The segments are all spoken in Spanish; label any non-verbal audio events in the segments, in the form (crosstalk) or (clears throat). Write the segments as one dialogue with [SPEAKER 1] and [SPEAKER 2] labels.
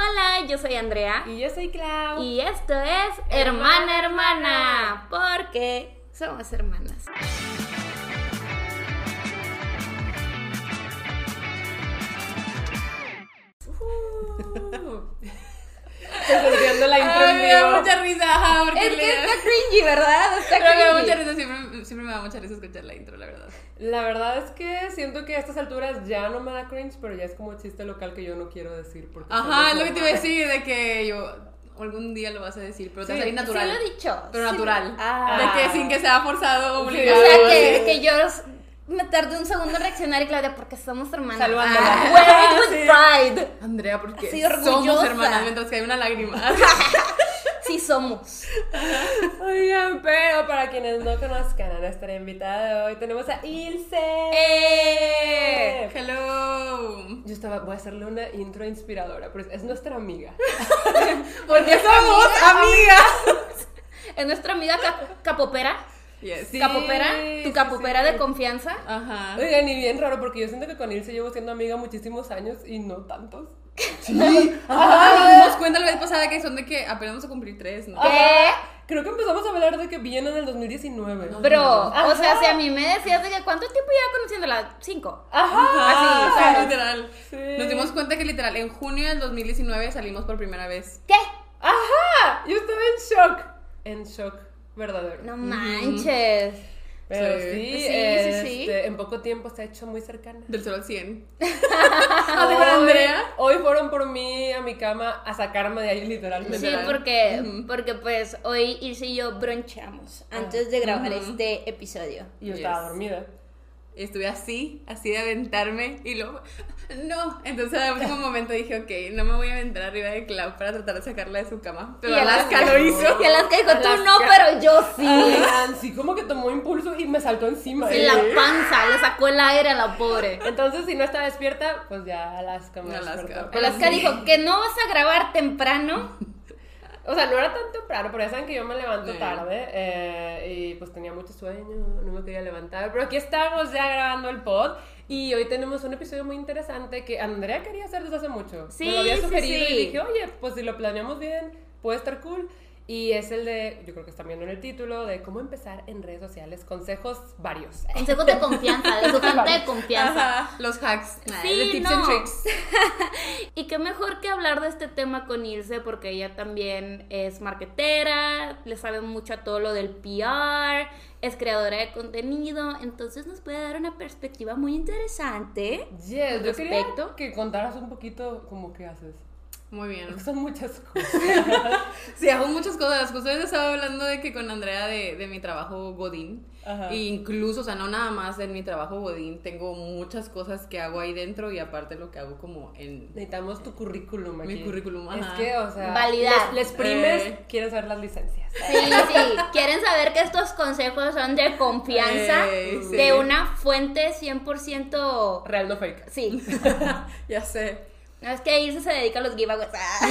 [SPEAKER 1] Hola, yo soy Andrea.
[SPEAKER 2] Y yo soy Clau.
[SPEAKER 1] Y esto es Hermana Hermana, porque somos hermanas. (laughs)
[SPEAKER 2] Estoy la intro
[SPEAKER 3] Ay, me da mucha risa, ajá, porque
[SPEAKER 1] Es que
[SPEAKER 3] le-
[SPEAKER 1] está cringy, ¿verdad? Está
[SPEAKER 3] Pero me da mucha risa, siempre, siempre me da mucha risa escuchar la intro, la verdad.
[SPEAKER 2] Es que siento que a estas alturas ya no me da cringe, pero ya es como chiste local que yo no quiero decir. Porque
[SPEAKER 3] Ajá, es lo que te iba a decir, de que yo algún día lo vas a decir, pero te va a
[SPEAKER 2] Sí,
[SPEAKER 3] salir natural.
[SPEAKER 1] Sí lo he dicho.
[SPEAKER 3] Pero
[SPEAKER 1] Sí.
[SPEAKER 3] natural.
[SPEAKER 1] Ah.
[SPEAKER 3] De que sin que sea forzado o
[SPEAKER 2] Sí.
[SPEAKER 3] obligado.
[SPEAKER 1] O sea, que, que yo me tardé un segundo en reaccionar y Claudia, porque somos hermanas.
[SPEAKER 2] Salvándola.
[SPEAKER 1] Ah, Wear it with pride.
[SPEAKER 3] Andrea, porque
[SPEAKER 1] Así
[SPEAKER 3] somos
[SPEAKER 1] orgullosa.
[SPEAKER 3] hermanas mientras que hay una lágrima. (laughs)
[SPEAKER 1] Sí somos.
[SPEAKER 2] Oigan, pero para quienes no conozcan a nuestra invitada de hoy, tenemos a Ilse.
[SPEAKER 1] ¡Eh!
[SPEAKER 3] Hello.
[SPEAKER 2] Yo estaba, voy a hacerle una intro inspiradora, pero es- es nuestra amiga. (laughs)
[SPEAKER 3] Porque somos amigas.
[SPEAKER 1] Es nuestra amiga cap- capopera.
[SPEAKER 3] Yes.
[SPEAKER 2] Sí.
[SPEAKER 1] capopera, tu
[SPEAKER 2] sí,
[SPEAKER 1] capopera
[SPEAKER 2] sí.
[SPEAKER 1] de confianza.
[SPEAKER 3] Ajá.
[SPEAKER 2] Oigan, y bien raro, porque yo siento que con Ilse llevo siendo amiga muchísimos años y no tantos.
[SPEAKER 3] Sí. (laughs) Ajá. Nos dimos cuenta la vez pasada que son de que apenas vamos a cumplir tres, ¿no?
[SPEAKER 1] ¿Qué?
[SPEAKER 2] Creo que empezamos a hablar de que vienen en el 2019.
[SPEAKER 1] Bro,
[SPEAKER 2] Ajá.
[SPEAKER 1] o sea, si a mí me decías de que cuánto tiempo lleva conociéndola, cinco.
[SPEAKER 2] Ajá.
[SPEAKER 1] Así,
[SPEAKER 3] literal.
[SPEAKER 2] Sí.
[SPEAKER 3] Nos dimos cuenta que literal en junio del 2019 salimos por primera vez.
[SPEAKER 1] ¿Qué?
[SPEAKER 2] Ajá. Yo estaba en shock. En shock verdadero.
[SPEAKER 1] No manches.
[SPEAKER 3] Sí,
[SPEAKER 2] Sí,
[SPEAKER 1] sí,
[SPEAKER 2] este,
[SPEAKER 1] sí.
[SPEAKER 2] en poco tiempo se ha hecho muy cercana.
[SPEAKER 3] Del 0 al 100. (laughs)
[SPEAKER 2] Hoy-
[SPEAKER 3] Andrea?
[SPEAKER 2] Hoy fueron por mí a mi cama a sacarme de ahí literalmente.
[SPEAKER 1] Sí, porque,
[SPEAKER 3] Ujú.
[SPEAKER 1] porque pues hoy Ilse y yo bronchamos antes de grabar
[SPEAKER 3] Ujú.
[SPEAKER 1] este episodio.
[SPEAKER 2] Y yo estaba
[SPEAKER 3] Yes.
[SPEAKER 2] dormida.
[SPEAKER 3] Estuve así, así de aventarme y luego, no. Entonces al último momento dije, ok, no me voy a aventar arriba de Clau para tratar de sacarla de su cama. Pero
[SPEAKER 1] Y
[SPEAKER 3] Alaska
[SPEAKER 1] Alaska-
[SPEAKER 3] lo hizo.
[SPEAKER 1] Y Alaska dijo, tú
[SPEAKER 2] Alaska.
[SPEAKER 1] no, pero yo sí.
[SPEAKER 2] Sí, como que tomó impulso y me saltó encima.
[SPEAKER 1] En la panza, le sacó el aire a la pobre.
[SPEAKER 2] Entonces, si no estaba despierta, pues ya Alaska me
[SPEAKER 3] Alaska. Pero
[SPEAKER 1] Alaska
[SPEAKER 3] sí.
[SPEAKER 1] dijo que no vas a grabar temprano.
[SPEAKER 2] O sea, no era tan temprano, pero ya saben que yo me levanto
[SPEAKER 3] Sí.
[SPEAKER 2] tarde eh, y pues tenía mucho sueño, no me quería levantar. Pero aquí estamos ya grabando el pod y hoy tenemos un episodio muy interesante que Andrea quería hacer desde hace mucho.
[SPEAKER 1] Sí,
[SPEAKER 2] me lo había
[SPEAKER 1] sí,
[SPEAKER 2] sugerido
[SPEAKER 1] sí.
[SPEAKER 2] y dije, oye, pues si lo planeamos bien, puede estar cool. Y es el de, yo creo que están viendo en el título, de cómo empezar en redes sociales, consejos varios.
[SPEAKER 1] Consejos de confianza, de su gente de confianza.
[SPEAKER 3] Ajá, los hacks.
[SPEAKER 1] Sí,
[SPEAKER 3] de tips
[SPEAKER 1] no.
[SPEAKER 3] and tricks. (laughs)
[SPEAKER 1] Y qué mejor que hablar de este tema con Ilse, porque ella también es marketera, le sabe mucho a todo lo del PR, es creadora de contenido, entonces nos puede dar una perspectiva muy interesante.
[SPEAKER 2] Yes, yo quería que contaras un poquito cómo que haces.
[SPEAKER 3] Muy bien.
[SPEAKER 2] Son muchas (laughs) cosas.
[SPEAKER 3] Sí, hago muchas cosas. Justo les estaba hablando de que con Andrea de, de mi trabajo Godín.
[SPEAKER 2] Ajá.
[SPEAKER 3] E incluso, o sea, no nada más en mi trabajo Godín, tengo muchas cosas que hago ahí dentro y aparte lo que hago como en...
[SPEAKER 2] Necesitamos tu currículum aquí.
[SPEAKER 3] Mi currículum,
[SPEAKER 2] Es
[SPEAKER 3] ajá.
[SPEAKER 2] que, o sea,
[SPEAKER 1] Validar.
[SPEAKER 2] Les, les primes,
[SPEAKER 3] Eh.
[SPEAKER 2] quieren saber las licencias.
[SPEAKER 1] Sí, sí, quieren saber que estos consejos son de confianza,
[SPEAKER 3] Eh, sí.
[SPEAKER 1] de una fuente 100%...
[SPEAKER 2] Real no fake.
[SPEAKER 1] Sí, (laughs)
[SPEAKER 3] ya sé.
[SPEAKER 1] No es que Ilse se dedica a los giveaways. Ah.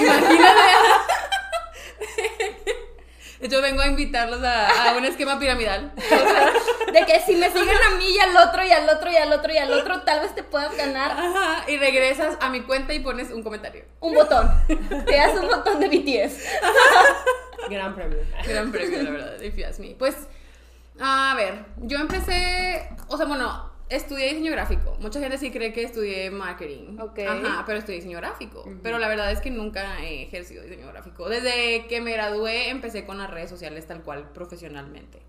[SPEAKER 3] De hecho, vengo a invitarlos a, a un esquema piramidal.
[SPEAKER 1] De que si me siguen a mí y al otro y al otro y al otro y al otro, tal vez te puedas ganar
[SPEAKER 3] Ajá, y regresas a mi cuenta y pones un comentario.
[SPEAKER 1] un botón. Te das un botón de BTS.
[SPEAKER 2] Gran premio.
[SPEAKER 3] Gran premio, la verdad, if you ask me. Pues, a ver, yo empecé, o sea, bueno, estudié diseño gráfico. Mucha gente sí cree que estudié marketing.
[SPEAKER 1] Ok.
[SPEAKER 3] Ajá, pero estudié diseño gráfico. Pero la verdad es que nunca he ejercido diseño gráfico. Desde que me gradué empecé con las redes sociales tal cual profesionalmente.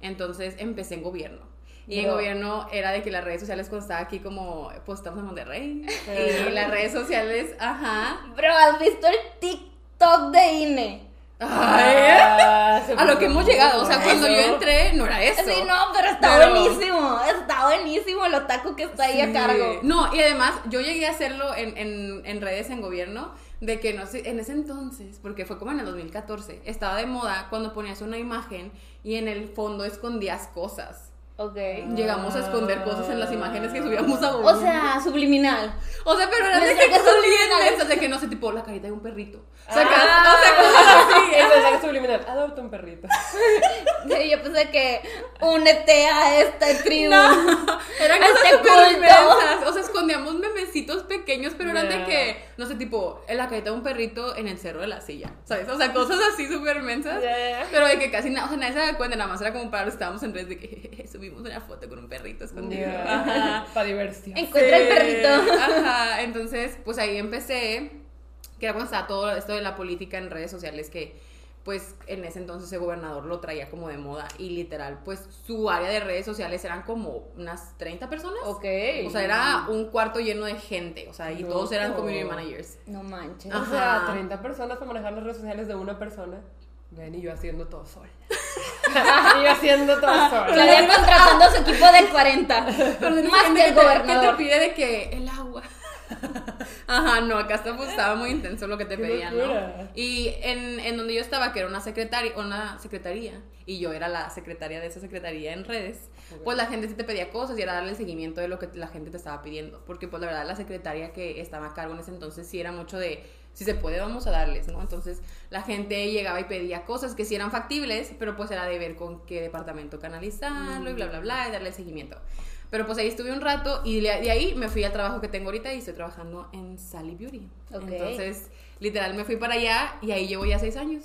[SPEAKER 3] Entonces empecé en gobierno. Y en
[SPEAKER 2] Bro.
[SPEAKER 3] gobierno era de que las redes sociales cuando estaba aquí como, pues estamos en Monterrey. (laughs) Y las redes sociales, ajá.
[SPEAKER 1] Bro, ¿has visto el TikTok de INE?
[SPEAKER 2] Ah, se
[SPEAKER 3] a lo que hemos llegado. O sea, cuando yo entré, no era eso.
[SPEAKER 1] Sí, no, pero está
[SPEAKER 3] Pero-
[SPEAKER 1] buenísimo. Está buenísimo el otaku que está ahí a cargo.
[SPEAKER 3] No, y además yo llegué a hacerlo en, en, en redes en gobierno, de que no sé, en ese entonces, porque fue como en el 2014, estaba de moda cuando ponías una imagen y en el fondo escondías cosas.
[SPEAKER 1] Ok.
[SPEAKER 3] Llegamos a esconder cosas en las imágenes que subíamos a Google.
[SPEAKER 1] O sea, subliminal.
[SPEAKER 3] O sea, pero era de que mensas, de que no sé, tipo la carita de un perrito.
[SPEAKER 2] Ah.
[SPEAKER 3] O sea, cosas (laughs) así.
[SPEAKER 2] El mensaje subliminal, (laughs) adopta un perrito.
[SPEAKER 1] Sí, yo pensé que únete a esta tribu.
[SPEAKER 3] Eran
[SPEAKER 1] A
[SPEAKER 3] cosas
[SPEAKER 1] este.
[SPEAKER 3] O sea, escondíamos memecitos pequeños, pero eran de que, no sé, tipo, en la carita de un perrito en el cerro de la silla. ¿Sabes? O sea, cosas así súper mensas.
[SPEAKER 2] Ya.
[SPEAKER 3] Pero de que casi nada, o sea, nadie se da cuenta, nada más era como para los estábamos en redes de que jejeje, subimos una foto con un perrito escondido. Ajá. (laughs)
[SPEAKER 2] Para diversión.
[SPEAKER 1] Encuentra el
[SPEAKER 3] Sí,
[SPEAKER 1] perrito.
[SPEAKER 3] Ajá, entonces, pues ahí empecé, que era cuando estaba todo esto de la política en redes sociales que pues en ese entonces el gobernador lo traía como de moda y literal, pues su área de redes sociales eran como unas 30 personas.
[SPEAKER 2] Ok.
[SPEAKER 3] O sea, era un cuarto lleno de gente, o sea, y todos eran community managers.
[SPEAKER 1] No manches.
[SPEAKER 2] O sea,
[SPEAKER 3] Ajá.
[SPEAKER 2] 30 personas para manejar las redes sociales de una persona. Ven, y yo haciendo todo sola. (laughs) y yo haciendo todo sola.
[SPEAKER 1] Claudia contratando a su equipo de 40. (laughs)
[SPEAKER 3] Pero de
[SPEAKER 1] Más que el gobernador.
[SPEAKER 3] te pide de que el agua. (laughs) Ajá, no, acá pues, estaba muy intenso lo que te
[SPEAKER 2] Qué
[SPEAKER 3] pedían,
[SPEAKER 2] locura.
[SPEAKER 3] ¿no? Y en, en donde yo estaba, que era una secretaria, una secretaría, y yo era la secretaria de esa secretaría en redes, pues la gente sí te pedía cosas y era darle el seguimiento de lo que la gente te estaba pidiendo. Porque, pues, la verdad, la secretaria que estaba a cargo en ese entonces sí era mucho de, si se puede, vamos a darles, ¿no? Entonces, la gente llegaba y pedía cosas que sí eran factibles, pero pues era de ver con qué departamento canalizarlo y bla, bla, bla, y darle seguimiento. Pero pues ahí estuve un rato y de ahí me fui al trabajo que tengo ahorita y estoy trabajando en Sally Beauty.
[SPEAKER 1] Ok.
[SPEAKER 3] Entonces, literal, me fui para allá y ahí llevo ya seis años.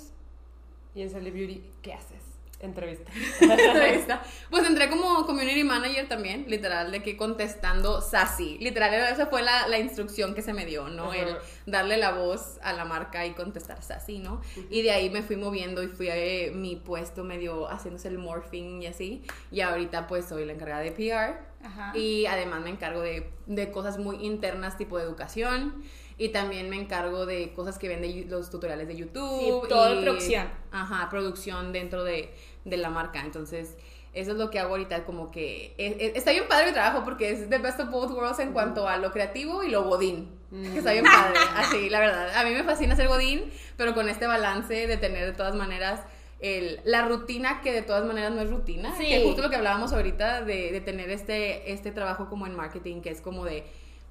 [SPEAKER 2] Y en Sally Beauty, ¿qué haces? Entrevista. (laughs) (laughs)
[SPEAKER 3] Está. Pues entré como community manager también, literal, de que contestando sassy. Literal, esa fue la, la instrucción que se me dio, ¿no?
[SPEAKER 2] Ajá.
[SPEAKER 3] El darle la voz a la marca y contestar sassy, ¿no? Y de ahí me fui moviendo y fui a eh, mi puesto medio haciéndose el morphing y así. Y ahorita pues soy la encargada de PR.
[SPEAKER 1] Ajá.
[SPEAKER 3] Y además me encargo de, de cosas muy internas tipo de educación. Y también me encargo de cosas que ven de los tutoriales de YouTube.
[SPEAKER 1] Sí, todo
[SPEAKER 3] y-
[SPEAKER 1] producción.
[SPEAKER 3] Ajá, producción dentro de, de la marca. Entonces, eso es lo que hago ahorita, como que es- es- está bien padre mi trabajo porque es the best of both worlds en cuanto a lo creativo y lo godín. Que está bien padre, (laughs) así, la verdad. A mí me fascina ser godín, pero con este balance de tener de todas maneras el, la rutina que de todas maneras no es rutina.
[SPEAKER 1] Sí.
[SPEAKER 3] Que justo lo que hablábamos ahorita de, de tener este, este trabajo como en marketing, que es como de...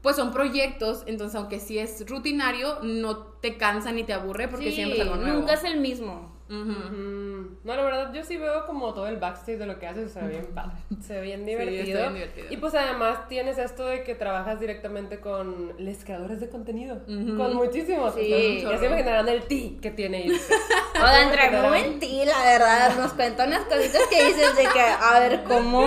[SPEAKER 3] Pues son proyectos, entonces aunque sí es rutinario, no te cansa ni te aburre porque
[SPEAKER 1] Sí,
[SPEAKER 3] siempre es algo nuevo.
[SPEAKER 1] nunca es el mismo.
[SPEAKER 3] Ujú.
[SPEAKER 2] Mm, No, la verdad, yo sí veo como todo el backstage de lo que haces, se ve bien padre, (laughs) se ve bien
[SPEAKER 3] Sí,
[SPEAKER 2] divertido.
[SPEAKER 3] está bien divertido.
[SPEAKER 2] Y pues además tienes esto de que trabajas directamente con los creadores de contenido, con muchísimos.
[SPEAKER 1] Sí,
[SPEAKER 2] ya se imaginarán el ti que tiene Ya se
[SPEAKER 1] trae
[SPEAKER 2] imaginarán.
[SPEAKER 1] un ti, la verdad. Nos cuenta unas cositas que dices de que, a ver, ¿cómo?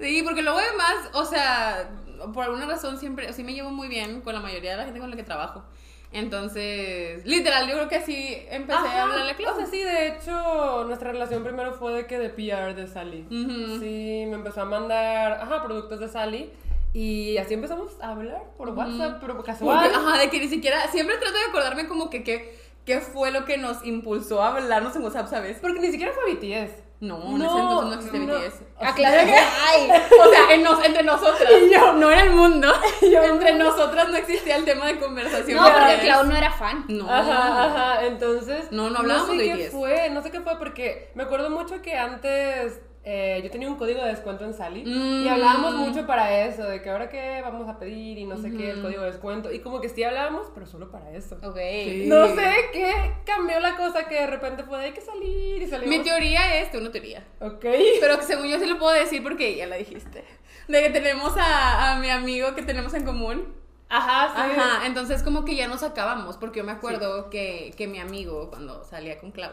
[SPEAKER 3] Sí, porque luego además, o sea, por alguna razón siempre, sí me llevo muy bien con la mayoría de la gente con la que trabajo. Entonces, literal, yo creo que así empecé a hablarle a Clau.
[SPEAKER 2] O sea, sí, de hecho, nuestra relación primero fue de que de PR de Sally.
[SPEAKER 3] Ujú.
[SPEAKER 2] Sí, me empezó a mandar, ajá, productos de Sally. Y así empezamos a hablar por WhatsApp, pero casual.
[SPEAKER 3] Porque, ajá, de que ni siquiera, siempre trato de acordarme como que qué fue lo que nos impulsó a hablarnos en WhatsApp, ¿sabes?
[SPEAKER 2] Porque ni siquiera fue BTS.
[SPEAKER 3] No, en ese entonces no existe BTS.
[SPEAKER 1] Aclara (laughs) que hay.
[SPEAKER 3] O sea, en nos- entre nosotras, (laughs) no en el mundo. (laughs) entre nosotras no existía el tema de conversación.
[SPEAKER 1] No, porque. Clau no era fan.
[SPEAKER 3] No.
[SPEAKER 2] Ajá, ajá, entonces...
[SPEAKER 3] No, no hablábamos
[SPEAKER 2] sé
[SPEAKER 3] de
[SPEAKER 2] qué
[SPEAKER 3] BTS.
[SPEAKER 2] fue, no sé qué fue, porque me acuerdo mucho que antes eh, yo tenía un código de descuento en Sally
[SPEAKER 3] Mm.
[SPEAKER 2] y hablábamos mucho para eso, de que ahora qué vamos a pedir y no sé qué, el código de descuento, y como que sí hablábamos, pero solo para eso.
[SPEAKER 1] Ok.
[SPEAKER 3] Sí.
[SPEAKER 2] No sé qué cambió la cosa que de repente fue de hay que salir y salimos.
[SPEAKER 3] Mi teoría es, tú no teoría.
[SPEAKER 2] Ok.
[SPEAKER 3] Pero que según yo sí lo puedo decir porque ya la dijiste. De que tenemos a, a mi amigo que tenemos en común.
[SPEAKER 2] Ajá, sí.
[SPEAKER 3] Ajá, entonces como que ya nos acabamos, porque yo me acuerdo que, que mi amigo cuando salía con Clau.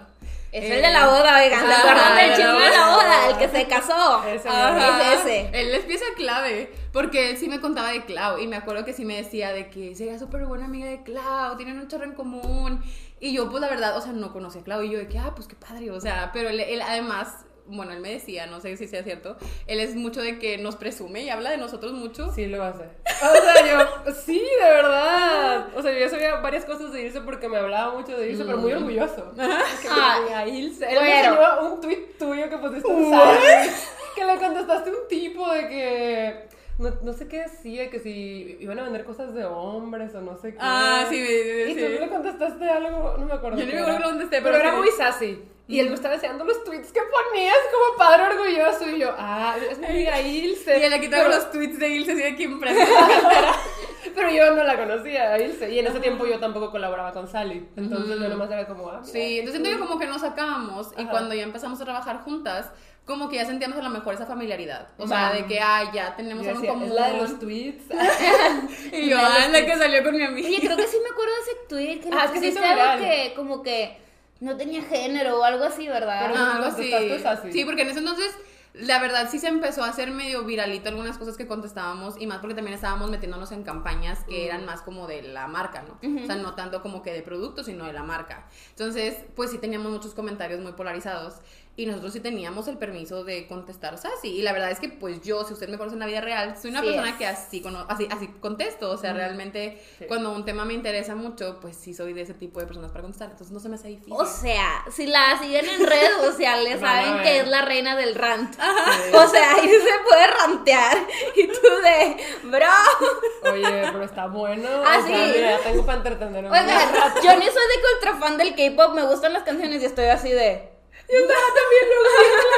[SPEAKER 1] Es
[SPEAKER 3] eh,
[SPEAKER 1] el de la boda, oigan. ¿Se acuerdan del
[SPEAKER 3] el de
[SPEAKER 1] chisme de la
[SPEAKER 3] boda.
[SPEAKER 1] boda? El que se casó.
[SPEAKER 2] Ese
[SPEAKER 3] Ajá.
[SPEAKER 1] Es ese.
[SPEAKER 3] Él es pieza clave, porque él sí me contaba de Clau y me acuerdo que sí me decía de que sería súper buena amiga de Clau, tienen un chorro en común. Y yo, pues la verdad, o sea, no conocía a Clau y yo de que, ah, pues qué padre, o sea, pero él, él además, bueno, él me decía, no sé si sea cierto, él es mucho de que nos presume y habla de nosotros mucho.
[SPEAKER 2] Sí, lo hace. (laughs) O sea, yo, sí, de verdad. O sea, yo sabía varias cosas de Ilse porque me hablaba mucho de Ilse, pero muy orgulloso. Que
[SPEAKER 1] Ah,
[SPEAKER 2] Ilse. Él me
[SPEAKER 1] bueno.
[SPEAKER 2] enseñó un tweet tuyo que pusiste Sally, que le contestaste un tipo de que. No, no sé qué decía, que si iban a vender cosas de hombres o no sé qué.
[SPEAKER 3] Ah, sí, sí,
[SPEAKER 2] Y tú le contestaste algo, no me acuerdo.
[SPEAKER 3] Yo
[SPEAKER 2] qué
[SPEAKER 3] me acuerdo que contesté,
[SPEAKER 2] pero,
[SPEAKER 3] pero
[SPEAKER 2] era
[SPEAKER 3] sí.
[SPEAKER 2] muy sassy. Y él me estaba enseñando los tweets que ponías como padre orgulloso. Y yo, ah, es mi amiga (laughs) Ilse.
[SPEAKER 3] Y él aquí traigo
[SPEAKER 2] Pero-
[SPEAKER 3] los tweets de Ilse así aquí enfrente. (laughs)
[SPEAKER 2] Pero yo no la conocía, a Ilse. Y en ese tiempo yo tampoco colaboraba con Sally. Entonces yo nomás era como, ah, mira.
[SPEAKER 3] Sí, entonces que como que nos sacábamos y
[SPEAKER 2] Ajá.
[SPEAKER 3] cuando ya empezamos a trabajar juntas, como que ya sentíamos a lo mejor esa familiaridad. O sea, de que, ah, ya tenemos
[SPEAKER 2] Yo
[SPEAKER 3] algo
[SPEAKER 2] decía, es
[SPEAKER 3] común.
[SPEAKER 2] la de los tweets. (laughs)
[SPEAKER 3] Y yo, ah, la que salió con mi amiga.
[SPEAKER 1] Oye, creo que sí me acuerdo de ese tweet que
[SPEAKER 2] Ah, es que
[SPEAKER 1] pusiste algo que como que no tenía género o algo así, ¿verdad?
[SPEAKER 2] Pero-
[SPEAKER 3] Ah, algo así. Sí, porque en ese entonces, la verdad sí se empezó a hacer medio viralito algunas cosas que contestábamos y más porque también estábamos metiéndonos en campañas que eran más como de la marca, ¿no? O sea, no tanto como que de producto, sino de la marca. Entonces, pues sí teníamos muchos comentarios muy polarizados y nosotros sí teníamos el permiso de contestar sassy. Y la verdad es que, pues yo, si usted me conoce en la vida real, soy una
[SPEAKER 1] Sí
[SPEAKER 3] persona
[SPEAKER 1] es.
[SPEAKER 3] que así, así, así contesto. O sea, realmente
[SPEAKER 2] Sí.
[SPEAKER 3] cuando un tema me interesa mucho, pues sí soy de ese tipo de personas para contestar. Entonces no se me hace difícil.
[SPEAKER 1] O sea, si la siguen en redes sociales, (laughs) saben que es la reina del rant. (laughs) O sea, ahí se puede rantear. Y tú de, bro.
[SPEAKER 2] Oye, pero está bueno.
[SPEAKER 1] Ah,
[SPEAKER 2] o sea, mira, tengo para entretenerme.
[SPEAKER 1] Oigan, yo ni soy de que ultra fan del K-pop, me gustan las canciones y estoy así de.
[SPEAKER 2] Yo estaba también luego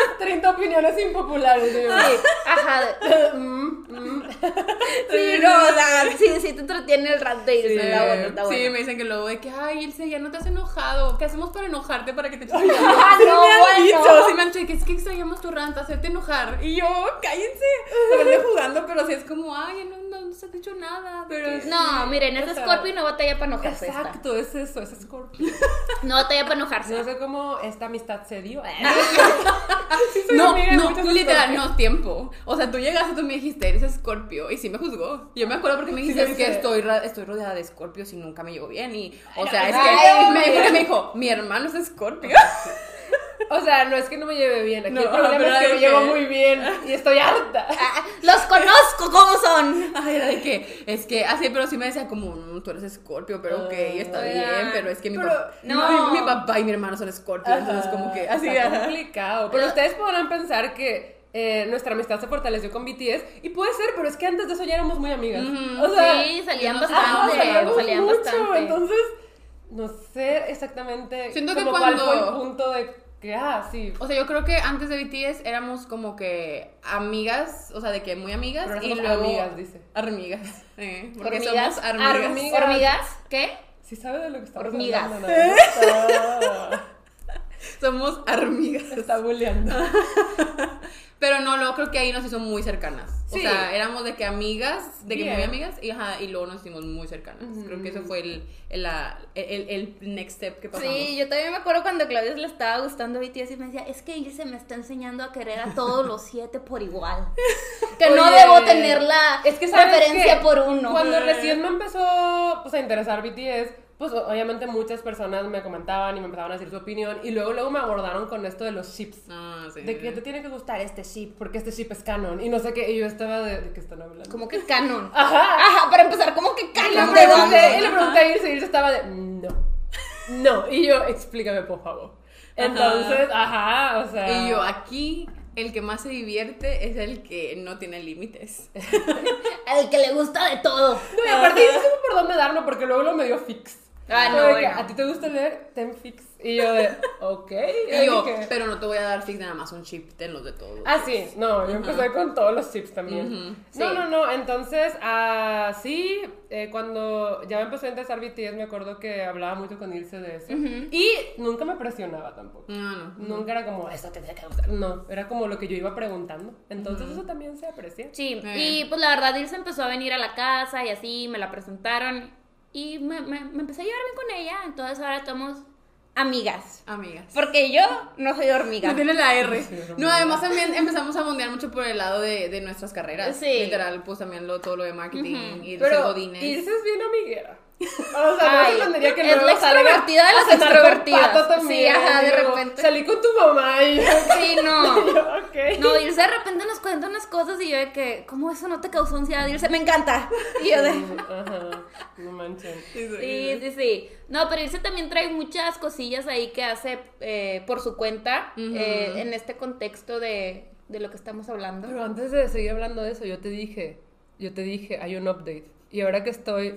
[SPEAKER 2] las 30 opiniones impopulares. y
[SPEAKER 1] Sí, ajá. de-
[SPEAKER 2] mm, mm.
[SPEAKER 1] Sí, no, o sea, sí, sí te entretiene el rant de irse.
[SPEAKER 2] Sí,
[SPEAKER 1] está bueno, está
[SPEAKER 3] Sí,
[SPEAKER 1] bueno.
[SPEAKER 3] me dicen que luego de que, ay, Ilse, ya no te has enojado. ¿Qué hacemos para enojarte para que te eches (laughs)
[SPEAKER 1] Ah,
[SPEAKER 3] Sí
[SPEAKER 1] no,
[SPEAKER 3] me han dicho, sí me han dicho que es que extrañamos tu rant, hacerte enojar. Y yo, cállense. Se vende jugando, pero sí es como, ay, no, no, no se ha dicho nada. Pero es-
[SPEAKER 1] No, miren, es Scorpio y no batalla para enojarse. esta.
[SPEAKER 2] Exacto, es eso, es Scorpio.
[SPEAKER 1] No batalla para enojarse.
[SPEAKER 2] No sé cómo esta amistad se (laughs) Sí, soy
[SPEAKER 3] No, no, literal, no, tiempo. O sea, tú llegaste, tú me dijiste, eres escorpio, y sí me juzgó. Yo me acuerdo porque me dijiste, es que estoy, estoy rodeada de escorpios y nunca me llevo bien. Y, o sea,
[SPEAKER 2] no,
[SPEAKER 3] es que me, dijo, me dijo, mi hermano es escorpio. (laughs)
[SPEAKER 2] O sea, no es que no me lleve bien. Aquí
[SPEAKER 3] No,
[SPEAKER 2] el problema
[SPEAKER 3] pero
[SPEAKER 2] es que me llevo muy bien y estoy harta.
[SPEAKER 1] Ah, Los conozco cómo son.
[SPEAKER 3] Ay, era de que, es que, así, pero sí me decía como, "Mm, tú eres escorpio, pero ok, está
[SPEAKER 2] Ah,
[SPEAKER 3] bien, pero es que mi,
[SPEAKER 2] pero-
[SPEAKER 3] papá,
[SPEAKER 1] no.
[SPEAKER 3] mi, mi papá y mi hermano son escorpio, entonces como que, así,
[SPEAKER 2] está
[SPEAKER 3] ajá.
[SPEAKER 2] complicado. Pero ustedes podrán pensar que eh, nuestra amistad se fortaleció con BTS y puede ser, pero es que antes de eso ya éramos muy amigas.
[SPEAKER 3] Ujú,
[SPEAKER 2] o sea,
[SPEAKER 1] sí, salían
[SPEAKER 2] ajá,
[SPEAKER 1] bastante.
[SPEAKER 2] salíamos
[SPEAKER 1] salían
[SPEAKER 2] mucho,
[SPEAKER 1] bastante.
[SPEAKER 2] entonces no sé exactamente
[SPEAKER 3] Siento que
[SPEAKER 2] como cuál fue el punto de ah, sí.
[SPEAKER 3] O sea, yo creo que antes de BTS éramos como que amigas, o sea, de que muy amigas
[SPEAKER 2] Pero
[SPEAKER 3] y
[SPEAKER 2] somos
[SPEAKER 3] luego
[SPEAKER 2] amigas, dice.
[SPEAKER 3] Armigas, (laughs) eh, porque
[SPEAKER 1] Hormigas.
[SPEAKER 3] somos armigas.
[SPEAKER 2] Hormigas.
[SPEAKER 1] ¿Hormigas? ¿Qué?
[SPEAKER 2] Sí sabe de lo que estamos
[SPEAKER 1] Hormigas.
[SPEAKER 2] hablando, ¿no? (laughs)
[SPEAKER 3] Somos armigas.
[SPEAKER 2] Está, está bulleando. (laughs)
[SPEAKER 3] Pero no, luego creo que ahí nos hizo muy cercanas.
[SPEAKER 2] Sí.
[SPEAKER 3] O sea, éramos de que amigas, de que muy amigas, y, ajá, y luego nos hicimos muy cercanas. Creo que eso fue el, el, el, el next step que pasamos.
[SPEAKER 1] Sí, yo también me acuerdo cuando a Claudia le estaba gustando BTS y me decía, es que Ilse me está enseñando a querer a todos los siete por igual. (laughs) Que no debo tener la
[SPEAKER 2] Es que ¿sabes
[SPEAKER 1] preferencia
[SPEAKER 2] qué?
[SPEAKER 1] por uno.
[SPEAKER 2] Cuando recién me empezó pues, a interesar BTS, pues obviamente muchas personas me comentaban y me empezaban a decir su opinión y luego luego me abordaron con esto de los ships.
[SPEAKER 3] Ah, sí.
[SPEAKER 2] De que te tiene que gustar este ship porque este ship es canon y no sé qué y yo estaba de, ¿de qué están hablando?
[SPEAKER 1] Como que canon. (laughs)
[SPEAKER 2] Ajá.
[SPEAKER 1] Ajá, para empezar, como que
[SPEAKER 2] Y le
[SPEAKER 1] canon de
[SPEAKER 2] pregunté, y le pregunté y Ilse estaba de no. No, y yo explícame por favor. Entonces, ajá, o sea,
[SPEAKER 3] Y yo, aquí, el que más se divierte es el que no tiene límites. (laughs)
[SPEAKER 1] Al que le gusta de todo.
[SPEAKER 2] No, y aparte dices como por dónde darlo porque luego lo me dio fix.
[SPEAKER 1] Ah,
[SPEAKER 2] Fue
[SPEAKER 1] no,
[SPEAKER 2] de que,
[SPEAKER 1] bueno.
[SPEAKER 2] ¿A ti te gusta leer? Ten fix. Y yo de, (laughs) ok.
[SPEAKER 3] Y yo,
[SPEAKER 2] dije,
[SPEAKER 3] pero no te voy a dar fix nada más un chip, tenlos de todos.
[SPEAKER 2] Ah, sí, no, yo empecé con todos los chips también.
[SPEAKER 3] Ujú,
[SPEAKER 2] No,
[SPEAKER 1] sí.
[SPEAKER 2] no, no, entonces, así, eh, cuando ya me empezó a interesar BTS, me acuerdo que hablaba mucho con Ilse de eso. Y nunca me presionaba tampoco.
[SPEAKER 3] No, no.
[SPEAKER 2] Nunca era como, eso te tiene que gustar. No, era como lo que yo iba preguntando. Entonces, eso también se aprecia.
[SPEAKER 1] Sí,
[SPEAKER 3] Eh.
[SPEAKER 1] y pues la verdad Ilse empezó a venir a la casa y así, me la presentaron y me, me, me empecé a llevar bien con ella, entonces ahora somos amigas.
[SPEAKER 3] Amigas.
[SPEAKER 1] Porque yo no soy hormiga.
[SPEAKER 3] No tiene la R.
[SPEAKER 2] No,
[SPEAKER 3] No, además también empezamos a bondear mucho por el lado de, de nuestras carreras.
[SPEAKER 1] Sí.
[SPEAKER 3] Literal, pues también lo, todo lo de marketing y de ser
[SPEAKER 2] Pero
[SPEAKER 3] godines.
[SPEAKER 2] Ilse es bien amiguera. O sea, no
[SPEAKER 1] Ay,
[SPEAKER 2] sorprendería que
[SPEAKER 1] es la extrovertida de las extrovertidas.
[SPEAKER 2] También,
[SPEAKER 1] Sí, ajá, de repente.
[SPEAKER 2] Salí con tu mamá y yo, (laughs)
[SPEAKER 1] Sí, no. (laughs)
[SPEAKER 2] yo.
[SPEAKER 1] No, Ilse de repente nos cuenta unas cosas y yo de que, ¿cómo eso no te causó ansiedad? Ilse, me encanta. (laughs) Y yo de...
[SPEAKER 2] Ajá, no manchen.
[SPEAKER 1] Sí, sí, sí. No, pero Ilse también trae muchas cosillas ahí que hace eh, por su cuenta eh, en este contexto de, de lo que estamos hablando.
[SPEAKER 2] Pero antes de seguir hablando de eso, yo te dije, yo te dije, hay un update. Y ahora que estoy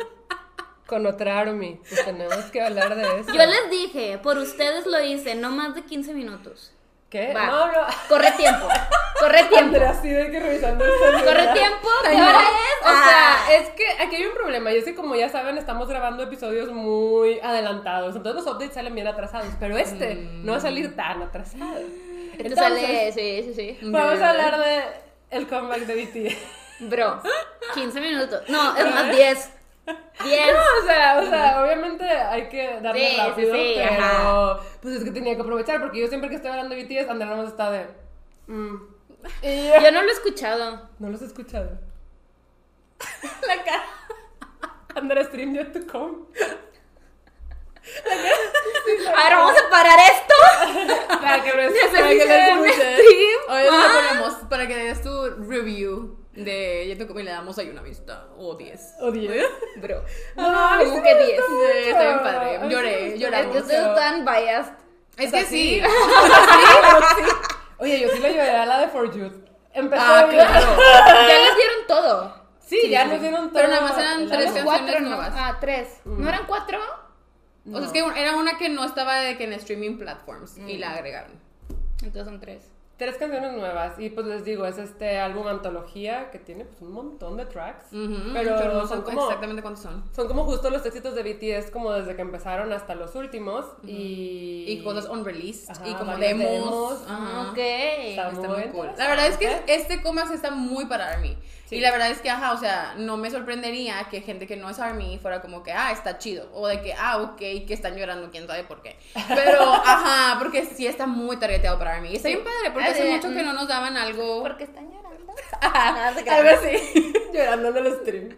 [SPEAKER 2] con otra Army. Pues tenemos que hablar de eso.
[SPEAKER 1] Yo les dije, por ustedes lo hice, no más de 15 minutos.
[SPEAKER 2] ¿Qué?
[SPEAKER 1] Va.
[SPEAKER 2] No, no.
[SPEAKER 1] Corre tiempo. Corre tiempo.
[SPEAKER 2] Andrea, sí, de que revisando el.
[SPEAKER 1] Corre tiempo. ¿Qué
[SPEAKER 3] Ay,
[SPEAKER 1] hora
[SPEAKER 3] no.
[SPEAKER 1] es?
[SPEAKER 2] O
[SPEAKER 1] Ah.
[SPEAKER 2] sea, es que aquí hay un problema. Y es que, como ya saben, estamos grabando episodios muy adelantados. Entonces, los updates salen bien atrasados. Pero este no va a salir tan atrasado.
[SPEAKER 1] Te
[SPEAKER 2] Entonces,
[SPEAKER 1] sale, sí, sí, sí.
[SPEAKER 2] vamos a hablar de el comeback de BTS.
[SPEAKER 1] Bro, 15 minutos. No, es más 10. 10.
[SPEAKER 2] No, o sea, o sea, obviamente hay que darle
[SPEAKER 1] Sí,
[SPEAKER 2] rápido,
[SPEAKER 1] sí,
[SPEAKER 2] pero
[SPEAKER 1] ajá.
[SPEAKER 2] pues es que tenía que aprovechar porque yo siempre que estoy hablando de BTS, Andrea nomás está de mm. yo,
[SPEAKER 1] Yo no lo he escuchado.
[SPEAKER 2] no los he escuchado. (laughs)
[SPEAKER 3] La cara.
[SPEAKER 2] Andrea stream yet to come.
[SPEAKER 1] Ahora vamos a parar esto. (laughs) (laughs)
[SPEAKER 2] Para que lo
[SPEAKER 1] Necesito
[SPEAKER 2] para que lo.
[SPEAKER 3] Oye,
[SPEAKER 1] Ah.
[SPEAKER 3] ponemos para que des tu review de Ya te comí, le damos ahí una vista. O 10.
[SPEAKER 2] O diez.
[SPEAKER 1] Bro. (laughs)
[SPEAKER 2] No,
[SPEAKER 1] ¿Cómo
[SPEAKER 2] sí
[SPEAKER 1] que
[SPEAKER 2] me
[SPEAKER 1] 10?
[SPEAKER 2] gustó
[SPEAKER 3] Sí, está bien padre. Lloré, lloramos.
[SPEAKER 1] Es que ustedes están biased.
[SPEAKER 3] Es
[SPEAKER 2] O sea,
[SPEAKER 3] que sí. (laughs) (laughs)
[SPEAKER 2] sí. Oye, yo sí le lloré a la de For Youth. Empezó
[SPEAKER 3] Ah, claro.
[SPEAKER 1] Ya les dieron todo.
[SPEAKER 2] Sí,
[SPEAKER 3] Sí,
[SPEAKER 2] ya nos
[SPEAKER 3] sí.
[SPEAKER 2] dieron todo.
[SPEAKER 3] Pero nada más eran tres canciones
[SPEAKER 1] cuatro, ¿no?
[SPEAKER 3] nuevas.
[SPEAKER 1] Ah, tres. ¿No eran cuatro?
[SPEAKER 3] O sea, es que era una que no estaba de que en streaming platforms y la agregaron.
[SPEAKER 1] Entonces son tres.
[SPEAKER 2] Tres canciones nuevas y pues les digo, es este álbum antología que tiene pues un montón de tracks, pero
[SPEAKER 3] pero no
[SPEAKER 2] son como
[SPEAKER 3] exactamente cuántos son.
[SPEAKER 2] son como justo los éxitos de BTS como desde que empezaron hasta los últimos y
[SPEAKER 3] Y cosas unreleased
[SPEAKER 2] Ajá,
[SPEAKER 3] y como demos.
[SPEAKER 2] demos.
[SPEAKER 3] Ajá.
[SPEAKER 1] Ok.
[SPEAKER 2] Está
[SPEAKER 3] Está
[SPEAKER 2] muy
[SPEAKER 3] muy cool. La verdad es que este Comax está muy para Army.
[SPEAKER 2] Sí.
[SPEAKER 3] Y la verdad es que, ajá, o sea, no me sorprendería que gente que no es Army fuera como que, ah, está chido. O de que, ah, ok, que están llorando, quién sabe por qué. Pero, (laughs) ajá, porque sí está muy targeteado para Army. Y está bien padre, porque hace mucho que no nos daban algo.
[SPEAKER 1] Porque están llorando. (laughs) (laughs)
[SPEAKER 3] Ajá, algo así.
[SPEAKER 2] llorando en el stream.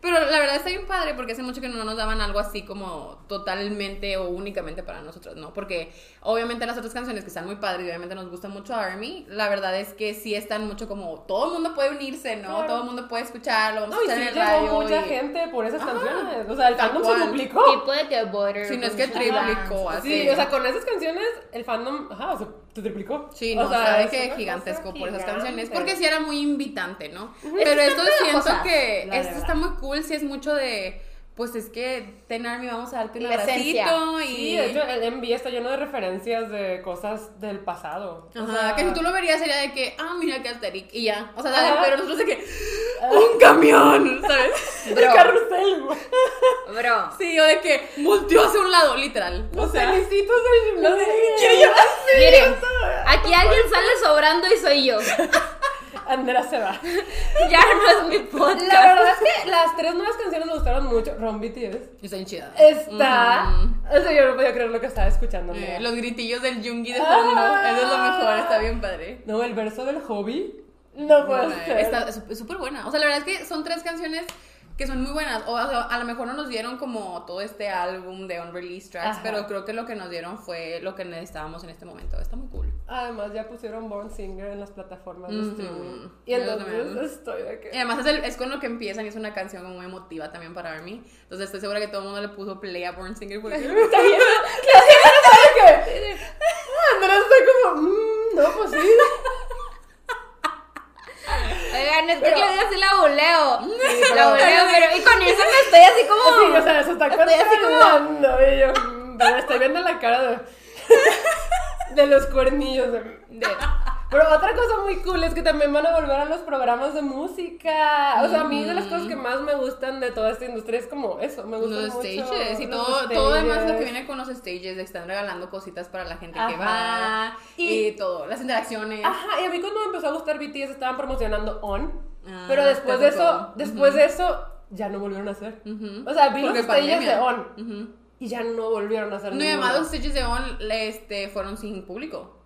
[SPEAKER 3] Pero la verdad está bien padre porque hace mucho que no nos daban algo así como totalmente o únicamente para nosotros, ¿no? Porque obviamente las otras canciones que están muy padres y obviamente nos gusta mucho Army, la verdad es que sí están mucho como todo el mundo puede unirse, ¿no?
[SPEAKER 2] Claro.
[SPEAKER 3] Todo el mundo puede escucharlo, vamos
[SPEAKER 2] No,
[SPEAKER 3] a
[SPEAKER 2] y sí
[SPEAKER 3] en el
[SPEAKER 2] llegó
[SPEAKER 3] radio.
[SPEAKER 2] mucha
[SPEAKER 3] y-
[SPEAKER 2] gente por esas canciones. O sea, el fandom se duplicó.
[SPEAKER 1] Tipo de que Butter.
[SPEAKER 3] Si no es
[SPEAKER 1] con
[SPEAKER 3] que triplicó, así.
[SPEAKER 2] Sí, o sea, con esas canciones el fandom, ajá, o sea, se triplicó.
[SPEAKER 3] Sí,
[SPEAKER 2] o
[SPEAKER 3] no,
[SPEAKER 2] sea,
[SPEAKER 3] sabe
[SPEAKER 2] es
[SPEAKER 3] que gigantesco por esas
[SPEAKER 2] gigante.
[SPEAKER 3] canciones. Porque sí era muy invitante, ¿no?
[SPEAKER 1] Es
[SPEAKER 3] Pero
[SPEAKER 1] que
[SPEAKER 3] esto siento que esto está muy cool, si es mucho de. Pues es que ten Army, vamos a darte un abracito y.
[SPEAKER 2] Sí, de hecho, el MV está lleno de referencias de cosas del pasado. O
[SPEAKER 3] Ajá,
[SPEAKER 2] sea,
[SPEAKER 3] que si tú lo verías sería de que, ah, mira que Asterix, y ya. O sea, pero nosotros de que, un camión, ¿sabes? (laughs)
[SPEAKER 2] El
[SPEAKER 1] Bro.
[SPEAKER 2] carrusel, güey.
[SPEAKER 1] Bro.
[SPEAKER 3] Sí, o de que volteó hacia un lado, literal.
[SPEAKER 2] Los
[SPEAKER 3] O sea,
[SPEAKER 2] felicitos del gimnasio.
[SPEAKER 3] quiero llorar.
[SPEAKER 1] Miren, (laughs) aquí alguien sale sobrando y soy yo. (laughs)
[SPEAKER 2] Andrea se va. (laughs)
[SPEAKER 1] Ya no es mi podcast.
[SPEAKER 2] La verdad es que las tres nuevas canciones me gustaron mucho. Ron BTS.
[SPEAKER 3] Está bien chida.
[SPEAKER 2] Está. O sea, yo no podía creer lo que estaba escuchando.
[SPEAKER 3] Eh, los gritillos del Jungi de fondo,
[SPEAKER 2] Ah.
[SPEAKER 3] eso es lo mejor, está bien padre.
[SPEAKER 2] No, el verso del hobby. No puede ser.
[SPEAKER 3] Está es es súper buena. O sea, la verdad es que son tres canciones que son muy buenas. O, o sea, a lo mejor no nos dieron como todo este álbum de unreleased tracks,
[SPEAKER 2] Ajá.
[SPEAKER 3] pero creo que lo que nos dieron fue lo que necesitábamos en este momento. Está muy cool.
[SPEAKER 2] Además, ya pusieron Born Singer en las plataformas de streaming. Y entonces estoy de que.
[SPEAKER 3] Y además es, el- es con lo que empiezan y es una canción muy emotiva también para Army. Entonces estoy segura que todo el mundo le puso play a Born Singer porque (laughs)
[SPEAKER 2] Está bien. (laughs) ¿Sabes qué? Andrea está como. "Mm, no, pues sí. (laughs)
[SPEAKER 1] Es que Claudia sí la buleo. (laughs)
[SPEAKER 2] pero-
[SPEAKER 1] la buleo, pero. Y con eso me estoy así como.
[SPEAKER 2] Sí, o sea, se está
[SPEAKER 1] Estoy así como-.
[SPEAKER 2] Y yo, mm, pero estoy viendo la cara de. (laughs) de los cuernillos. De, de- Pero otra cosa muy cool es que también van a volver a los programas de música. O sea, a mí de las cosas que más me gustan de toda esta industria es como eso. Me gustan
[SPEAKER 3] los
[SPEAKER 2] mucho
[SPEAKER 3] stages y
[SPEAKER 2] los
[SPEAKER 3] todo, todo además lo que
[SPEAKER 2] stages.
[SPEAKER 3] viene con los stages, que están regalando cositas para la gente que
[SPEAKER 2] Ajá.
[SPEAKER 3] va y,
[SPEAKER 2] Y-
[SPEAKER 3] todo, las interacciones.
[SPEAKER 2] Ajá, y a mí cuando me empezó a gustar BTS estaban promocionando On.
[SPEAKER 3] Ah,
[SPEAKER 2] pero después de eso, después de eso, ya no volvieron a hacer.
[SPEAKER 3] Ujú.
[SPEAKER 2] O sea, vi los
[SPEAKER 3] Porque
[SPEAKER 2] stages
[SPEAKER 3] pandemia.
[SPEAKER 2] de On.
[SPEAKER 3] Ujú.
[SPEAKER 2] Y ya no volvieron a hacer
[SPEAKER 3] No, además los stages de On este, fueron sin público.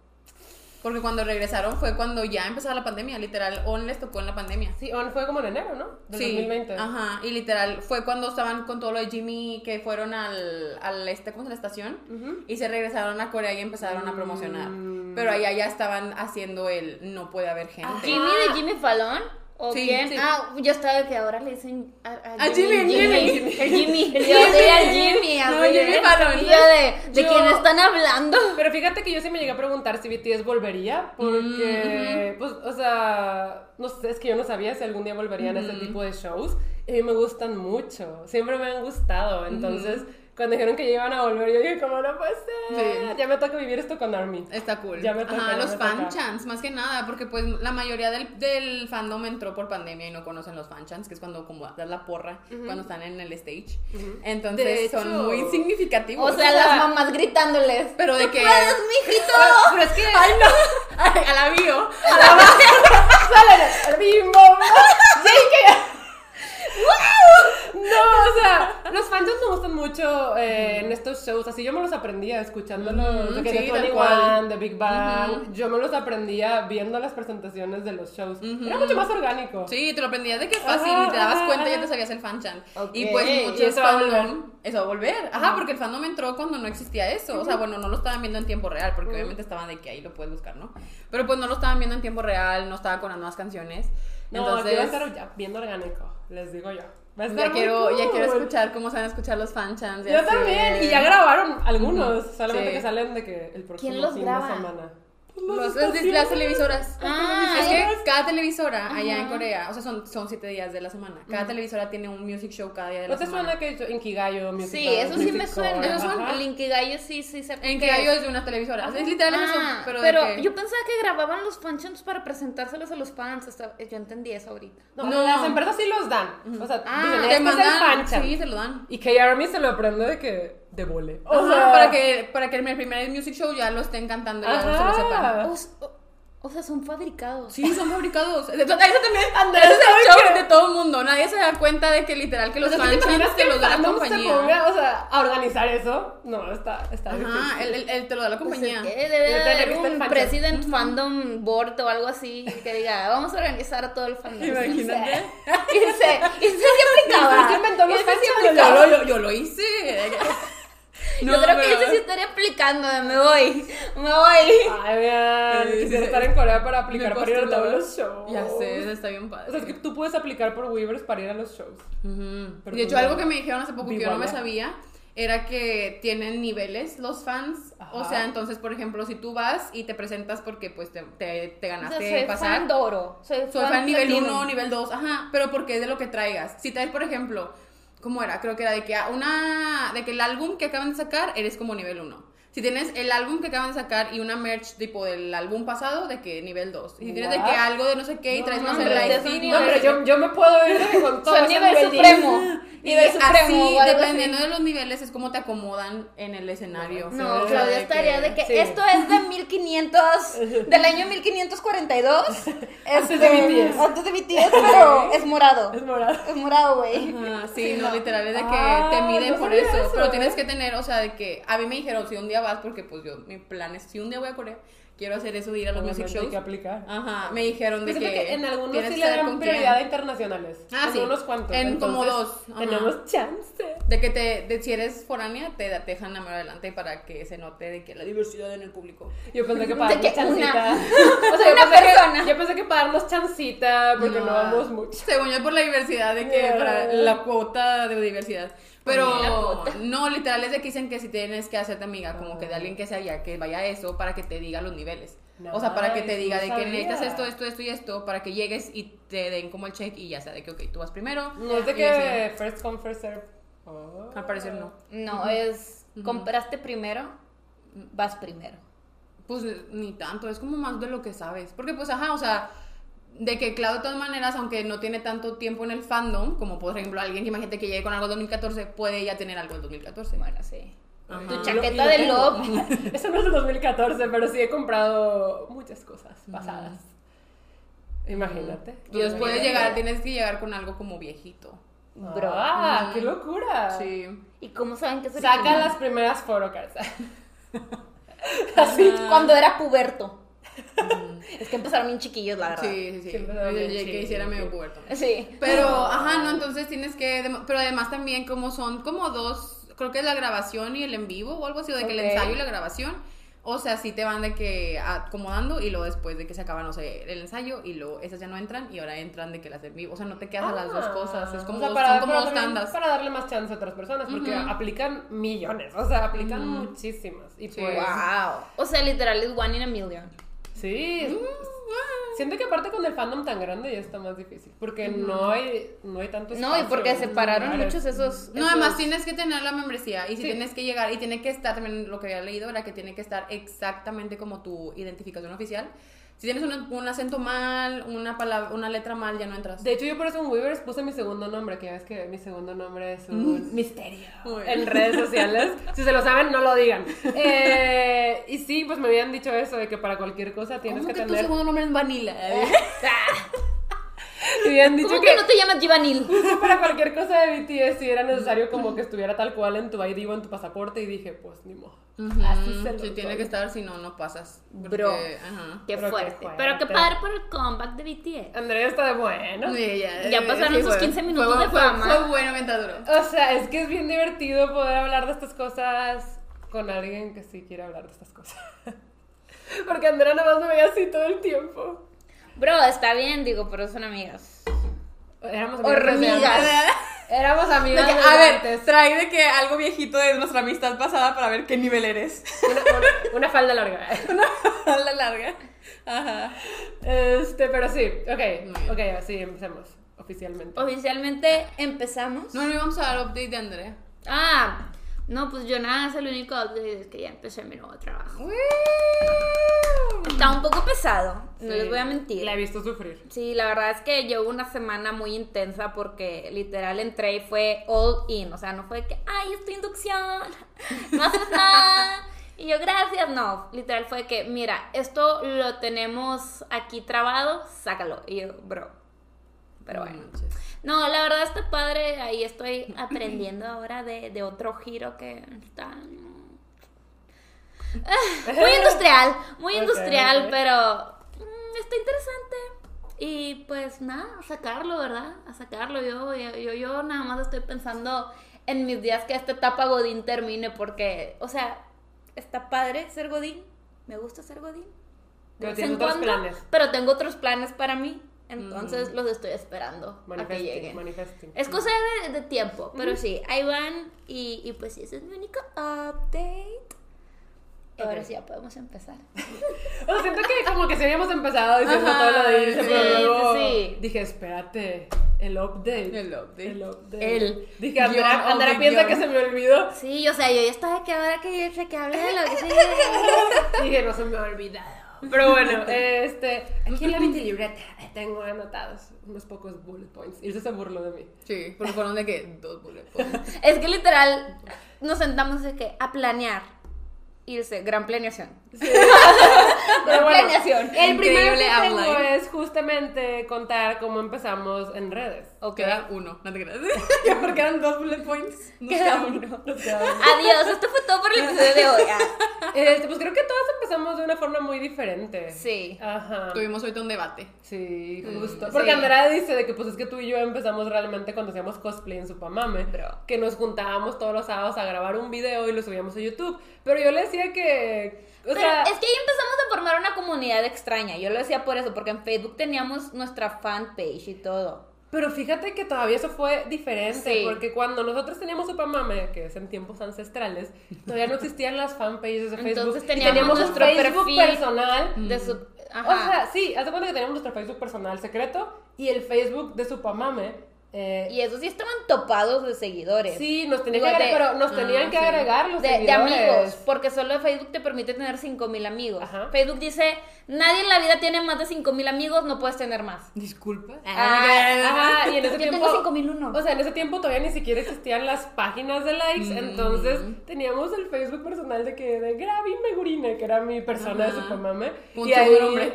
[SPEAKER 3] Porque cuando regresaron fue cuando ya empezaba la pandemia, literal, On les tocó en la pandemia.
[SPEAKER 2] Sí, On fue como en enero, ¿no? Del 2020.
[SPEAKER 3] Ajá, y literal fue cuando estaban con todo lo de Jimmy que fueron al, al este, ¿cómo se la estación? Y se regresaron a Corea y empezaron a promocionar.
[SPEAKER 2] Mm.
[SPEAKER 3] Pero allá ya estaban haciendo el no puede haber gente.
[SPEAKER 1] ¿Jimmy de Jimmy Fallon? ¿O
[SPEAKER 3] Sí,
[SPEAKER 1] quién?
[SPEAKER 3] sí.
[SPEAKER 1] Ah, yo estaba que ahora le dicen a,
[SPEAKER 3] A Jimmy, Jimmy.
[SPEAKER 1] El Jimmy.
[SPEAKER 3] El (laughs)
[SPEAKER 1] Yo
[SPEAKER 3] Jimmy.
[SPEAKER 1] soy al Jimmy.
[SPEAKER 3] No, Jimmy
[SPEAKER 1] de- yo de, ¿de
[SPEAKER 2] Yo-
[SPEAKER 1] quién están hablando?
[SPEAKER 2] Pero fíjate que yo sí me llegué a preguntar si BTS volvería, porque, pues, o sea, no sé, es que yo no sabía si algún día volverían a ese tipo de shows. Y a mí me gustan mucho, siempre me han gustado. Entonces, cuando dijeron que ya iban a volver, yo dije, ¿cómo no puede ser?
[SPEAKER 3] Sí.
[SPEAKER 2] Ya me toca vivir esto con Army.
[SPEAKER 3] Está cool.
[SPEAKER 2] Ya me toca,
[SPEAKER 3] Ajá, los
[SPEAKER 2] me
[SPEAKER 3] fan
[SPEAKER 2] toca.
[SPEAKER 3] chants, más que nada, porque pues la mayoría del, del fandom entró por pandemia y no conocen los fan chants, que es cuando como das la porra, cuando están en el stage. Entonces son muy significativos.
[SPEAKER 1] O sea, las mamás gritándoles.
[SPEAKER 3] pero de
[SPEAKER 1] ¡Tú
[SPEAKER 3] que...
[SPEAKER 1] puedes, mijito!
[SPEAKER 2] Pero es que...
[SPEAKER 3] ¡Ay, no! Ay, (laughs) a la bio. (laughs) (laughs)
[SPEAKER 2] ¡Sale! ¡Mi mamá! No, o sea, los fans me gustan mucho eh, en estos shows. Así yo me los aprendía escuchándolos.
[SPEAKER 3] Ujú,
[SPEAKER 2] de que
[SPEAKER 3] sí,
[SPEAKER 2] de
[SPEAKER 3] tal
[SPEAKER 2] 21,
[SPEAKER 3] cual.
[SPEAKER 2] de Big Bang. Yo me los aprendía viendo las presentaciones de los shows. Era mucho más orgánico.
[SPEAKER 3] Sí, te lo aprendías de que es fácil
[SPEAKER 2] Ajá,
[SPEAKER 3] y te dabas
[SPEAKER 2] ajá,
[SPEAKER 3] cuenta y ya te sabías el fan chant.
[SPEAKER 2] Ok,
[SPEAKER 3] Y pues
[SPEAKER 2] y
[SPEAKER 3] muchos
[SPEAKER 2] eso va a
[SPEAKER 3] fandom. Eso va a volver. Ajá, porque el fandom entró cuando no existía eso. O sea, bueno, no lo estaban viendo en tiempo real, porque obviamente estaban de que ahí lo puedes buscar, ¿no? Pero pues no lo estaban viendo en tiempo real, no estaba con las nuevas canciones.
[SPEAKER 2] No,
[SPEAKER 3] Entonces,
[SPEAKER 2] aquí va a estar ya bien orgánico, les digo yo. Va a estar
[SPEAKER 3] ya
[SPEAKER 2] muy
[SPEAKER 3] quiero, ya quiero escuchar cómo se van a escuchar los fan chants.
[SPEAKER 2] Yo también, y ya grabaron algunos, solamente
[SPEAKER 3] Sí.
[SPEAKER 2] que salen de que el próximo
[SPEAKER 1] ¿Quién los
[SPEAKER 2] fin
[SPEAKER 1] graba?
[SPEAKER 2] de semana.
[SPEAKER 3] Los, las, las televisoras.
[SPEAKER 1] Ah,
[SPEAKER 3] es que cada televisora allá en Corea, o sea, son, son siete días de la semana. Cada televisora tiene un music show cada día de la
[SPEAKER 2] ¿No te
[SPEAKER 3] semana.
[SPEAKER 2] suena que yo- Inkigayo, Music
[SPEAKER 1] Sí, eso sí me suena. Son
[SPEAKER 2] Ajá.
[SPEAKER 1] el Inkigayo sí, sí
[SPEAKER 3] que hay
[SPEAKER 1] es.
[SPEAKER 3] de una televisora. Es literal eso,
[SPEAKER 1] Ah,
[SPEAKER 3] pero,
[SPEAKER 1] pero,
[SPEAKER 3] de que-
[SPEAKER 1] yo pensaba que grababan los fanchants para presentárselos a los fans. hasta- yo entendí eso ahorita.
[SPEAKER 2] No,
[SPEAKER 3] No.
[SPEAKER 2] las empresas sí los dan. O sea,
[SPEAKER 1] Ah,
[SPEAKER 2] dicen,
[SPEAKER 1] te
[SPEAKER 2] el
[SPEAKER 3] mandan, sí, se lo dan.
[SPEAKER 2] Y que Army se lo aprende de que de vole. O
[SPEAKER 3] Ajá,
[SPEAKER 2] sea,
[SPEAKER 3] para que para que en el primer music show ya lo estén cantando y ya no se lo sepan.
[SPEAKER 1] O, o- o sea, son fabricados.
[SPEAKER 3] Sí, son fabricados. (laughs) Eso también,
[SPEAKER 2] Andrés,
[SPEAKER 3] ese es el
[SPEAKER 2] ¿sabes
[SPEAKER 3] show de todo el mundo. Nadie se da cuenta de que literal que los
[SPEAKER 2] O sea, ¿sí te
[SPEAKER 3] fans
[SPEAKER 2] imaginas
[SPEAKER 3] te
[SPEAKER 2] que
[SPEAKER 3] los da la
[SPEAKER 2] fandom se
[SPEAKER 3] compañía.
[SPEAKER 2] ponga, o sea, a organizar eso? No, está, está
[SPEAKER 3] Ajá,
[SPEAKER 2] difícil.
[SPEAKER 3] el, el, el te lo da la
[SPEAKER 1] Pues es
[SPEAKER 3] compañía.
[SPEAKER 1] que
[SPEAKER 2] estar
[SPEAKER 1] un president fandom board o algo así que diga, vamos a organizar a todo el fandom.
[SPEAKER 3] Imagínate. (laughs)
[SPEAKER 1] Y se, y se, se aplicaba.
[SPEAKER 2] ¿Quién inventó los
[SPEAKER 1] Y.
[SPEAKER 3] Yo, yo, yo lo hice. (laughs)
[SPEAKER 1] Yo creo que ese sí estaría aplicando, me voy, me voy.
[SPEAKER 2] Ay, vean,
[SPEAKER 3] Sí, (laughs)
[SPEAKER 2] quisiera
[SPEAKER 3] sí.
[SPEAKER 2] estar en Corea para aplicar para ir a todos los shows.
[SPEAKER 3] Ya sé, está bien
[SPEAKER 2] O sea,
[SPEAKER 3] padre.
[SPEAKER 2] es que tú puedes aplicar por Weavers para ir a los shows. Pero
[SPEAKER 3] de hecho,
[SPEAKER 2] pues
[SPEAKER 3] algo
[SPEAKER 2] no.
[SPEAKER 3] que me dijeron hace poco que yo no me sabía era que tienen niveles los fans. O sea, entonces, por ejemplo, si tú vas y te presentas porque pues te, te, te
[SPEAKER 1] O
[SPEAKER 3] ganaste
[SPEAKER 1] sea, soy
[SPEAKER 3] pasar.
[SPEAKER 1] fan Doro. Soy,
[SPEAKER 3] Soy fan nivel
[SPEAKER 1] platino.
[SPEAKER 3] 1, nivel 2, ajá, pero porque es de lo que traigas. Si traes, por ejemplo, ¿cómo era? Creo que era de que una de que el álbum que acaban de sacar eres como nivel 1. Si tienes el álbum que acaban de sacar y una merch tipo del álbum pasado, de que nivel 2. Y si tienes de que
[SPEAKER 2] What?
[SPEAKER 3] algo de no sé qué y
[SPEAKER 2] No,
[SPEAKER 3] traes más
[SPEAKER 1] hombre,
[SPEAKER 3] el
[SPEAKER 1] son
[SPEAKER 2] No, pero yo, yo me puedo ir de que con (laughs) todo ese
[SPEAKER 1] nivel
[SPEAKER 2] diez.
[SPEAKER 1] supremo.
[SPEAKER 3] Y
[SPEAKER 1] Nivel
[SPEAKER 3] así,
[SPEAKER 1] supremo. algo
[SPEAKER 3] dependiendo
[SPEAKER 1] así.
[SPEAKER 3] de los niveles, es como te acomodan en el escenario.
[SPEAKER 1] No,
[SPEAKER 2] Sí,
[SPEAKER 1] Claudia
[SPEAKER 3] de
[SPEAKER 1] estaría de que
[SPEAKER 2] sí.
[SPEAKER 1] esto es de 1500, (laughs) del año 1542. (laughs)
[SPEAKER 2] Antes de
[SPEAKER 1] Este,
[SPEAKER 2] BTS.
[SPEAKER 1] Antes de BTS, pero es morado.
[SPEAKER 2] Es morado.
[SPEAKER 1] Es morado, güey.
[SPEAKER 3] Ajá, sí, no,
[SPEAKER 1] no.
[SPEAKER 3] literal, es de que
[SPEAKER 2] Ah,
[SPEAKER 3] te miden
[SPEAKER 2] no
[SPEAKER 3] por eso,
[SPEAKER 2] eso.
[SPEAKER 3] Pero tienes que tener, o sea, de que a mí me dijeron, si un día vas, porque pues yo, mi plan es, si un día voy a Corea, quiero hacer eso de ir a los music
[SPEAKER 2] Obviamente hay
[SPEAKER 3] shows.
[SPEAKER 2] que aplicar.
[SPEAKER 3] Ajá, me dijeron de que,
[SPEAKER 2] que en algunos sí le dan prioridad a internacionales.
[SPEAKER 3] Ah,
[SPEAKER 2] en
[SPEAKER 3] sí.
[SPEAKER 2] unos cuantos.
[SPEAKER 3] En como
[SPEAKER 2] Entonces,
[SPEAKER 3] dos, ajá.
[SPEAKER 2] Tenemos chance.
[SPEAKER 3] De que te, de, si eres foránea, te, te dejan a mano adelante para que se note de que la diversidad en el público.
[SPEAKER 2] Yo pensé que para darnos chancita.
[SPEAKER 1] una- (laughs)
[SPEAKER 2] o sea,
[SPEAKER 1] una persona.
[SPEAKER 2] que, yo pensé que para darnos chancita, porque no,
[SPEAKER 3] No.
[SPEAKER 2] vamos mucho.
[SPEAKER 3] Según yo por la diversidad de que
[SPEAKER 2] Yeah.
[SPEAKER 3] para la cuota de diversidad. Pero (laughs) no, literal es de que dicen que si tienes que hacerte amiga, como que de alguien que sea allá, que vaya a eso, para que te diga los niveles. O sea, para que te diga
[SPEAKER 2] no
[SPEAKER 3] de que necesitas esto, esto, esto y esto, para que llegues y te den como el check y ya sea de que, ok, tú vas primero.
[SPEAKER 2] No es de
[SPEAKER 3] así.
[SPEAKER 2] que first come, first serve. Oh.
[SPEAKER 3] Al parecer no.
[SPEAKER 1] No, es compraste primero, vas primero.
[SPEAKER 3] Pues ni tanto, es como más de lo que sabes. Porque pues, ajá, o sea, de que Clau de todas maneras, aunque no tiene tanto tiempo en el fandom, como por ejemplo alguien que imagínate que llegue con algo del 2014, puede ya tener algo del 2014.
[SPEAKER 1] Bueno, sí.
[SPEAKER 3] Ajá.
[SPEAKER 1] Tu
[SPEAKER 2] Y
[SPEAKER 1] chaqueta
[SPEAKER 2] y lo
[SPEAKER 1] de. Love. (laughs)
[SPEAKER 2] Eso no es de 2014, pero sí he comprado muchas cosas pasadas. Imagínate.
[SPEAKER 3] Puedes
[SPEAKER 1] Mira.
[SPEAKER 3] llegar, tienes que llegar con algo como viejito.
[SPEAKER 1] Bro.
[SPEAKER 2] ¡Ah, qué locura!
[SPEAKER 3] Sí.
[SPEAKER 1] ¿Y cómo saben que es
[SPEAKER 2] Saca
[SPEAKER 1] original?
[SPEAKER 2] las primeras photocards. (laughs)
[SPEAKER 1] Así, cuando era puberto. Es que empezaron bien chiquillos, la verdad.
[SPEAKER 3] Sí, sí, sí.
[SPEAKER 2] Bien
[SPEAKER 3] Oye, que hiciera medio puberto.
[SPEAKER 1] Sí.
[SPEAKER 3] Pero, ajá, no, entonces tienes que. Pero además también, como son como dos. Creo que es la grabación y el en vivo o algo así, o de que el ensayo y la grabación. O sea, sí te van de que acomodando y luego después de que se acaba, no sé, el ensayo y luego esas ya no entran y ahora entran de que las en vivo. O sea, no te quedas a las dos cosas. Es como,
[SPEAKER 2] Ah, O sea,
[SPEAKER 3] dos-
[SPEAKER 2] para,
[SPEAKER 3] son como
[SPEAKER 2] para
[SPEAKER 3] dos tandas.
[SPEAKER 2] para darle más chance a otras personas, porque aplican millones, o sea, aplican muchísimas. Y
[SPEAKER 3] Sí.
[SPEAKER 2] pues,
[SPEAKER 1] Wow. O sea, literal es one in a million.
[SPEAKER 2] Sí.
[SPEAKER 3] Mm,
[SPEAKER 2] Siento que aparte con el fandom tan grande ya está más difícil, porque no hay no hay tanto
[SPEAKER 1] No, y
[SPEAKER 2] espacio
[SPEAKER 1] porque separaron
[SPEAKER 2] lugares.
[SPEAKER 1] muchos esos.
[SPEAKER 3] No,
[SPEAKER 1] esos-
[SPEAKER 3] además tienes que tener la membresía y si
[SPEAKER 2] Sí.
[SPEAKER 3] tienes que llegar y tiene que estar, también lo que había leído era que tiene que estar exactamente como tu identificación oficial. Si tienes un, un acento mal, una palabra, una letra mal, ya no entras.
[SPEAKER 2] De hecho, yo por eso en Weavers puse mi segundo nombre, que ya ves que mi segundo nombre es un misterio
[SPEAKER 3] Uy.
[SPEAKER 2] en redes sociales. (laughs) si se lo saben, no lo digan. Eh, y sí, pues me habían dicho eso, de que para cualquier cosa tienes
[SPEAKER 3] ¿Cómo
[SPEAKER 2] que,
[SPEAKER 3] que tu
[SPEAKER 2] tener...
[SPEAKER 3] segundo nombre es Vanilla? (laughs) (laughs)
[SPEAKER 2] Habían dicho
[SPEAKER 1] ¿Cómo
[SPEAKER 2] que,
[SPEAKER 1] que no te llamas Givanil? (laughs)
[SPEAKER 2] para cualquier cosa de BTS sí era necesario como que estuviera tal cual en tu ID o en tu pasaporte y dije, pues ni modo. Así se lo
[SPEAKER 3] Sí, tiene que estar, si no, no pasas. Porque,
[SPEAKER 1] Bro.
[SPEAKER 3] Ajá.
[SPEAKER 1] Qué
[SPEAKER 2] Pero qué
[SPEAKER 1] fuerte.
[SPEAKER 2] fuerte.
[SPEAKER 1] Pero qué padre por el comeback de BTS.
[SPEAKER 2] Andrea está de bueno.
[SPEAKER 3] Sí, ya,
[SPEAKER 1] Ya pasaron
[SPEAKER 3] sí
[SPEAKER 1] sus
[SPEAKER 3] fue.
[SPEAKER 1] 15 minutos
[SPEAKER 3] Fue-
[SPEAKER 1] de
[SPEAKER 3] fue-
[SPEAKER 1] fama.
[SPEAKER 3] Fue bueno mientras duró.
[SPEAKER 2] O sea, es que es bien divertido poder hablar de estas cosas con alguien que sí quiere hablar de estas cosas. (laughs) Porque Andrea nada más me veía así todo el tiempo.
[SPEAKER 1] Bro, está bien, digo, pero son amigas.
[SPEAKER 2] Éramos
[SPEAKER 1] Hormigas. (laughs)
[SPEAKER 2] Éramos
[SPEAKER 3] De
[SPEAKER 2] amigas
[SPEAKER 3] que, a ver, trae de que algo viejito de nuestra amistad pasada para ver qué nivel eres.
[SPEAKER 2] Una, (laughs) una- una falda larga.
[SPEAKER 3] A la larga. Ajá.
[SPEAKER 2] Este, pero sí, ok, ok, así empecemos oficialmente.
[SPEAKER 1] Oficialmente empezamos.
[SPEAKER 3] No, no íbamos a dar update de Andrea.
[SPEAKER 1] Ah, no, pues yo nada, es el único update es que ya empecé mi nuevo trabajo. Está un poco pesado, no
[SPEAKER 2] Sí,
[SPEAKER 1] les voy a mentir.
[SPEAKER 2] La he visto sufrir.
[SPEAKER 1] Sí, la verdad es que llevo una semana muy intensa porque literal entré y fue all in. O sea, no fue que, ay, es tu inducción, no haces nada. Y yo, gracias. No, literal fue que, mira, esto lo tenemos aquí trabado, sácalo. Y yo, bro. Pero
[SPEAKER 3] No
[SPEAKER 1] bueno.
[SPEAKER 3] manches.
[SPEAKER 1] No, la verdad está padre. Ahí estoy aprendiendo ahora de, de otro giro que está. Ah, muy industrial, muy industrial, pero mm, está interesante. Y pues nada, a sacarlo, ¿verdad? A sacarlo. Yo, yo, yo, nada más estoy pensando en mis días que esta etapa Godín termine porque, o sea, está padre ser Godín. Me gusta ser Godín. de
[SPEAKER 2] Pero
[SPEAKER 1] en
[SPEAKER 2] otros planes.
[SPEAKER 1] Pero tengo otros planes para mí. Entonces los estoy esperando a que
[SPEAKER 2] Manifesting,
[SPEAKER 1] lleguen.
[SPEAKER 2] manifesting.
[SPEAKER 1] Es cosa de, de tiempo, pero sí, ahí van y, y pues sí, ese es mi único update. Ahora sí ya podemos empezar. (laughs)
[SPEAKER 2] O sea, siento que como que si habíamos empezado diciendo
[SPEAKER 3] Ajá,
[SPEAKER 2] todo lo de irse,
[SPEAKER 3] sí,
[SPEAKER 2] pero luego
[SPEAKER 1] sí.
[SPEAKER 2] dije, espérate, el update.
[SPEAKER 3] El update.
[SPEAKER 2] El update.
[SPEAKER 1] El
[SPEAKER 2] Dije, Andrea, Andrea piensa que se me olvidó.
[SPEAKER 1] Sí, o sea, yo ya estaba que ahora que que hable de lo que (laughs) sí.
[SPEAKER 2] Dije, no se me ha olvidado. Pero bueno, (laughs) este, aquí en la (clears throat) libreta tengo anotados unos pocos bullet points. Y eso se burló de mí.
[SPEAKER 3] Sí, porque fueron de que dos bullet points.
[SPEAKER 1] Es que literal nos sentamos de que a planear. Irse, gran planeación. (laughs)
[SPEAKER 2] Pero
[SPEAKER 1] Gran
[SPEAKER 2] bueno,
[SPEAKER 1] planeación.
[SPEAKER 2] el primero que tengo
[SPEAKER 3] outline.
[SPEAKER 2] es justamente contar cómo empezamos en redes.
[SPEAKER 1] Ok.
[SPEAKER 3] Queda (laughs) uno, no te creas. (laughs) porque eran dos bullet points. Nos
[SPEAKER 1] Queda
[SPEAKER 3] queda
[SPEAKER 1] uno.
[SPEAKER 2] Nos queda uno.
[SPEAKER 1] Adiós, esto fue todo por el episodio de hoy. Ah,
[SPEAKER 2] Este, pues creo que todos empezamos de una forma muy diferente.
[SPEAKER 1] Sí.
[SPEAKER 2] Ajá.
[SPEAKER 3] Tuvimos ahorita un debate.
[SPEAKER 2] Sí, justo.
[SPEAKER 1] sí.
[SPEAKER 2] Porque Andrea dice de que pues es que tú y yo empezamos realmente cuando hacíamos cosplay en Supamame.
[SPEAKER 1] Bro.
[SPEAKER 2] Que nos juntábamos todos los sábados a grabar un video y lo subíamos a YouTube. Pero yo le decía que. O
[SPEAKER 1] Pero
[SPEAKER 2] sea.
[SPEAKER 1] es que ahí empezamos a formar una comunidad extraña. Yo lo decía por eso, porque en Facebook teníamos nuestra fanpage y todo.
[SPEAKER 2] Pero fíjate que todavía eso fue diferente,
[SPEAKER 1] Sí.
[SPEAKER 2] porque cuando nosotros teníamos Supamame, que es en tiempos ancestrales, todavía no existían las fanpages de Facebook.
[SPEAKER 1] Entonces teníamos
[SPEAKER 2] un
[SPEAKER 1] nuestro
[SPEAKER 2] Facebook
[SPEAKER 1] perfil.
[SPEAKER 2] personal.
[SPEAKER 1] De su.
[SPEAKER 2] O
[SPEAKER 1] Ajá.
[SPEAKER 2] sea, sí, haz de cuenta que teníamos nuestro Facebook personal secreto y el Facebook de Supamame. Eh,
[SPEAKER 1] y esos sí estaban topados de seguidores.
[SPEAKER 2] sí, nos tenían,
[SPEAKER 1] Digo,
[SPEAKER 2] que,
[SPEAKER 1] de-
[SPEAKER 2] agregar, pero nos
[SPEAKER 3] Ah,
[SPEAKER 2] tenían que
[SPEAKER 3] sí.
[SPEAKER 2] agregar los
[SPEAKER 1] de, de
[SPEAKER 2] seguidores.
[SPEAKER 1] amigos, porque solo Facebook te permite tener 5000 amigos.
[SPEAKER 2] Ajá.
[SPEAKER 1] Facebook dice, nadie en la vida tiene más de 5000 amigos, no puedes tener más.
[SPEAKER 3] Disculpa.
[SPEAKER 1] Ah,
[SPEAKER 2] Ajá, y en ese
[SPEAKER 1] Yo
[SPEAKER 2] tiempo.
[SPEAKER 1] tengo 5001.
[SPEAKER 2] O sea, en ese tiempo todavía ni siquiera existían las páginas de likes.
[SPEAKER 3] Mm.
[SPEAKER 2] Entonces teníamos el Facebook personal de que de Gravi Megurine, que era mi persona de
[SPEAKER 3] Ajá.
[SPEAKER 2] Supermame.
[SPEAKER 3] Un
[SPEAKER 2] y ahí,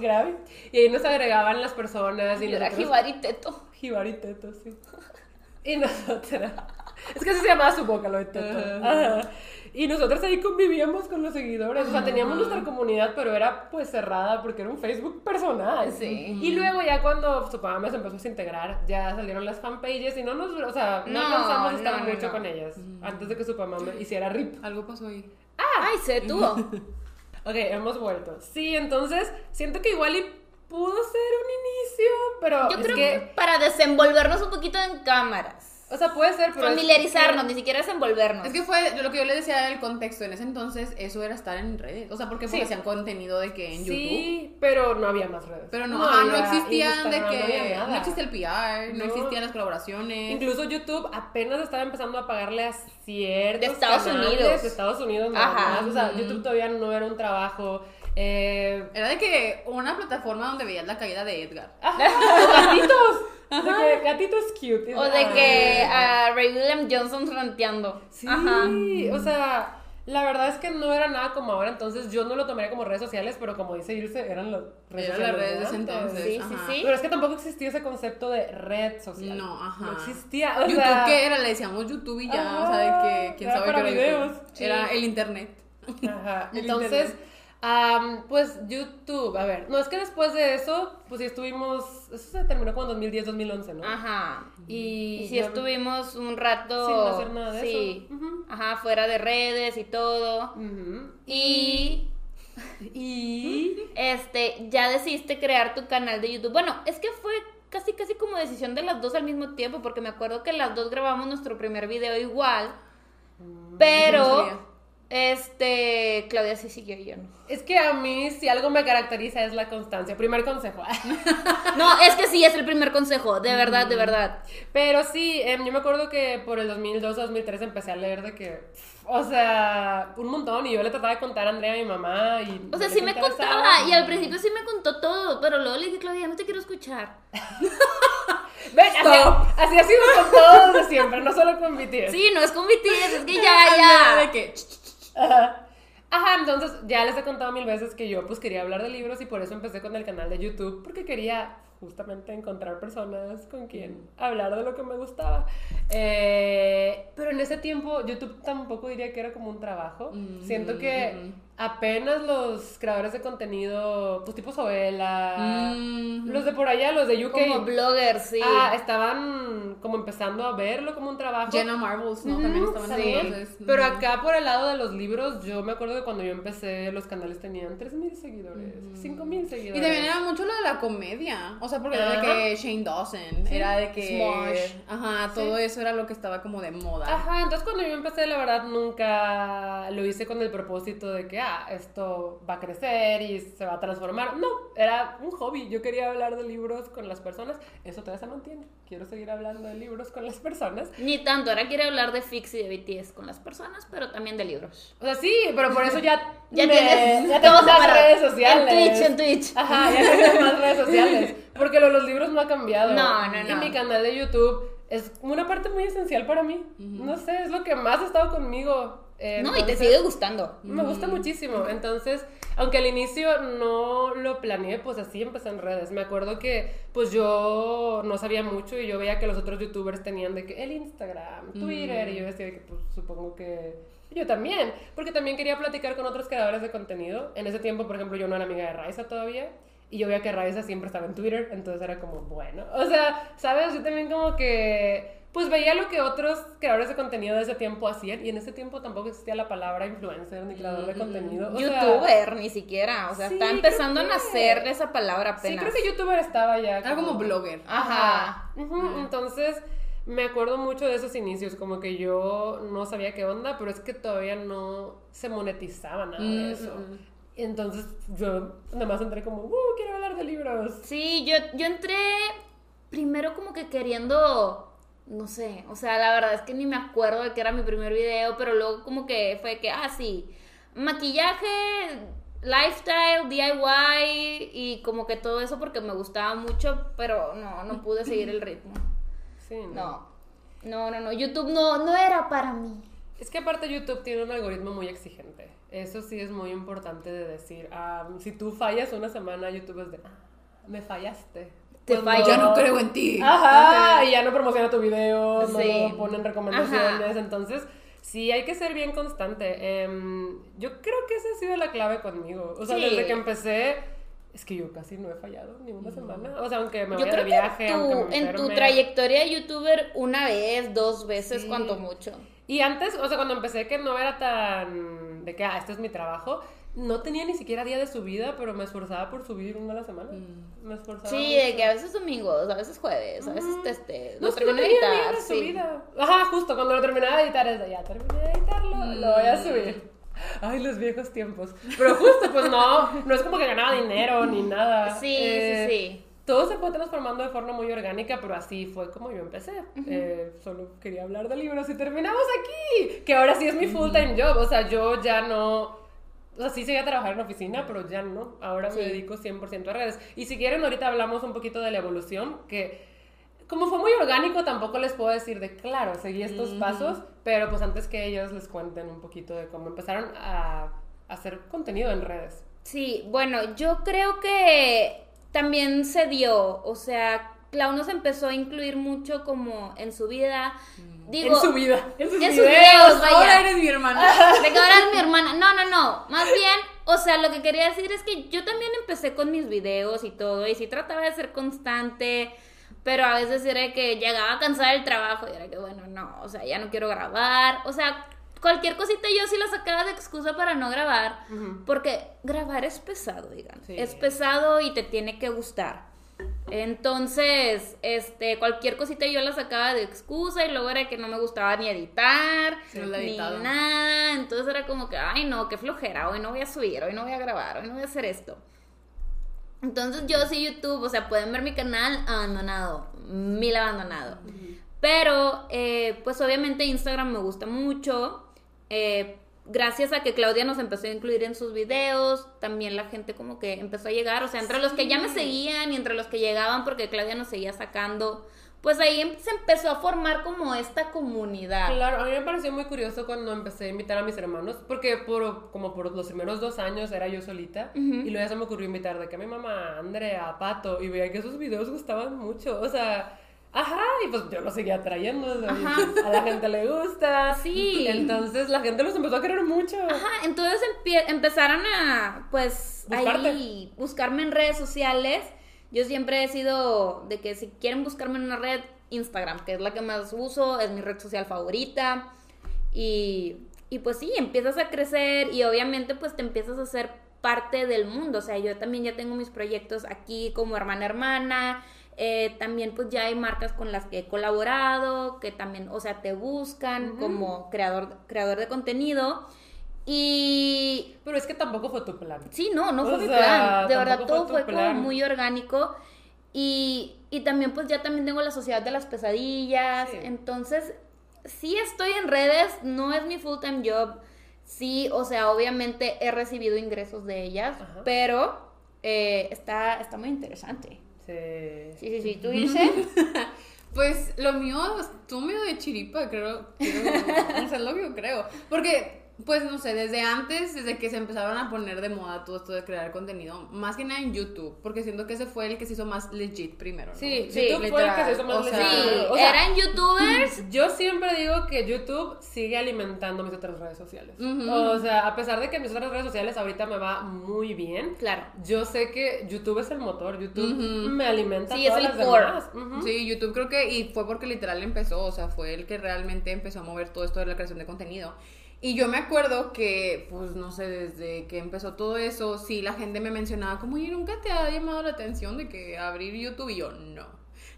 [SPEAKER 2] Gravi. Y ahí nos agregaban las personas. Y
[SPEAKER 1] Y era Jibari Teto.
[SPEAKER 2] Jibari Teto, sí. Y nosotras. Es que así se llamaba su boca, lo de Teto.
[SPEAKER 3] Ajá.
[SPEAKER 2] Ajá. Y nosotros ahí convivíamos con los seguidores. O sea, teníamos nuestra comunidad, pero era pues cerrada porque era un Facebook personal.
[SPEAKER 1] Sí.
[SPEAKER 2] Y luego ya cuando su papá se empezó a desintegrar, ya salieron las fanpages y no nos, o sea, no, alcanzamos a estar
[SPEAKER 1] no,
[SPEAKER 2] mucho
[SPEAKER 1] no.
[SPEAKER 2] con ellas antes de que su papá me hiciera rip.
[SPEAKER 3] Algo pasó ahí.
[SPEAKER 2] Ah,
[SPEAKER 1] Ay, se detuvo. (laughs)
[SPEAKER 2] Ok, hemos vuelto. Sí, entonces siento que igual y pudo ser un inicio, pero
[SPEAKER 1] Yo
[SPEAKER 2] es
[SPEAKER 1] creo
[SPEAKER 2] que,
[SPEAKER 1] que para desenvolvernos un poquito en cámaras.
[SPEAKER 2] o sea, puede ser, pero es
[SPEAKER 1] Familiarizarnos,
[SPEAKER 2] que-
[SPEAKER 1] ni siquiera desenvolvernos.
[SPEAKER 3] Es que fue lo que yo le decía del contexto en ese entonces, eso era estar en redes. O sea, porque, porque
[SPEAKER 2] Sí.
[SPEAKER 3] hacían contenido de que en YouTube.
[SPEAKER 2] Sí, pero no había más redes.
[SPEAKER 3] Pero no, ajá, no
[SPEAKER 2] había
[SPEAKER 3] existían de que.
[SPEAKER 2] no
[SPEAKER 3] No,
[SPEAKER 2] nada.
[SPEAKER 3] existía el PR, no,
[SPEAKER 2] No.
[SPEAKER 3] existían las colaboraciones.
[SPEAKER 2] Incluso YouTube apenas estaba empezando a pagarle a ciertos
[SPEAKER 1] De Estados
[SPEAKER 2] canales
[SPEAKER 1] Unidos.
[SPEAKER 2] de Estados Unidos nada
[SPEAKER 1] Ajá.
[SPEAKER 2] más. O sea. YouTube todavía no era un trabajo. Eh,
[SPEAKER 3] Era de que una plataforma donde veías la caída de Edgar.
[SPEAKER 2] ajá, o gatitos. De que gatitos cute.
[SPEAKER 1] o de que a Ray William Johnson ranteando.
[SPEAKER 2] Sí,
[SPEAKER 1] Ajá.
[SPEAKER 2] o sea, la verdad es que no era nada como ahora, entonces yo no lo tomaría como redes sociales, pero como dice Ilse, eran las redes
[SPEAKER 3] Eran las
[SPEAKER 2] sociales.
[SPEAKER 3] redes de ese
[SPEAKER 2] antes.
[SPEAKER 3] entonces.
[SPEAKER 1] Sí, sí,
[SPEAKER 3] ajá.
[SPEAKER 1] sí.
[SPEAKER 2] Pero es que tampoco existía ese concepto de red social.
[SPEAKER 3] No, ajá.
[SPEAKER 2] No existía. O
[SPEAKER 3] YouTube,
[SPEAKER 2] sea,
[SPEAKER 3] ¿qué era? Le decíamos YouTube y ya.
[SPEAKER 2] Ajá.
[SPEAKER 3] O sea, de que quién
[SPEAKER 2] Era
[SPEAKER 3] sabe
[SPEAKER 2] para
[SPEAKER 3] qué era
[SPEAKER 2] videos,
[SPEAKER 3] YouTube.
[SPEAKER 2] sí.
[SPEAKER 3] Era el internet.
[SPEAKER 2] Ajá.
[SPEAKER 3] El
[SPEAKER 2] Entonces,
[SPEAKER 3] internet.
[SPEAKER 2] Am, pues YouTube, a ver, no es que después de eso, pues sí estuvimos, eso se terminó como en 2010, 2011, ¿no?
[SPEAKER 1] Ajá.
[SPEAKER 2] Y,
[SPEAKER 1] Y si
[SPEAKER 2] yo-
[SPEAKER 1] estuvimos un rato.
[SPEAKER 2] Sin hacer nada de
[SPEAKER 1] sí,
[SPEAKER 2] eso. Ujú.
[SPEAKER 1] Ajá, fuera de redes y todo. Y. (laughs)
[SPEAKER 2] Y...
[SPEAKER 1] Este, ya decidiste crear tu canal de YouTube. Bueno, es que fue casi, casi como decisión de las dos al mismo tiempo, porque me acuerdo que las dos grabamos nuestro primer video igual.
[SPEAKER 3] no
[SPEAKER 1] Pero. Este. Claudia sí siguió y yo no.
[SPEAKER 2] Es que a mí, si algo me caracteriza es la constancia. Primer consejo. (laughs)
[SPEAKER 1] No, es que sí, es el primer consejo, de verdad, de verdad.
[SPEAKER 2] Pero sí, em, yo me acuerdo que por el 2002 2003 empecé a leer de que, o sea, un montón. Y yo le trataba de contar a Andrea, a mi mamá. Y
[SPEAKER 1] O sea, sí me contaba y al principio sí me contó todo, pero luego le dije, Claudia, no te quiero escuchar. (laughs)
[SPEAKER 2] Ven, así, así ha sido con todos de siempre, no solo con BTS.
[SPEAKER 1] Sí, no es con BTS, es que ya, (laughs) ya.
[SPEAKER 3] De que.
[SPEAKER 2] Ajá. Ajá, entonces ya les he contado mil veces que yo pues quería hablar de libros y por eso empecé con el canal de YouTube, porque quería justamente encontrar personas con quien hablar de lo que me gustaba. Eh, pero en ese tiempo YouTube tampoco diría que era como un trabajo.
[SPEAKER 3] Mm,
[SPEAKER 2] Siento que
[SPEAKER 3] mm.
[SPEAKER 2] Apenas los creadores de contenido, pues tipo Sobela,
[SPEAKER 3] Mm.
[SPEAKER 2] los de por allá, los de UK,
[SPEAKER 1] Como blogger, sí.
[SPEAKER 2] ah, estaban como empezando a verlo como un trabajo.
[SPEAKER 3] Jenna Marbles, ¿no? También estaban
[SPEAKER 2] Sí,
[SPEAKER 3] entonces.
[SPEAKER 2] pero acá por el lado de los libros, yo me acuerdo que cuando yo empecé, los canales tenían 3.000 seguidores, 5.000 seguidores.
[SPEAKER 3] Y también era mucho lo de la comedia. O sea, porque era de que Shane Dawson, era de que.
[SPEAKER 1] Smosh.
[SPEAKER 3] Ajá, todo eso era lo que estaba como de moda.
[SPEAKER 2] Ajá, entonces cuando yo empecé, la verdad, nunca lo hice con el propósito de que, ah, esto va a crecer y se va a transformar. No, era un hobby. Yo quería hablar de libros con las personas. Eso todavía se mantiene. Quiero seguir hablando de libros con las personas.
[SPEAKER 1] Ni tanto, ahora quiere hablar de Fix y de BTS con las personas, pero también de libros.
[SPEAKER 2] O sea, sí, pero por eso ya, (laughs)
[SPEAKER 1] Ya
[SPEAKER 2] me-
[SPEAKER 1] tienes
[SPEAKER 2] ya (laughs) tengo más redes sociales.
[SPEAKER 1] En Twitch, en Twitch.
[SPEAKER 2] Ajá, ya tengo más redes (laughs) sociales. Porque lo los libros no ha cambiado.
[SPEAKER 1] No, no,
[SPEAKER 2] Y
[SPEAKER 1] no.
[SPEAKER 2] mi canal de YouTube es una parte muy esencial para mí. No sé, es lo que más ha estado conmigo. Eh,
[SPEAKER 1] No, y te sigue gustando.
[SPEAKER 2] Me gusta muchísimo. Entonces, aunque al inicio no lo planeé, pues así empecé en redes. Me acuerdo que pues yo no sabía mucho y yo veía que los otros youtubers tenían de que el Instagram, Twitter, y yo decía que pues supongo que yo también, porque también quería platicar con otros creadores de contenido. En ese tiempo, por ejemplo, yo no era amiga de Raiza todavía. Y yo veía que Raiza siempre estaba en Twitter, entonces era como, bueno. O sea, ¿sabes? Yo también como que pues veía lo que otros creadores de contenido de ese tiempo hacían y en ese tiempo tampoco existía la palabra influencer ni creador de contenido. O sea,
[SPEAKER 1] Youtuber, ni siquiera. O sea,
[SPEAKER 2] sí,
[SPEAKER 1] está empezando a nacer esa palabra
[SPEAKER 2] Sí,
[SPEAKER 1] apenas.
[SPEAKER 2] creo que youtuber estaba ya.
[SPEAKER 3] Era como blogger.
[SPEAKER 1] Ajá.
[SPEAKER 2] Ujú, Entonces, me acuerdo mucho de esos inicios, como que yo no sabía qué onda, pero es que todavía no se monetizaba nada de
[SPEAKER 3] Mm,
[SPEAKER 2] eso.
[SPEAKER 3] mm, mm.
[SPEAKER 2] Entonces, yo nada más entré como, uh, quiero hablar de libros.
[SPEAKER 1] Sí, yo, yo entré primero como que queriendo, no sé, o sea, la verdad es que ni me acuerdo de que era mi primer video, pero luego como que fue que, ah, sí, maquillaje, lifestyle, DIY y como que todo eso porque me gustaba mucho, pero no, no pude seguir el ritmo.
[SPEAKER 2] Sí,
[SPEAKER 1] No, no, no, no, YouTube no, no era para mí.
[SPEAKER 2] Es que aparte YouTube tiene un algoritmo muy exigente. Eso sí es muy importante de decir. Ah, si tú fallas una semana, YouTube es de, ah, me fallaste.
[SPEAKER 1] Te falló.
[SPEAKER 3] Ya no creo en ti.
[SPEAKER 2] Ajá, y ya no promociona tu video, no
[SPEAKER 1] Sí.
[SPEAKER 2] ponen recomendaciones,
[SPEAKER 1] Ajá.
[SPEAKER 2] entonces sí hay que ser bien constante. Em, yo creo que esa ha sido la clave conmigo. O sea,
[SPEAKER 1] Sí.
[SPEAKER 2] desde que empecé, Es que yo casi no he fallado ni una semana. O sea, aunque me
[SPEAKER 1] Yo
[SPEAKER 2] vaya
[SPEAKER 1] creo
[SPEAKER 2] de
[SPEAKER 1] que
[SPEAKER 2] viaje,
[SPEAKER 1] en
[SPEAKER 2] aunque
[SPEAKER 1] tu,
[SPEAKER 2] me
[SPEAKER 1] en tu trayectoria de youtuber una vez, dos veces,
[SPEAKER 2] Sí.
[SPEAKER 1] cuanto mucho.
[SPEAKER 2] Y antes, o sea, cuando empecé que no era tan de que, ah, este es mi trabajo, no tenía ni siquiera día de subida, pero me esforzaba por subir una a la semana. Me esforzaba.
[SPEAKER 1] Sí, de
[SPEAKER 2] mucho.
[SPEAKER 1] que a veces domingos, a veces jueves, a veces este,
[SPEAKER 2] No,
[SPEAKER 1] lo termino de editar,
[SPEAKER 2] de
[SPEAKER 1] sí.
[SPEAKER 2] subida. Ajá, justo cuando lo terminaba de editar es de ya terminé de editarlo, lo voy a subir. Ay, los viejos tiempos. Pero justo, pues no, no es como que ganaba dinero ni nada.
[SPEAKER 1] Sí,
[SPEAKER 2] Eh,
[SPEAKER 1] sí, sí.
[SPEAKER 2] Todo se fue transformando de forma muy orgánica, pero así fue como yo empecé. Eh, solo quería hablar de libros y terminamos aquí. Que ahora sí es mi full time job. O sea, yo ya no. O sea, sí seguía a trabajar en oficina, pero ya no. Ahora
[SPEAKER 1] Sí.
[SPEAKER 2] me dedico 100% a redes. Y si quieren, ahorita hablamos un poquito de la evolución, que como fue muy orgánico, tampoco les puedo decir de, claro, seguí estos pasos, pero pues antes que ellos les cuenten un poquito de cómo empezaron a hacer contenido en redes.
[SPEAKER 1] Sí, bueno, yo creo que también se dio, o sea, Clau nos empezó a incluir mucho como en su vida. Digo,
[SPEAKER 2] en su vida. En sus
[SPEAKER 1] en sus
[SPEAKER 2] videos.
[SPEAKER 1] videos, vaya.
[SPEAKER 3] Ahora eres mi hermana.
[SPEAKER 1] De que ahora es mi hermana. No, no. Más bien, o sea, lo que quería decir es que yo también empecé con mis videos y todo, y sí trataba de ser constante, pero a veces era que llegaba cansada del trabajo y era que, bueno, no, o sea, ya no quiero grabar. O sea, cualquier cosita yo sí la sacaba de excusa para no grabar, porque grabar es pesado, digan.
[SPEAKER 2] Sí.
[SPEAKER 1] Es pesado y te tiene que gustar. Entonces, este, cualquier cosita yo la sacaba de excusa y luego era que no me gustaba ni editar,
[SPEAKER 3] Sí,
[SPEAKER 1] ni nada. Entonces era como que, ay no, qué flojera, hoy no voy a subir, hoy no voy a grabar, hoy no voy a hacer esto. Entonces yo sí YouTube, o sea, pueden ver mi canal abandonado, mil abandonado. Pero, eh, pues obviamente Instagram me gusta mucho. eh, gracias a que Claudia nos empezó a incluir en sus videos, también la gente como que empezó a llegar, o sea, entre los que ya me seguían y entre los que llegaban porque Claudia nos seguía sacando, pues ahí em- se empezó a formar como esta comunidad.
[SPEAKER 2] Claro, a mí me pareció muy curioso cuando empecé a invitar a mis hermanos, porque por, como por los primeros dos años era yo solita, y luego ya se me ocurrió invitar de que a mi mamá, Andrea, Pato, y veía que sus videos gustaban mucho, o sea, ajá, y pues yo los seguía trayendo, o sea, y
[SPEAKER 1] Ajá.
[SPEAKER 2] pues (laughs) a la gente le gusta,
[SPEAKER 1] Sí.
[SPEAKER 2] entonces la gente los empezó a querer mucho.
[SPEAKER 1] Ajá, entonces empie- empezaron a, pues,
[SPEAKER 2] Buscarte.
[SPEAKER 1] ahí buscarme en redes sociales. Yo siempre he sido de que si quieren buscarme en una red, Instagram, que es la que más uso, es mi red social favorita. Y, y pues sí, empiezas a crecer y obviamente pues te empiezas a hacer parte del mundo. O sea, yo también ya tengo mis proyectos aquí como hermana hermana. Eh, también pues ya hay marcas con las que he colaborado, que también, o sea, te buscan como creador, creador de contenido. Y
[SPEAKER 2] Pero es que tampoco fue tu plan.
[SPEAKER 1] Sí, no, no fue
[SPEAKER 2] O
[SPEAKER 1] mi
[SPEAKER 2] sea,
[SPEAKER 1] plan. De verdad, todo
[SPEAKER 2] fue
[SPEAKER 1] como muy orgánico. Y, y también, pues ya también tengo la Sociedad de las Pesadillas.
[SPEAKER 2] Sí.
[SPEAKER 1] Entonces, sí estoy en redes, no es mi full time job. Sí, o sea, obviamente he recibido ingresos de ellas,
[SPEAKER 2] Ajá.
[SPEAKER 1] pero eh, está, está muy interesante.
[SPEAKER 2] Sí.
[SPEAKER 1] Sí, sí, sí. ¿Tú (laughs) dices?
[SPEAKER 3] Pues lo mío estuvo medio de chiripa, creo. creo o sea, lo que yo creo. Porque, pues no sé, desde antes, desde que se empezaron a poner de moda todo esto de crear contenido, más que nada en YouTube, porque siento que ese fue el que se hizo más legit primero. ¿no?
[SPEAKER 2] Sí,
[SPEAKER 1] Sí,
[SPEAKER 2] YouTube fue el que se hizo
[SPEAKER 3] literal,
[SPEAKER 2] más
[SPEAKER 3] o sea,
[SPEAKER 2] legítimo.
[SPEAKER 1] Sí,
[SPEAKER 2] O sea,
[SPEAKER 1] eran youtubers. (clears throat)
[SPEAKER 2] Yo siempre digo que YouTube sigue alimentando mis otras redes sociales. O sea, a pesar de que mis otras redes sociales ahorita me va muy bien,
[SPEAKER 1] Claro.
[SPEAKER 2] yo sé que YouTube es el motor, YouTube
[SPEAKER 3] Ujú.
[SPEAKER 2] me alimenta
[SPEAKER 1] Sí,
[SPEAKER 2] todas
[SPEAKER 1] es el
[SPEAKER 2] las
[SPEAKER 1] core.
[SPEAKER 3] Sí, YouTube creo que, y fue porque literal empezó, o sea, fue el que realmente empezó a mover todo esto de la creación de contenido. Y yo me acuerdo que, pues no sé, desde que empezó todo eso, sí, la gente me mencionaba como, oye, ¿nunca te ha llamado la atención de que abrir YouTube? Y yo, no.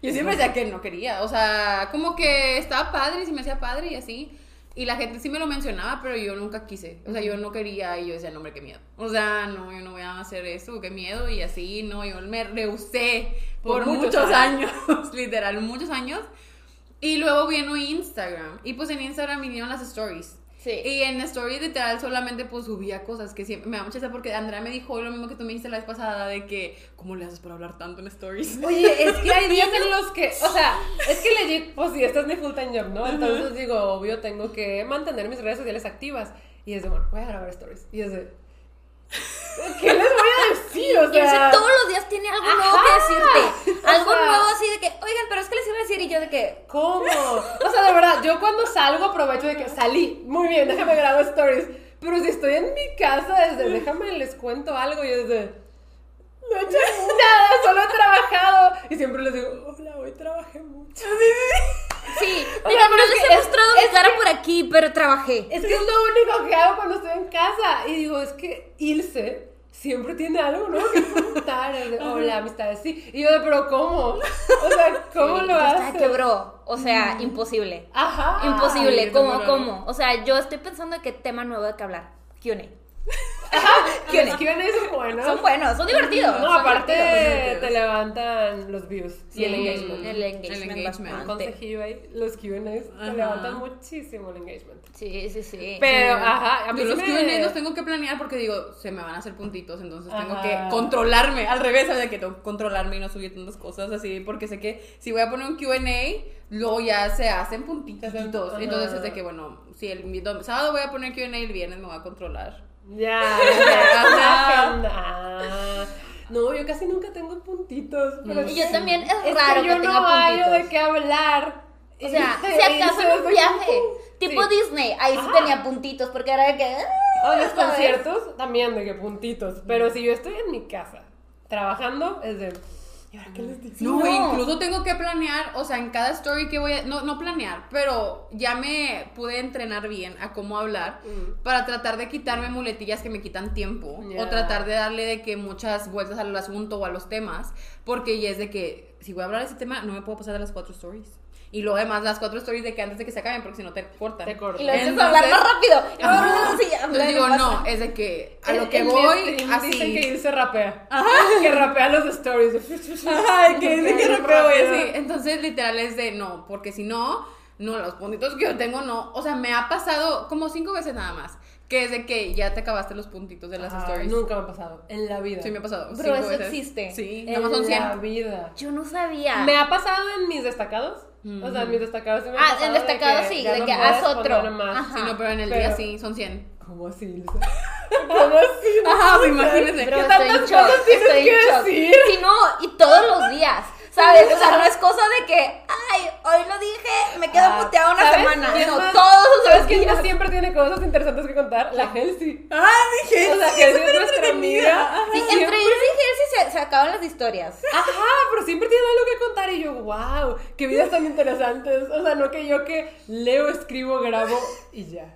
[SPEAKER 3] Yo (laughs) siempre decía que no quería, o sea, como que estaba padre y se me hacía padre y así. Y la gente sí me lo mencionaba, pero yo nunca quise. O sea, yo no quería y yo decía, no, hombre, qué miedo. O sea, no, yo no voy a hacer eso, qué miedo. Y así, no, yo me rehusé por,
[SPEAKER 2] Por muchos
[SPEAKER 3] muchos, años, (laughs) literal, muchos años. Y luego vino Instagram. Y pues en Instagram vinieron las stories.
[SPEAKER 1] Sí.
[SPEAKER 3] Y en stories literal solamente pues subía cosas que siempre me da mucha risa porque Andrea me dijo lo mismo que tú me dijiste la vez pasada de que ¿cómo le haces para hablar tanto en stories?
[SPEAKER 2] Oye, es que (laughs) hay días en los que, o sea, es que legit, pues sí, este es mi full time job, ¿no? Entonces digo, obvio, tengo que mantener mis redes sociales activas. Y es de, bueno, voy a grabar stories. Y es de, ¿qué les voy a decir? O
[SPEAKER 1] Y
[SPEAKER 2] sea,
[SPEAKER 1] todos los días tiene algo nuevo
[SPEAKER 2] Ajá.
[SPEAKER 1] que decirte.
[SPEAKER 2] O
[SPEAKER 1] Algo
[SPEAKER 2] sea-
[SPEAKER 1] nuevo así de que, oigan, pero es que les iba a decir y yo de que,
[SPEAKER 2] ¿Cómo? O sea, de verdad, yo cuando salgo aprovecho de que salí. Muy bien, déjame grabar stories. Pero si estoy en mi casa, desde déjame les cuento algo y es de. No he hecho nada, solo he trabajado. Y siempre les digo, hola, hoy trabajé mucho.
[SPEAKER 1] Sí, (laughs)
[SPEAKER 2] O
[SPEAKER 1] mira, no les
[SPEAKER 2] es
[SPEAKER 1] he
[SPEAKER 2] que-
[SPEAKER 1] mostrado mi cara por aquí, pero trabajé.
[SPEAKER 2] Es que es lo único que hago cuando estoy en casa. Y digo, es que Ilse siempre tiene algo, ¿no? Que contar. (laughs) Hola, amistades, sí. Y yo de, pero ¿cómo? O sea, ¿cómo lo
[SPEAKER 1] Ya está,
[SPEAKER 2] haces?
[SPEAKER 1] quebró. O sea, imposible.
[SPEAKER 2] Ajá.
[SPEAKER 1] Imposible.
[SPEAKER 3] Ay,
[SPEAKER 1] ¿Cómo,
[SPEAKER 3] qué
[SPEAKER 1] cómo? O sea, yo estoy pensando en qué tema nuevo de que hablar. Q&A.
[SPEAKER 2] ¿Quién es? ¿Quién es bueno?
[SPEAKER 1] Son buenos, son divertidos.
[SPEAKER 2] No,
[SPEAKER 1] son
[SPEAKER 2] aparte
[SPEAKER 1] divertidos.
[SPEAKER 2] te levantan los views y el engagement.
[SPEAKER 1] El engagement.
[SPEAKER 3] El engagement.
[SPEAKER 2] Un
[SPEAKER 1] bastante.
[SPEAKER 2] consejillo ahí, los Q&As te levantan muchísimo el engagement.
[SPEAKER 1] Sí, sí, sí.
[SPEAKER 2] Pero,
[SPEAKER 3] Sí.
[SPEAKER 2] ajá, a mí
[SPEAKER 3] Yo los
[SPEAKER 2] me-
[SPEAKER 3] Q&A los tengo que planear porque digo, se me van a hacer puntitos, entonces tengo
[SPEAKER 2] Ajá.
[SPEAKER 3] que controlarme, al revés, ¿sabes? De que tengo que controlarme y no subir tantas cosas así, porque sé que si voy a poner un Q&A, luego ya se hacen puntitos, entonces es de que, bueno, si el sábado voy a poner Q&A, el viernes me voy a controlar.
[SPEAKER 2] Ya, (laughs)
[SPEAKER 3] Ajá.
[SPEAKER 2] una agenda. Ah. No, yo casi nunca tengo puntitos. Pero
[SPEAKER 1] Y yo también, es
[SPEAKER 2] es
[SPEAKER 1] raro
[SPEAKER 2] que
[SPEAKER 1] que
[SPEAKER 2] yo
[SPEAKER 1] tenga
[SPEAKER 2] no
[SPEAKER 1] puntitos.
[SPEAKER 2] de qué hablar.
[SPEAKER 1] O sea, (laughs) si acaso en un viaje, tipo
[SPEAKER 2] Sí.
[SPEAKER 1] Disney, ahí sí
[SPEAKER 2] Ajá.
[SPEAKER 1] tenía puntitos, porque era de que... ah,
[SPEAKER 2] O los
[SPEAKER 1] ¿sabes?
[SPEAKER 2] conciertos también de que puntitos. Pero si yo estoy en mi casa trabajando, es de. ¿Y ahora qué les digo?
[SPEAKER 3] No,
[SPEAKER 1] no.
[SPEAKER 3] incluso tengo que planear, o sea, en cada story que voy a... No, no planear, pero ya me pude entrenar bien a cómo hablar
[SPEAKER 2] Mm.
[SPEAKER 3] para tratar de quitarme muletillas que me quitan tiempo o tratar de darle de que muchas vueltas al asunto o a los temas, porque ya es de que si voy a hablar de ese tema no me puedo pasar de las cuatro stories. Y luego además las cuatro stories de que antes de que se acaben, porque si no te cortan.
[SPEAKER 2] Te cortan.
[SPEAKER 1] Y lo haces
[SPEAKER 3] Entonces-
[SPEAKER 1] hablar más rápido.
[SPEAKER 3] Ajá.
[SPEAKER 1] Sí,
[SPEAKER 3] Entonces digo, no, es de que a lo que voy, así.
[SPEAKER 2] Dicen que Ilse rapea. Que rapea los stories.
[SPEAKER 3] Ay, que dice que güey, sí. Entonces, literal es de no, porque si no, no, los puntitos que yo tengo no. O sea, me ha pasado como cinco veces nada más. Que es de que ya te acabaste los puntitos de las stories.
[SPEAKER 2] Nunca me ha pasado. En la vida.
[SPEAKER 3] Sí, me ha pasado. Cinco
[SPEAKER 1] eso
[SPEAKER 3] veces.
[SPEAKER 1] existe.
[SPEAKER 3] Sí,
[SPEAKER 2] En
[SPEAKER 3] nada más son 100.
[SPEAKER 2] la vida.
[SPEAKER 1] Yo no sabía.
[SPEAKER 2] Me ha pasado en mis destacados. O sea, en mis destacados sí me ha
[SPEAKER 1] Ah, en
[SPEAKER 2] de
[SPEAKER 1] destacados
[SPEAKER 2] que
[SPEAKER 1] sí, de
[SPEAKER 2] no
[SPEAKER 1] que haz otro.
[SPEAKER 2] más.
[SPEAKER 3] Sí, no, pero en el
[SPEAKER 2] Pero-
[SPEAKER 3] día sí, son 100.
[SPEAKER 2] ¿Cómo así? (laughs) ¿Cómo así?
[SPEAKER 3] Ajá, pues imagínense.
[SPEAKER 1] Bro,
[SPEAKER 2] ¿Qué tantas
[SPEAKER 1] shock,
[SPEAKER 2] cosas tienes que
[SPEAKER 1] shock.
[SPEAKER 2] decir?
[SPEAKER 1] Sí, no, y todos los días, ¿sabes? O sea, no es cosa de que, ay, hoy lo dije, me quedo
[SPEAKER 2] Ah,
[SPEAKER 1] puteada una
[SPEAKER 2] ¿sabes
[SPEAKER 1] semana. No,
[SPEAKER 2] más-
[SPEAKER 1] todos
[SPEAKER 2] ¿Sabes quién más siempre tiene cosas interesantes que contar? La Helsi.
[SPEAKER 3] Ah, dije.
[SPEAKER 2] O sea, es nuestra amiga.
[SPEAKER 1] Sí, entre Ilse y Helsi se, se acaban las historias.
[SPEAKER 2] Ajá, pero siempre tiene algo que contar y yo, wow, qué vidas tan interesantes. O sea, no que yo que leo, escribo, grabo y ya.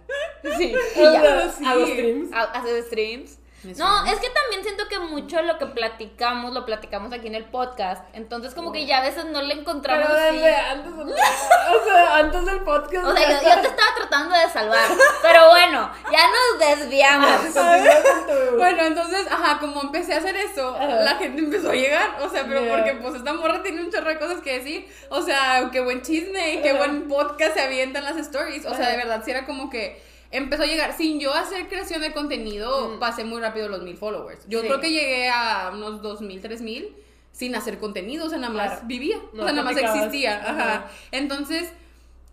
[SPEAKER 1] Sí, y ya.
[SPEAKER 2] sea,
[SPEAKER 3] sí.
[SPEAKER 2] Hago streams.
[SPEAKER 1] Ha- Hacer streams. No, es que también siento que mucho de lo que platicamos, lo platicamos aquí en el podcast. Entonces, como que ya a veces no le encontramos
[SPEAKER 2] Pero antes, (laughs) o sea, antes del podcast.
[SPEAKER 1] O sea, yo, yo te estaba tratando de salvar. Pero bueno, ya nos desviamos.
[SPEAKER 2] Tu-
[SPEAKER 3] Bueno, entonces, ajá, como empecé a hacer eso,
[SPEAKER 2] Ajá.
[SPEAKER 3] la gente empezó a llegar, o sea, pero
[SPEAKER 2] Yeah.
[SPEAKER 3] porque pues esta morra tiene un chorro de cosas que decir, o sea, qué buen chisme y qué
[SPEAKER 2] Ajá.
[SPEAKER 3] buen podcast se avientan las stories, o sea,
[SPEAKER 2] Ajá.
[SPEAKER 3] de verdad, sí era como que empezó a llegar, sin yo hacer creación de contenido,
[SPEAKER 2] Mm.
[SPEAKER 3] pasé muy rápido los mil followers, yo
[SPEAKER 1] Sí.
[SPEAKER 3] creo que llegué a unos dos mil, tres mil, sin hacer contenido, o sea, nada más
[SPEAKER 2] Claro.
[SPEAKER 3] vivía,
[SPEAKER 2] No
[SPEAKER 3] o sea, nada más existía, ajá, entonces...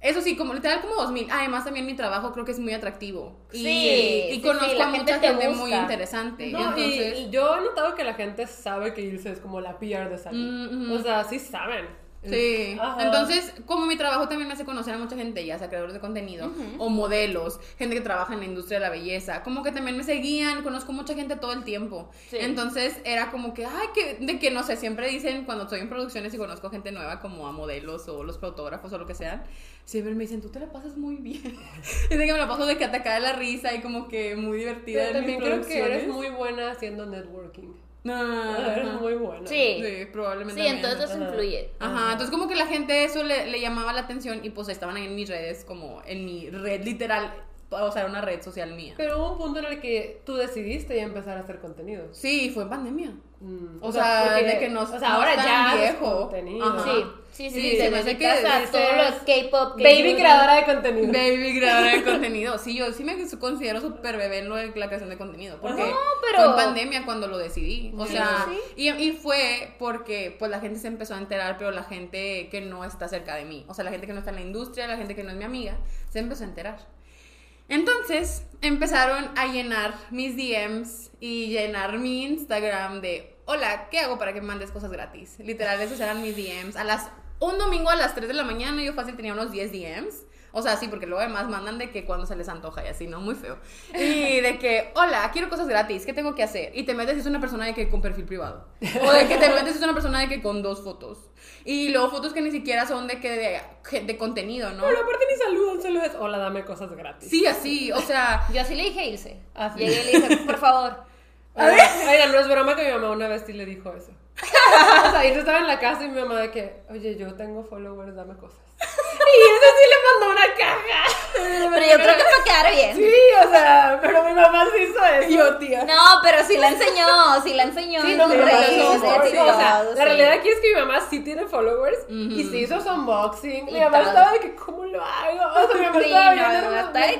[SPEAKER 3] Eso sí, como literal como 2000. Además también mi trabajo creo que es muy atractivo. Y,
[SPEAKER 1] Sí,
[SPEAKER 3] y
[SPEAKER 1] sí,
[SPEAKER 3] conozco
[SPEAKER 1] sí,
[SPEAKER 3] a mucha
[SPEAKER 1] te
[SPEAKER 3] gente muy interesante.
[SPEAKER 2] No,
[SPEAKER 3] entonces,
[SPEAKER 2] y yo he notado que la gente sabe que Ilse es como la PR de Sally.
[SPEAKER 3] Mm, ujú.
[SPEAKER 2] O sea, sí saben.
[SPEAKER 3] Sí.
[SPEAKER 2] Ajá.
[SPEAKER 3] Entonces, como mi trabajo también me hace conocer a mucha gente, ya sea creadores de contenido o modelos, gente que trabaja en la industria de la belleza, como que también me seguían, conozco mucha gente todo el tiempo.
[SPEAKER 1] Sí.
[SPEAKER 3] Entonces, era como que, ay, que, de que no sé, siempre dicen cuando estoy en producciones y conozco gente nueva como a modelos o los fotógrafos o lo que sean, siempre me dicen, tú te la pasas muy bien. (laughs) es de que me la paso de que atacada de la risa y como que muy divertida
[SPEAKER 2] Pero
[SPEAKER 3] en mis
[SPEAKER 2] también creo que eres muy buena haciendo networking.
[SPEAKER 3] Ah, (laughs)
[SPEAKER 2] Eres
[SPEAKER 3] ajá.
[SPEAKER 2] muy buena.
[SPEAKER 1] Sí.
[SPEAKER 3] Sí, probablemente.
[SPEAKER 1] Sí, entonces eso
[SPEAKER 2] Ajá.
[SPEAKER 1] influye.
[SPEAKER 3] Ajá, entonces como que la gente eso le, le llamaba la atención y pues estaban ahí en mis redes, como en mi red literal, o sea, era una red social mía.
[SPEAKER 2] Pero hubo un punto en el que tú decidiste ya empezar a hacer contenido.
[SPEAKER 3] Sí, fue en pandemia.
[SPEAKER 2] Mm,
[SPEAKER 3] O sea,
[SPEAKER 2] porque-
[SPEAKER 3] de que no-
[SPEAKER 2] O sea,
[SPEAKER 3] no
[SPEAKER 2] ahora ya
[SPEAKER 3] viejo.
[SPEAKER 2] contenido.
[SPEAKER 1] Sí, sí, sí,
[SPEAKER 3] Sí,
[SPEAKER 1] sí,
[SPEAKER 3] se me hace que
[SPEAKER 1] a todos los K-pop.
[SPEAKER 2] Baby creadora de contenido.
[SPEAKER 3] Baby (laughs) creadora de contenido. Sí, yo sí me considero súper bebé en lo de la creación de contenido. Porque
[SPEAKER 1] No, pero-
[SPEAKER 3] fue en pandemia cuando lo decidí. O
[SPEAKER 1] Sí,
[SPEAKER 3] sea,
[SPEAKER 1] sí.
[SPEAKER 3] Y, y fue porque pues la gente se empezó a enterar, pero la gente que no está cerca de mí. O sea, la gente que no está en la industria, la gente que no es mi amiga, se empezó a enterar. Entonces empezaron a llenar mis DMs y llenar mi Instagram de, hola, ¿qué hago para que mandes cosas gratis? Literal, esos eran mis DMs. A las, un domingo a las 3 de la mañana yo fácil tenía unos 10 DMs. O sea, sí, porque luego además mandan de que cuando se les antoja y así, ¿no? Muy feo. Y de que, hola, quiero cosas gratis, ¿qué tengo que hacer? Y te metes y es una persona de que con perfil privado. O de que te metes y es una persona de que con dos fotos. Y luego fotos que ni siquiera son de que de, de contenido, ¿no?
[SPEAKER 2] Pero aparte ni saludan, solo es, hola, dame cosas gratis.
[SPEAKER 3] Sí, así, o sea...
[SPEAKER 1] Yo así le dije a Ilse.
[SPEAKER 2] Ah, sí.
[SPEAKER 1] Llegué y le dije, por favor. (laughs)
[SPEAKER 2] Oiga, oiga, no es broma que mi mamá una vez sí le dijo eso. (laughs) o sea, y yo estaba en la casa y mi mamá de que, oye, yo tengo followers, dame cosas. Y eso sí le mandó una caja.
[SPEAKER 1] Pero yo creo que para quedar bien.
[SPEAKER 2] Sí, o sea, pero mi mamá sí hizo eso.
[SPEAKER 3] Yo, tía.
[SPEAKER 1] No, pero sí la enseñó, sí la enseñó.
[SPEAKER 2] Sí, no, pero
[SPEAKER 1] redes,
[SPEAKER 2] sí,
[SPEAKER 1] en
[SPEAKER 2] sí, sí, o sea, la realidad aquí es que mi mamá sí tiene followers y sí hizo su unboxing. Mi mamá
[SPEAKER 1] todo.
[SPEAKER 2] estaba de que, ¿cómo lo hago? O sea, mi mamá
[SPEAKER 1] Sí,
[SPEAKER 2] estaba
[SPEAKER 1] no,
[SPEAKER 2] bien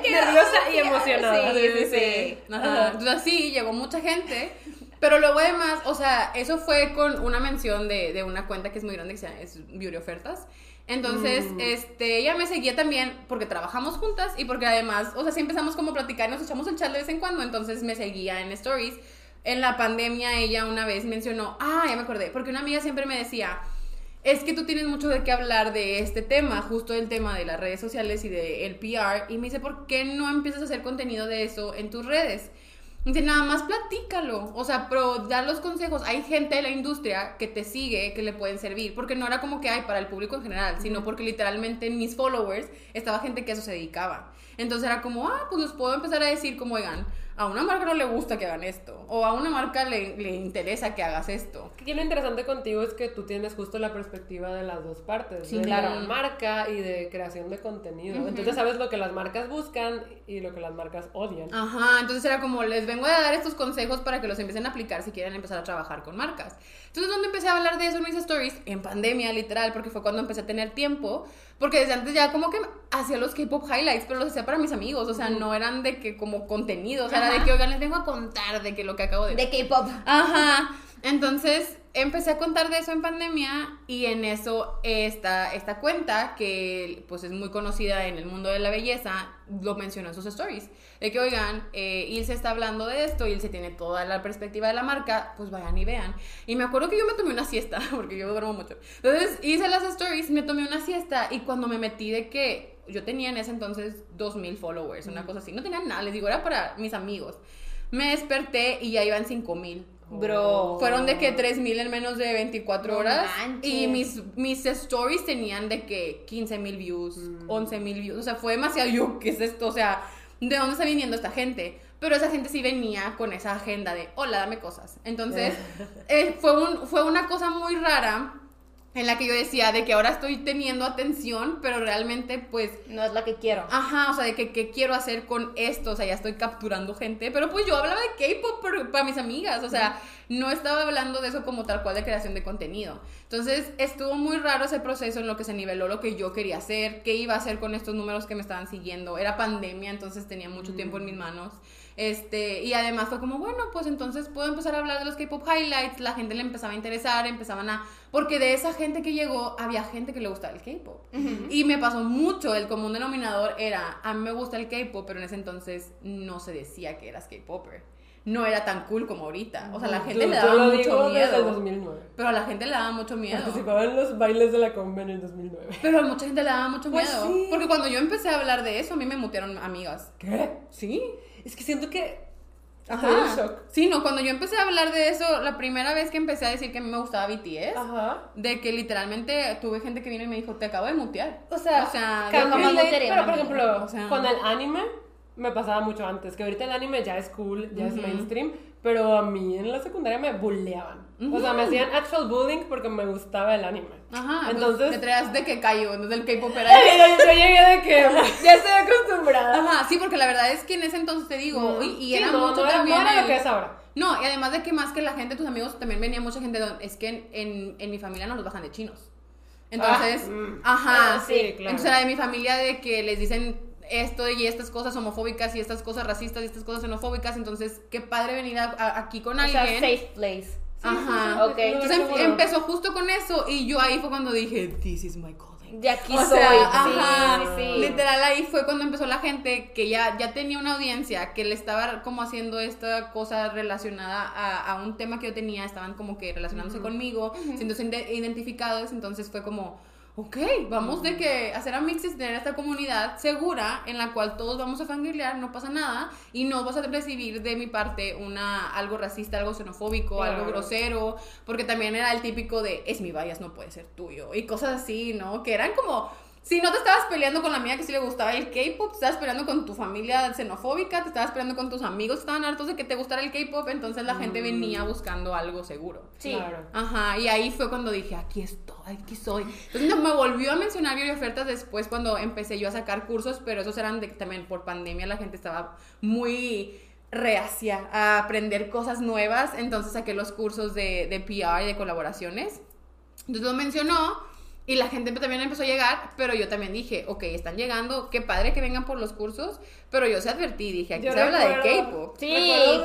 [SPEAKER 1] de
[SPEAKER 2] nerviosa
[SPEAKER 1] "Ay,
[SPEAKER 2] y emocionada.
[SPEAKER 1] sí, sí, sí.
[SPEAKER 3] Ajá. Entonces sí, llegó mucha gente. Pero luego además, o sea, eso fue con una mención de, de una cuenta que es muy grande que se llama es Beauty Ofertas. Entonces,
[SPEAKER 2] Mm.
[SPEAKER 3] este, ella me seguía también porque trabajamos juntas y porque además, o sea, sí empezamos como a platicar, nos echamos el chat de vez en cuando, entonces me seguía en stories. En la pandemia ella una vez mencionó, ah, ya me acordé, porque una amiga siempre me decía, es que tú tienes mucho de qué hablar de este tema, justo el tema de las redes sociales y del PR. Y me dice, ¿por qué no empiezas a hacer contenido de eso en tus redes? Dice, nada más platícalo. O sea, pero da los consejos. Hay gente de la industria que te sigue, que le pueden servir. Porque no era como que hay para el público en general, sino porque literalmente en mis followers estaba gente que a eso se dedicaba. Entonces era como, ah, pues les puedo empezar a decir como, oigan, a una marca no le gusta que hagan esto. O a una marca le, le interesa que hagas esto.
[SPEAKER 2] Aquí lo interesante contigo es que tú tienes justo la perspectiva de las dos partes,
[SPEAKER 1] Sí,
[SPEAKER 2] de
[SPEAKER 1] claro.
[SPEAKER 2] la marca y de creación de contenido. Entonces sabes lo que las marcas buscan y lo que las marcas odian.
[SPEAKER 3] Ajá, entonces era como, les vengo a dar estos consejos para que los empiecen a aplicar si quieren empezar a trabajar con marcas. Entonces, donde empecé a hablar de eso en mis stories? En pandemia, literal, porque fue cuando empecé a tener tiempo. Porque desde antes ya como que hacía los K-pop highlights, pero los hacía para mis amigos, o sea, no eran de que como contenido, o sea, de que, oigan, les vengo a contar de que lo que acabo de
[SPEAKER 1] De K-pop.
[SPEAKER 3] Ajá. Entonces empecé a contar de eso en pandemia y en eso esta, esta cuenta, que pues es muy conocida en el mundo de la belleza, lo mencionó en sus stories. De que, oigan, eh, Ilse está hablando de esto, Ilse tiene toda la perspectiva de la marca, pues vayan y vean. Y me acuerdo que yo me tomé una siesta, (laughs) porque yo duermo mucho. Entonces hice las stories, me tomé una siesta y cuando me metí de que yo tenía en ese entonces 2.000 followers, una cosa así, no tenía nada, les digo, era para mis amigos. Me desperté y ya iban 5.000.
[SPEAKER 1] Bro.
[SPEAKER 3] Fueron de que 3000 en menos de 24
[SPEAKER 1] No
[SPEAKER 3] horas.
[SPEAKER 1] manches.
[SPEAKER 3] Y mis, mis stories tenían de que 15 mil views, 11 mil views. O sea, fue demasiado. Yo, ¿qué es esto? O sea, ¿de dónde está viniendo esta gente? Pero esa gente sí venía con esa agenda de, hola, dame cosas. Entonces, (laughs) eh, fue, un, fue una cosa muy rara en la que yo decía de que ahora estoy teniendo atención, pero realmente, pues,
[SPEAKER 1] No es la que quiero.
[SPEAKER 3] Ajá, o sea, de que qué quiero hacer con esto, o sea, ya estoy capturando gente, pero pues yo hablaba de K-pop para mis amigas, o sea, no estaba hablando de eso como tal cual de creación de contenido. Entonces, estuvo muy raro ese proceso en lo que se niveló lo que yo quería hacer, qué iba a hacer con estos números que me estaban siguiendo. Era pandemia, entonces tenía mucho tiempo en mis manos. Este, y además fue como, bueno, pues entonces puedo empezar a hablar de los K-pop highlights, la gente le empezaba a interesar, empezaban a porque de esa gente que llegó había gente que le gustaba el K-pop. Y me pasó mucho, el común denominador era, a mí me gusta el K-pop, pero en ese entonces no se decía que eras K-popper. No era tan cool como ahorita. O sea, la gente
[SPEAKER 2] Yo-
[SPEAKER 3] le
[SPEAKER 2] yo
[SPEAKER 3] daba
[SPEAKER 2] lo
[SPEAKER 3] mucho
[SPEAKER 2] digo desde el
[SPEAKER 3] miedo.
[SPEAKER 2] 2009.
[SPEAKER 3] Pero a la gente le daba mucho miedo.
[SPEAKER 2] Participaba en los bailes de la Conven en el 2009.
[SPEAKER 3] Pero a mucha gente le daba mucho
[SPEAKER 2] Pues
[SPEAKER 3] miedo.
[SPEAKER 2] sí.
[SPEAKER 3] Porque cuando yo empecé a hablar de eso, a mí me mutearon amigas.
[SPEAKER 2] ¿Qué?
[SPEAKER 3] Sí.
[SPEAKER 2] Es que siento que...
[SPEAKER 3] Ajá.
[SPEAKER 2] En shock.
[SPEAKER 3] Sí, no, cuando yo empecé a hablar de eso, la primera vez que empecé a decir que a mí me gustaba BTS,
[SPEAKER 2] Ajá.
[SPEAKER 3] de que literalmente tuve gente que vino y me dijo, te acabo de mutear.
[SPEAKER 2] O sea,
[SPEAKER 3] o sea,
[SPEAKER 1] jamás quería,
[SPEAKER 2] pero por ejemplo,
[SPEAKER 3] o sea-
[SPEAKER 2] con el anime me pasaba mucho antes, que ahorita el anime ya es cool, ya es mainstream, pero a mí en la secundaria me bulleaban. O sea, me hacían actual bullying porque me gustaba el anime.
[SPEAKER 3] Ajá, entonces
[SPEAKER 2] Entonces,
[SPEAKER 3] te traías de que cayó, entonces el K-pop era (laughs)
[SPEAKER 2] yo, yo llegué de que ya estoy acostumbrada.
[SPEAKER 3] Ajá, sí, porque la verdad es que en ese entonces te digo, y, y
[SPEAKER 2] Sí,
[SPEAKER 3] era
[SPEAKER 2] no,
[SPEAKER 3] mucho
[SPEAKER 2] no era-
[SPEAKER 3] también.
[SPEAKER 2] no era lo
[SPEAKER 3] el-
[SPEAKER 2] que es ahora.
[SPEAKER 3] No, y además de que más que la gente, tus amigos, también venía mucha gente. donde- Es que en, en, en mi familia no los bajan de chinos. Entonces,
[SPEAKER 2] Ah, mm.
[SPEAKER 3] ajá,
[SPEAKER 2] Ah, sí, claro.
[SPEAKER 3] Entonces era de mi familia de que les dicen esto y estas cosas homofóbicas y estas cosas racistas y estas cosas xenofóbicas. Entonces, qué padre venir a- a- aquí con
[SPEAKER 1] O sea,
[SPEAKER 3] alguien.
[SPEAKER 1] safe place.
[SPEAKER 3] Ajá.
[SPEAKER 1] Ok.
[SPEAKER 3] Entonces em- empezó justo con eso y yo ahí fue cuando dije, this is my calling.
[SPEAKER 1] De aquí
[SPEAKER 3] O
[SPEAKER 1] soy.
[SPEAKER 3] sea,
[SPEAKER 1] sí,
[SPEAKER 3] ajá,
[SPEAKER 1] sí, sí.
[SPEAKER 3] Literal ahí fue cuando empezó la gente que ya, ya tenía una audiencia, que le estaba como haciendo esta cosa relacionada a, a un tema que yo tenía, estaban como que relacionándose conmigo, sintiéndose inde- identificados, entonces fue como, ok, vamos de que hacer amixes, tener esta comunidad segura en la cual todos vamos a fangirlear, no pasa nada, y no vas a recibir de mi parte una, algo racista, algo xenofóbico, algo grosero, porque también era el típico de, es mi bias, no puede ser tuyo, y cosas así, ¿no? Que eran como... Si no te estabas peleando con la mía que sí le gustaba el K-pop, te estabas peleando con tu familia xenofóbica, te estabas peleando con tus amigos que estaban hartos de que te gustara el K-pop, entonces la gente venía buscando algo seguro.
[SPEAKER 1] Sí.
[SPEAKER 2] Claro.
[SPEAKER 3] Ajá, y ahí fue cuando dije, aquí estoy, aquí soy. Entonces no, me volvió a mencionar y ofertas después cuando empecé yo a sacar cursos, pero esos eran de que también por pandemia la gente estaba muy reacia a aprender cosas nuevas, entonces saqué los cursos de, de PR y de colaboraciones. Entonces lo mencionó y la gente también empezó a llegar, pero yo también dije, ok, están llegando, qué padre que vengan por los cursos, pero yo se advertí, dije, aquí
[SPEAKER 2] Yo
[SPEAKER 3] se habla de K-pop.
[SPEAKER 1] Sí,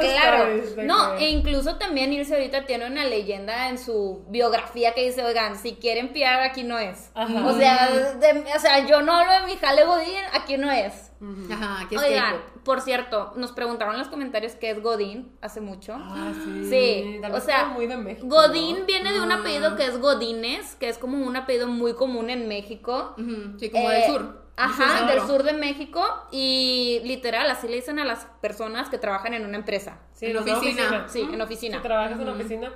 [SPEAKER 1] claro. No,
[SPEAKER 2] que-
[SPEAKER 1] e incluso también Ilse ahorita tiene una leyenda en su biografía que dice, oigan, si quieren piar, aquí no es.
[SPEAKER 2] Ajá.
[SPEAKER 1] O sea, de- o sea, yo no hablo de mi jale Godín, aquí no es.
[SPEAKER 3] Ajá, aquí es
[SPEAKER 1] Oigan, por cierto, nos preguntaron en los comentarios qué es Godín hace mucho.
[SPEAKER 2] Ah, sí.
[SPEAKER 1] Sí, o sea,
[SPEAKER 2] muy de México,
[SPEAKER 1] Godín
[SPEAKER 2] ¿no?
[SPEAKER 1] viene de un apellido que es Godínez, que es como un apellido muy común en México.
[SPEAKER 3] Sí, como
[SPEAKER 1] Eh,
[SPEAKER 3] del sur.
[SPEAKER 1] Ajá, del sur de México. Y literal, así le dicen a las personas que trabajan en una empresa.
[SPEAKER 2] Sí,
[SPEAKER 3] En
[SPEAKER 2] en
[SPEAKER 3] oficina.
[SPEAKER 2] oficina.
[SPEAKER 1] Sí, en oficina.
[SPEAKER 2] Si trabajas en oficina,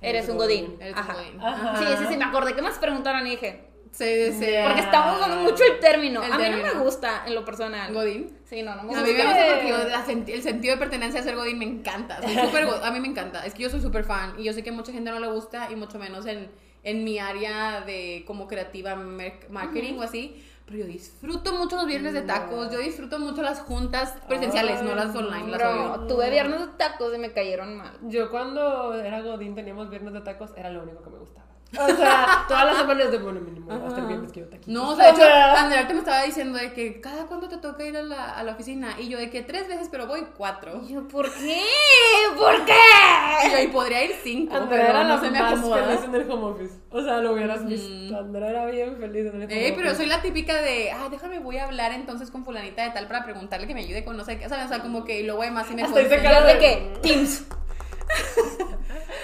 [SPEAKER 1] Eres un Godín.
[SPEAKER 3] Eres
[SPEAKER 1] Ajá.
[SPEAKER 3] un godín.
[SPEAKER 2] Ajá.
[SPEAKER 1] Sí, sí, sí, me acordé que más preguntaron y dije.
[SPEAKER 3] Sí, sí.
[SPEAKER 1] Porque estamos usando mucho el término.
[SPEAKER 3] El
[SPEAKER 1] a mí no me gusta en lo personal.
[SPEAKER 3] ¿Godín?
[SPEAKER 1] Sí, no, no me
[SPEAKER 3] A
[SPEAKER 1] gusta.
[SPEAKER 3] mí me gusta porque yo, la senti- el sentido de pertenencia a ser Godín me encanta. Soy (laughs) a mí me encanta. Es que yo soy súper fan y yo sé que a mucha gente no le gusta y mucho menos en, en mi área de como creativa marketing o así. Pero yo disfruto mucho los viernes de tacos. Yo disfruto mucho las juntas presenciales, no las online, las
[SPEAKER 1] Bro,
[SPEAKER 3] odio.
[SPEAKER 1] tuve viernes de tacos y me cayeron mal.
[SPEAKER 2] Yo cuando era Godín teníamos viernes de tacos, era lo único que me gustaba. O sea, todas las semanas de bueno, mínimo, hasta el viernes quiero taquitos.
[SPEAKER 3] No, o sea, hecho,
[SPEAKER 2] sea,
[SPEAKER 3] Andrea te me estaba diciendo de que cada cuándo te toca ir a la, a la oficina. Y yo de que tres veces, pero voy cuatro.
[SPEAKER 1] Y yo, ¿por qué? (laughs) ¿Por
[SPEAKER 3] Y
[SPEAKER 1] qué?
[SPEAKER 3] yo, y podría ir cinco,
[SPEAKER 2] Andrea era
[SPEAKER 3] no
[SPEAKER 2] la
[SPEAKER 3] se me
[SPEAKER 2] más feliz en el home office. O sea, lo hubieras visto. Andrea era bien feliz en el home
[SPEAKER 3] Eh, pero
[SPEAKER 2] office.
[SPEAKER 3] soy la típica de, ay, déjame, voy a hablar entonces con fulanita de tal para preguntarle que me ayude con no sé qué, ¿sabes? O sea, como que y luego además sí me
[SPEAKER 2] Hasta cara
[SPEAKER 1] Yo
[SPEAKER 2] de-
[SPEAKER 1] de que, Teams.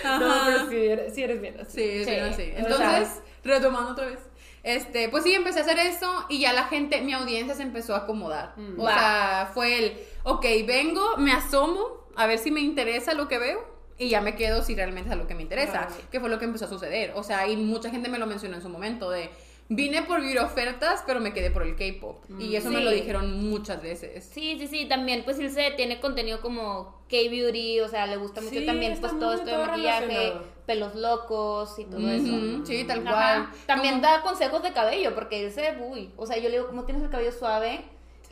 [SPEAKER 2] No, pero sí eres, sí eres bien así.
[SPEAKER 3] Sí, sí,
[SPEAKER 1] Sí.
[SPEAKER 3] sí.
[SPEAKER 2] O
[SPEAKER 3] Entonces, retomando otra vez. Este, pues sí, empecé a hacer eso y ya la gente, mi audiencia se empezó a acomodar.
[SPEAKER 2] Mm.
[SPEAKER 3] O
[SPEAKER 1] Va.
[SPEAKER 3] sea, fue el, ok, vengo, me asomo a ver si me interesa lo que veo y ya me quedo si realmente es algo que me interesa, que fue lo que empezó a suceder. O sea, y mucha gente me lo mencionó en su momento de, vine por vivir ofertas, pero me quedé por el K-pop. Y eso me lo dijeron muchas veces.
[SPEAKER 1] Sí, sí, sí, también pues Ilse tiene contenido como K-Beauty, o sea, le gusta mucho
[SPEAKER 2] Sí,
[SPEAKER 1] también pues todo esto de maquillaje, pelos locos y todo eso.
[SPEAKER 3] Sí, tal
[SPEAKER 1] Ajá.
[SPEAKER 3] cual.
[SPEAKER 1] También da consejos de cabello, porque Ilse, uy, o sea, yo le digo, ¿cómo tienes el cabello suave?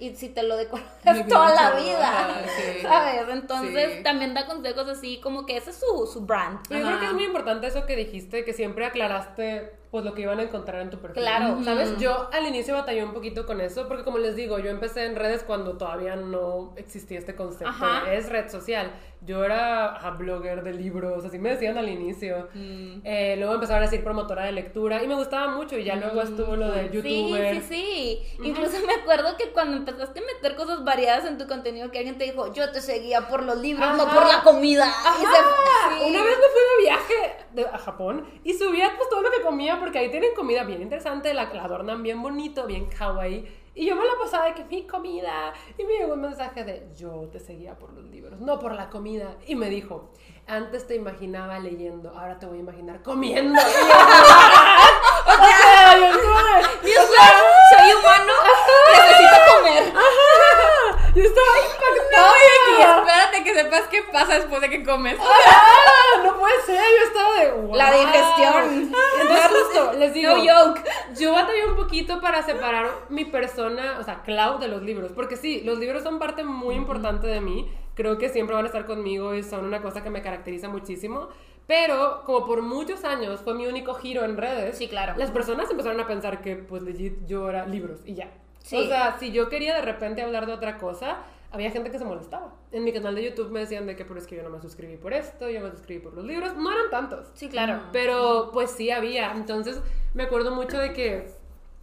[SPEAKER 1] Y si te lo decoras toda la vida, (laughs)
[SPEAKER 3] sí.
[SPEAKER 1] ¿sabes? Entonces
[SPEAKER 3] Sí.
[SPEAKER 1] también da consejos así, como que ese es su, su brand.
[SPEAKER 2] Pero yo creo que es muy importante eso que dijiste, que siempre aclaraste pues lo que iban a encontrar en tu perfil.
[SPEAKER 1] Claro.
[SPEAKER 2] ¿Sabes? Yo al inicio batallé un poquito con eso, porque como les digo, yo empecé en redes cuando todavía no existía este concepto.
[SPEAKER 1] Ajá.
[SPEAKER 2] Es red social. Yo era ajá, blogger de libros, así me decían al inicio.
[SPEAKER 3] Mm.
[SPEAKER 2] Eh, luego empezaron a decir promotora de lectura y me gustaba mucho. Y ya luego estuvo lo de
[SPEAKER 1] Sí,
[SPEAKER 2] youtuber.
[SPEAKER 1] sí, sí. Incluso me acuerdo que cuando empezaste a meter cosas variadas en tu contenido, que alguien te dijo, yo te seguía por los libros, no
[SPEAKER 2] Ajá.
[SPEAKER 1] por la comida. Y se- sí.
[SPEAKER 2] Una vez me fui de viaje de- a Japón y subía pues todo lo que comía porque ahí tienen comida bien interesante, la, la adornan bien bonito, bien kawaii. Y yo me la pasaba de que mi comida. Y me llegó un mensaje de yo te seguía por los libros, no por la comida. Y me dijo, antes te imaginaba leyendo, ahora te voy a imaginar comiendo. (laughs)
[SPEAKER 1] Soy humano, necesito comer.
[SPEAKER 2] Yo estaba impactada.
[SPEAKER 3] Oye, y espérate que sepas qué pasa después de que comes.
[SPEAKER 2] ¡Ah! No puede ser, yo estaba de wow.
[SPEAKER 1] La digestión.
[SPEAKER 2] Entonces justo, les digo,
[SPEAKER 1] No joke.
[SPEAKER 2] yo batallé un poquito para separar mi persona, o sea, Clau de los libros, porque sí, los libros son parte muy importante de mí, creo que siempre van a estar conmigo y son una cosa que me caracteriza muchísimo, pero como por muchos años fue mi único giro en redes,
[SPEAKER 1] Sí, claro.
[SPEAKER 2] las personas empezaron a pensar que pues legit yo era libros y ya.
[SPEAKER 1] Sí.
[SPEAKER 2] O sea, si yo quería de repente hablar de otra cosa, había gente que se molestaba. En mi canal de YouTube me decían de que, pero es que yo no me suscribí por esto, yo me suscribí por los libros. No eran tantos.
[SPEAKER 1] Sí, claro.
[SPEAKER 2] Pero pues sí había. Entonces me acuerdo mucho de que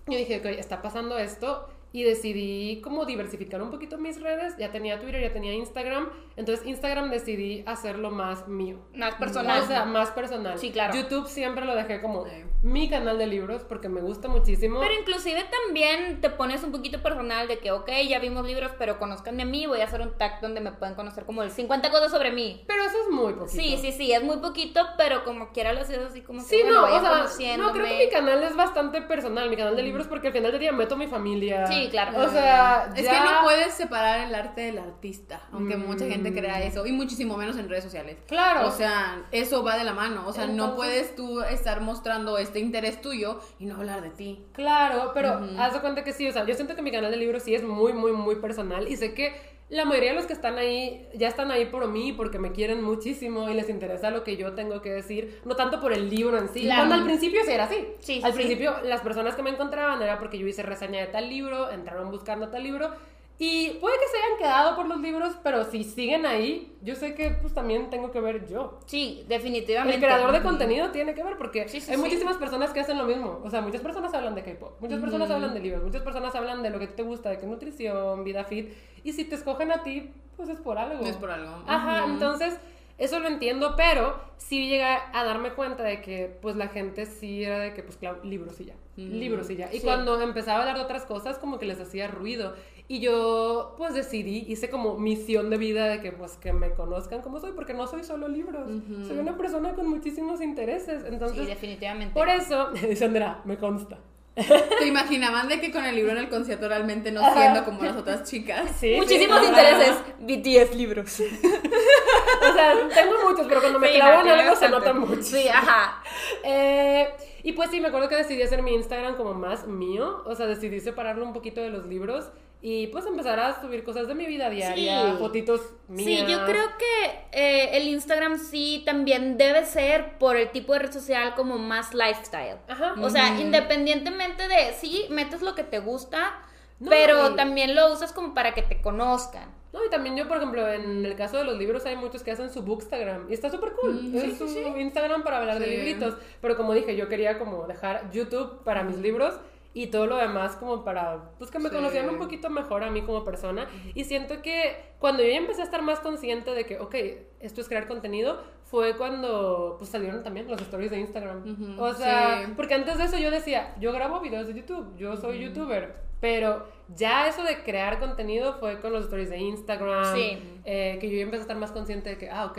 [SPEAKER 2] yo dije, ok, está pasando esto y decidí como diversificar un poquito mis redes. Ya tenía Twitter, ya tenía Instagram. Entonces Instagram decidí hacerlo más mío.
[SPEAKER 1] Más personal.
[SPEAKER 2] O sea, más personal.
[SPEAKER 1] Sí, claro.
[SPEAKER 2] YouTube siempre lo dejé como mi canal de libros porque me gusta muchísimo.
[SPEAKER 1] Pero inclusive también te pones un poquito personal de que, ok, ya vimos libros, pero conozcan de mí, voy a hacer un tag donde me pueden conocer como el 50 cosas sobre mí.
[SPEAKER 2] Pero eso es muy poquito.
[SPEAKER 1] Sí, sí, sí, es muy poquito, pero como quiera lo haces así como que,
[SPEAKER 2] Sí,
[SPEAKER 1] bueno,
[SPEAKER 2] no,
[SPEAKER 1] vayan
[SPEAKER 2] o sea, no, creo que mi canal es bastante personal, mi canal de libros, porque al final del día meto a mi familia.
[SPEAKER 1] Sí, claro.
[SPEAKER 2] O sea,
[SPEAKER 3] Es
[SPEAKER 2] ya-
[SPEAKER 3] que no puedes separar el arte del artista, aunque
[SPEAKER 2] Mm.
[SPEAKER 3] mucha gente crea eso, y muchísimo menos en redes sociales.
[SPEAKER 2] Claro.
[SPEAKER 3] O sea, eso va de la mano. O sea, no puedes tú estar mostrando este interés tuyo y no hablar de ti.
[SPEAKER 2] Claro, pero haz de cuenta que sí, o sea, yo siento que mi canal de libros sí es muy, muy, muy personal y sé que la mayoría de los que están ahí ya están ahí por mí porque me quieren muchísimo y les interesa lo que yo tengo que decir, no tanto por el libro en sí.
[SPEAKER 1] Claro.
[SPEAKER 2] Cuando al principio sí era así.
[SPEAKER 1] Sí,
[SPEAKER 2] al
[SPEAKER 1] sí.
[SPEAKER 2] principio las personas que me encontraban era porque yo hice reseña de tal libro, entraron buscando tal libro y puede que se hayan quedado por los libros, pero si siguen ahí, yo sé que pues también tengo que ver yo.
[SPEAKER 1] Sí, definitivamente.
[SPEAKER 2] El creador de contenido tiene que ver porque
[SPEAKER 1] Sí, sí,
[SPEAKER 2] hay
[SPEAKER 1] sí.
[SPEAKER 2] muchísimas personas que hacen lo mismo. O sea, muchas personas hablan de K-pop, muchas personas hablan de libros, muchas personas hablan de lo que te gusta, de que nutrición, vida fit. Y si te escogen a ti, pues es por algo.
[SPEAKER 3] Es por algo.
[SPEAKER 2] Ajá,
[SPEAKER 3] Ujú.
[SPEAKER 2] entonces eso lo entiendo, pero sí llegué a darme cuenta de que pues la gente sí era de que pues claro, libros y ya, libros y ya. Y cuando empezaba a hablar de otras cosas como que les hacía ruido. Y yo pues decidí, hice como misión de vida de que pues que me conozcan como soy, porque no soy solo libros, soy una persona con muchísimos intereses. Entonces,
[SPEAKER 1] Sí, definitivamente.
[SPEAKER 2] por eso, (laughs) dice Andrea, me consta. (laughs)
[SPEAKER 3] ¿Te imaginaban de que con el libro en el concierto realmente no siendo como las otras chicas?
[SPEAKER 2] Sí,
[SPEAKER 1] Muchísimos
[SPEAKER 2] sí,
[SPEAKER 1] intereses. BTS libros. (laughs)
[SPEAKER 2] O sea, tengo muchos, pero cuando me
[SPEAKER 1] Sí,
[SPEAKER 2] clavo
[SPEAKER 1] no,
[SPEAKER 2] en algo se nota mucho.
[SPEAKER 1] Sí, ajá.
[SPEAKER 2] Eh, y pues sí, me acuerdo que decidí hacer mi Instagram como más mío. O sea, decidí separarlo un poquito de los libros. Y pues empezar a subir cosas de mi vida diaria,
[SPEAKER 1] Sí.
[SPEAKER 2] fotitos mías.
[SPEAKER 1] Sí, yo creo que eh, el Instagram sí también debe ser por el tipo de red social como más lifestyle.
[SPEAKER 2] Ajá.
[SPEAKER 1] O sea, independientemente de, sí, metes lo que te gusta,
[SPEAKER 2] No,
[SPEAKER 1] pero también lo usas como para que te conozcan.
[SPEAKER 2] No, y también yo, por ejemplo, en el caso de los libros hay muchos que hacen su bookstagram y está súper cool.
[SPEAKER 3] Mm,
[SPEAKER 2] es
[SPEAKER 3] sí,
[SPEAKER 2] su
[SPEAKER 3] sí, sí.
[SPEAKER 2] Instagram para hablar de
[SPEAKER 3] Sí.
[SPEAKER 2] libritos. Pero como dije, yo quería como dejar YouTube para mis libros y todo lo demás como para, pues que me
[SPEAKER 3] Sí.
[SPEAKER 2] conocieran un poquito mejor a mí como persona. Y siento que cuando yo ya empecé a estar más consciente de que, ok, esto es crear contenido, fue cuando pues salieron también los stories de Instagram. O sea,
[SPEAKER 3] sí.
[SPEAKER 2] porque antes de eso yo decía, yo grabo videos de YouTube, yo soy youtuber, pero ya eso de crear contenido fue con los stories de Instagram,
[SPEAKER 1] Sí.
[SPEAKER 2] eh, que yo ya empecé a estar más consciente de que, ah, ok.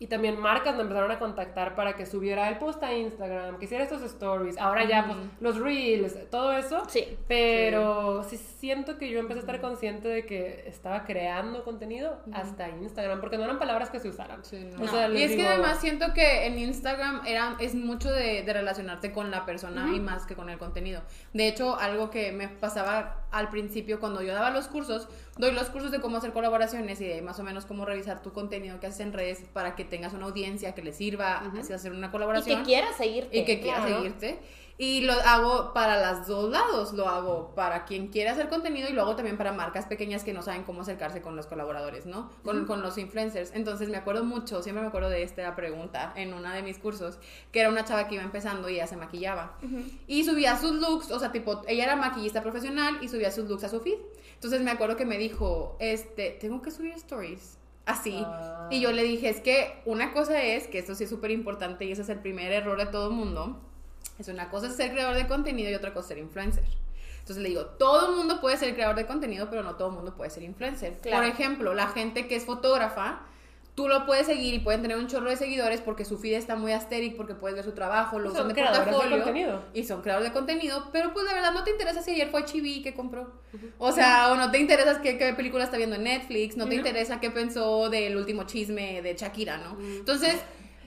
[SPEAKER 2] Y también marcas me empezaron a contactar para que subiera el post a Instagram, que hiciera estos stories. Ahora ya, pues, los reels, todo eso.
[SPEAKER 1] Sí.
[SPEAKER 2] Pero sí siento que yo empecé a estar consciente de que estaba creando contenido hasta Instagram, porque no eran palabras que se usaran.
[SPEAKER 3] Sí, no.
[SPEAKER 2] O sea,
[SPEAKER 3] y es que además siento que en Instagram era, es mucho de, de relacionarte con la persona y más que con el contenido. De hecho, algo que me pasaba al principio cuando yo daba los cursos, doy los cursos de cómo hacer colaboraciones y de más o menos cómo revisar tu contenido que haces en redes para que tengas una audiencia que le sirva así hacer una
[SPEAKER 1] Y
[SPEAKER 3] colaboración.
[SPEAKER 1] que quieras seguirte.
[SPEAKER 3] y que quiera
[SPEAKER 2] claro.
[SPEAKER 3] seguirte. Y lo hago para los dos lados. Lo hago para quien quiere hacer contenido y luego también para marcas pequeñas que no saben cómo acercarse con los colaboradores, ¿no? Con, con los influencers. Entonces me acuerdo mucho, siempre me acuerdo de esta pregunta en una de mis cursos, que era una chava que iba empezando y ella se maquillaba. Y subía sus looks, o sea, tipo, ella era maquillista profesional y subía sus looks a su feed. Entonces me acuerdo que me dijo, este, tengo que subir stories. Así.
[SPEAKER 2] Ah.
[SPEAKER 3] Y yo le dije, es que una cosa es, que esto sí es súper importante y ese es el primer error de todo mundo, es una cosa es ser creador de contenido y otra cosa es ser influencer. Entonces le digo, todo el mundo puede ser creador de contenido, pero no todo el mundo puede ser influencer.
[SPEAKER 1] Claro.
[SPEAKER 3] Por ejemplo, la gente que es fotógrafa, tú lo puedes seguir y pueden tener un chorro de seguidores porque su feed está muy asteric, porque puedes ver su trabajo, lo
[SPEAKER 2] Son
[SPEAKER 3] usan de
[SPEAKER 2] creadores de
[SPEAKER 3] portafolio.
[SPEAKER 2] contenido.
[SPEAKER 3] Y son creadores de contenido, pero pues de verdad no te interesa si ayer fue Chibi que compró. O sea, o no te interesa qué, qué película está viendo en Netflix, no te
[SPEAKER 2] No.
[SPEAKER 3] interesa qué pensó del último chisme de Shakira, ¿no? Entonces,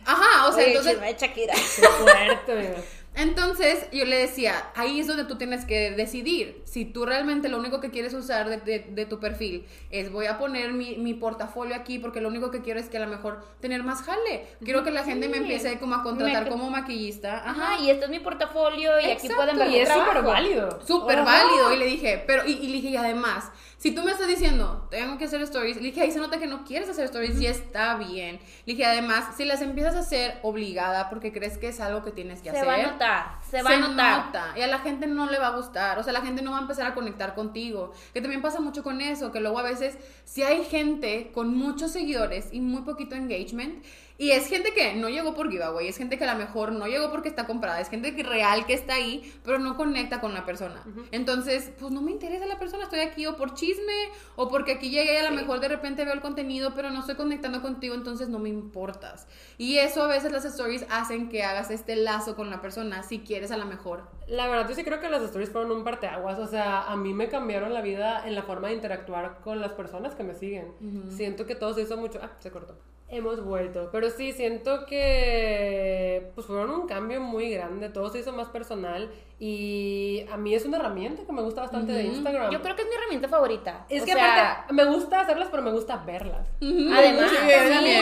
[SPEAKER 3] ajá, o sea,
[SPEAKER 1] Oye,
[SPEAKER 3] entonces...
[SPEAKER 1] chisme de Shakira.
[SPEAKER 2] Qué fuerte.
[SPEAKER 3] Entonces yo le decía, ahí es donde tú tienes que decidir. Si tú realmente lo único que quieres usar de, de- de tu perfil es voy a poner mi, mi portafolio aquí porque lo único que quiero es que a lo mejor tener más jale. Quiero que la gente me empiece como a contratar
[SPEAKER 1] Me-
[SPEAKER 3] como maquillista.
[SPEAKER 1] Ajá, y este es mi portafolio y aquí pueden ver
[SPEAKER 2] Y
[SPEAKER 1] mi
[SPEAKER 2] es súper válido.
[SPEAKER 3] Súper válido. Y le dije, pero, y, y le dije, y además, si tú me estás diciendo, tengo que hacer stories, le dije, ahí se nota que no quieres hacer stories y está bien. Le dije, además, si las empiezas a hacer obligada porque crees que es algo que tienes que
[SPEAKER 1] Se
[SPEAKER 3] hacer.
[SPEAKER 1] Va se va a notar.
[SPEAKER 3] nota, y a la gente no le va a gustar, o sea, la gente no va a empezar a conectar contigo, que también pasa mucho con eso, que luego a veces si hay gente con muchos seguidores y muy poquito engagement, y es gente que no llegó por giveaway, es gente que a lo mejor no llegó porque está comprada, es gente que real que está ahí, pero no conecta con la persona. Entonces, pues no me interesa la persona, estoy aquí o por chisme, o porque aquí llegué y a lo mejor de repente veo el contenido, pero no estoy conectando contigo, entonces no me importas. Y eso a veces las stories hacen que hagas este lazo con la persona, si quieres a lo mejor.
[SPEAKER 2] La verdad, yo sí creo que las stories fueron un parteaguas. O sea, a mí me cambiaron la vida en la forma de interactuar con las personas que me siguen. Siento que todo se hizo mucho. Ah, se cortó. Hemos vuelto. Pero sí, siento que pues fueron un cambio muy grande. Todo se hizo más personal. Y a mí es una herramienta que me gusta bastante de Instagram.
[SPEAKER 1] Yo creo que es mi herramienta favorita.
[SPEAKER 2] Es
[SPEAKER 1] O
[SPEAKER 2] que
[SPEAKER 1] sea,
[SPEAKER 2] aparte, me gusta hacerlas, pero me gusta verlas.
[SPEAKER 1] Además,
[SPEAKER 3] Sí,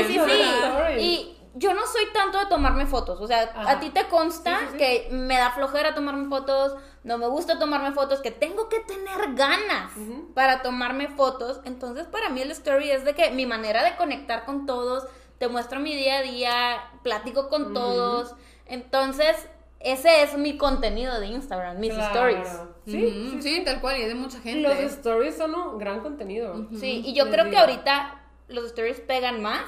[SPEAKER 1] sí, sí, sí. Y yo no soy tanto de tomarme fotos. O sea,
[SPEAKER 2] Ajá.
[SPEAKER 1] a ti te consta
[SPEAKER 2] Sí, sí, sí.
[SPEAKER 1] que me da flojera tomarme fotos, no me gusta tomarme fotos, que tengo que tener ganas para tomarme fotos. Entonces, para mí el story es de que mi manera de conectar con todos, te muestro mi día a día, platico con todos. Entonces, ese es mi contenido de Instagram, mis
[SPEAKER 2] Claro.
[SPEAKER 1] stories.
[SPEAKER 2] Sí,
[SPEAKER 3] sí, tal cual, y es de mucha gente.
[SPEAKER 2] Los stories son un gran contenido.
[SPEAKER 1] Sí, y yo
[SPEAKER 2] Les
[SPEAKER 1] creo que ahorita los stories pegan más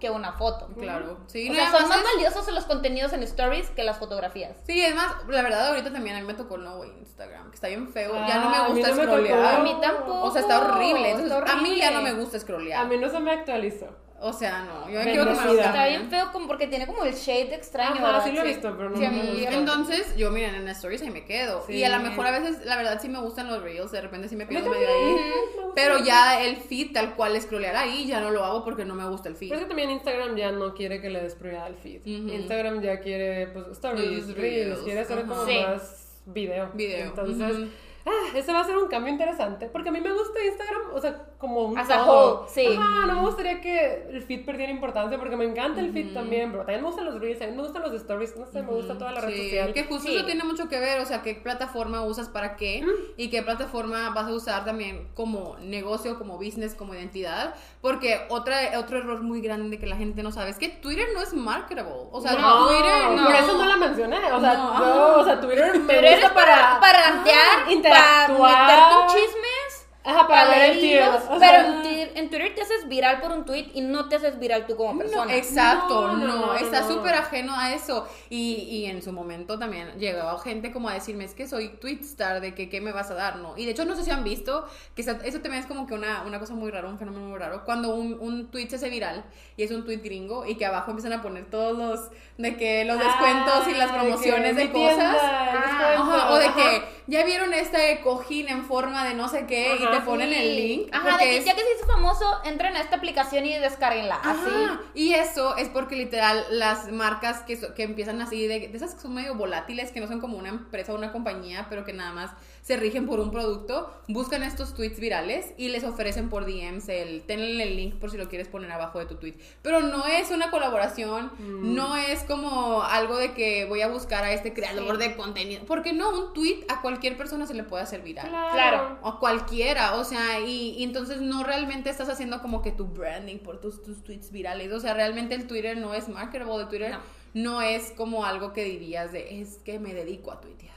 [SPEAKER 1] que una foto.
[SPEAKER 3] Claro, sí.
[SPEAKER 1] o
[SPEAKER 3] no,
[SPEAKER 1] sea, son más
[SPEAKER 3] es-
[SPEAKER 1] valiosos los contenidos en stories que las fotografías.
[SPEAKER 3] Sí, es más, la verdad ahorita también a mí me tocó el nuevo Instagram, que está bien feo, ya no me
[SPEAKER 2] a
[SPEAKER 3] gusta
[SPEAKER 2] no me
[SPEAKER 3] scrollear.
[SPEAKER 1] A mí tampoco.
[SPEAKER 3] O sea, está horrible. Entonces,
[SPEAKER 1] está
[SPEAKER 3] a mí ya no me gusta scrollear.
[SPEAKER 2] A mí no se me actualizó.
[SPEAKER 3] O sea, no, yo me quiero que me lo.
[SPEAKER 1] Está bien feo como porque tiene como el shade extraño,
[SPEAKER 2] Ajá, sí lo he visto, pero no
[SPEAKER 1] Sí,
[SPEAKER 2] me gusta.
[SPEAKER 3] Entonces, yo miren en stories ahí me quedo.
[SPEAKER 2] Sí.
[SPEAKER 3] Y a lo mejor a veces, la verdad, sí me gustan los reels, de repente sí me pierdo medio ahí.
[SPEAKER 2] me.
[SPEAKER 3] Pero ya el feed tal cual scrollear ahí, ya no lo hago porque no me gusta el feed.
[SPEAKER 2] Pero es que también Instagram ya no quiere que le des prioridad al feed. Instagram ya quiere, pues, stories, reels,
[SPEAKER 3] reels,
[SPEAKER 2] quiere hacer como
[SPEAKER 1] Sí.
[SPEAKER 2] más video.
[SPEAKER 3] Video.
[SPEAKER 2] Entonces. Ah, ese va a ser un cambio interesante. Porque a mí me gusta Instagram, o sea, como un
[SPEAKER 1] As
[SPEAKER 2] todo.
[SPEAKER 1] whole, sí.
[SPEAKER 2] Ajá, no me gustaría que el feed perdiera importancia porque me encanta el feed también, pero también me gustan los reels, también me gustan los stories, no sé, me gusta toda la red social.
[SPEAKER 3] que justo
[SPEAKER 1] Sí.
[SPEAKER 3] eso tiene mucho que ver, o sea, qué plataforma usas para qué y qué plataforma vas a usar también como negocio, como business, como identidad, porque otra, otro error muy grande que la gente no sabe es que Twitter no es marketable, o sea,
[SPEAKER 2] no,
[SPEAKER 3] Twitter no.
[SPEAKER 2] por eso no la mencioné. O sea,
[SPEAKER 3] No,
[SPEAKER 2] o sea, Twitter me
[SPEAKER 1] Pero eres
[SPEAKER 2] gusta
[SPEAKER 1] para,
[SPEAKER 2] para,
[SPEAKER 1] para rantear,
[SPEAKER 2] interactuar.
[SPEAKER 1] para meterte en chismes,
[SPEAKER 2] Ajá, para ver el
[SPEAKER 1] leer
[SPEAKER 2] tío.
[SPEAKER 1] pero
[SPEAKER 2] sea,
[SPEAKER 1] en, Twitter- en Twitter te haces viral por un tweet y no te haces viral tú como
[SPEAKER 3] No,
[SPEAKER 1] persona.
[SPEAKER 3] exacto,
[SPEAKER 2] No,
[SPEAKER 3] no,
[SPEAKER 2] no, no,
[SPEAKER 3] está
[SPEAKER 2] no.
[SPEAKER 3] súper ajeno a eso. Y, y en su momento también llegaba gente como a decirme, es que soy tweetstar, de que qué me vas a dar, ¿no? Y de hecho no sé si han visto, que eso también es como que una, una cosa muy rara, un fenómeno muy raro, cuando un, un tweet se hace viral y es un tweet gringo y que abajo empiezan a poner todos los, de que los descuentos y las
[SPEAKER 2] Ah, de
[SPEAKER 3] promociones de,
[SPEAKER 2] tienda,
[SPEAKER 3] cosas.
[SPEAKER 1] Ah,
[SPEAKER 3] Ajá, o de
[SPEAKER 2] ajá.
[SPEAKER 3] que ya vieron este cojín en forma de no sé qué y Te ponen
[SPEAKER 2] sí.
[SPEAKER 3] el link.
[SPEAKER 1] Ajá, de
[SPEAKER 3] porque
[SPEAKER 1] que
[SPEAKER 3] es-
[SPEAKER 1] ya que se hizo famoso, entren a esta aplicación y descarguenla. Así.
[SPEAKER 3] Y eso es porque literal las marcas que, so- que empiezan así, de, de esas que son medio volátiles, que no son como una empresa o una compañía, pero que nada más se rigen por un producto, buscan estos tweets virales y les ofrecen por DMs el, tenle el link por si lo quieres poner abajo de tu tweet. Pero no es una colaboración, no es como algo de que voy a buscar a este creador de contenido, porque no, un tweet a cualquier persona se le puede hacer viral.
[SPEAKER 1] Claro.
[SPEAKER 3] O cualquiera, o sea, y, y entonces no realmente estás haciendo como que tu branding por tus, tus tweets virales. O sea, realmente el Twitter no es marketable, el Twitter
[SPEAKER 1] No.
[SPEAKER 3] no, es como algo que dirías de es que me dedico a tuitear.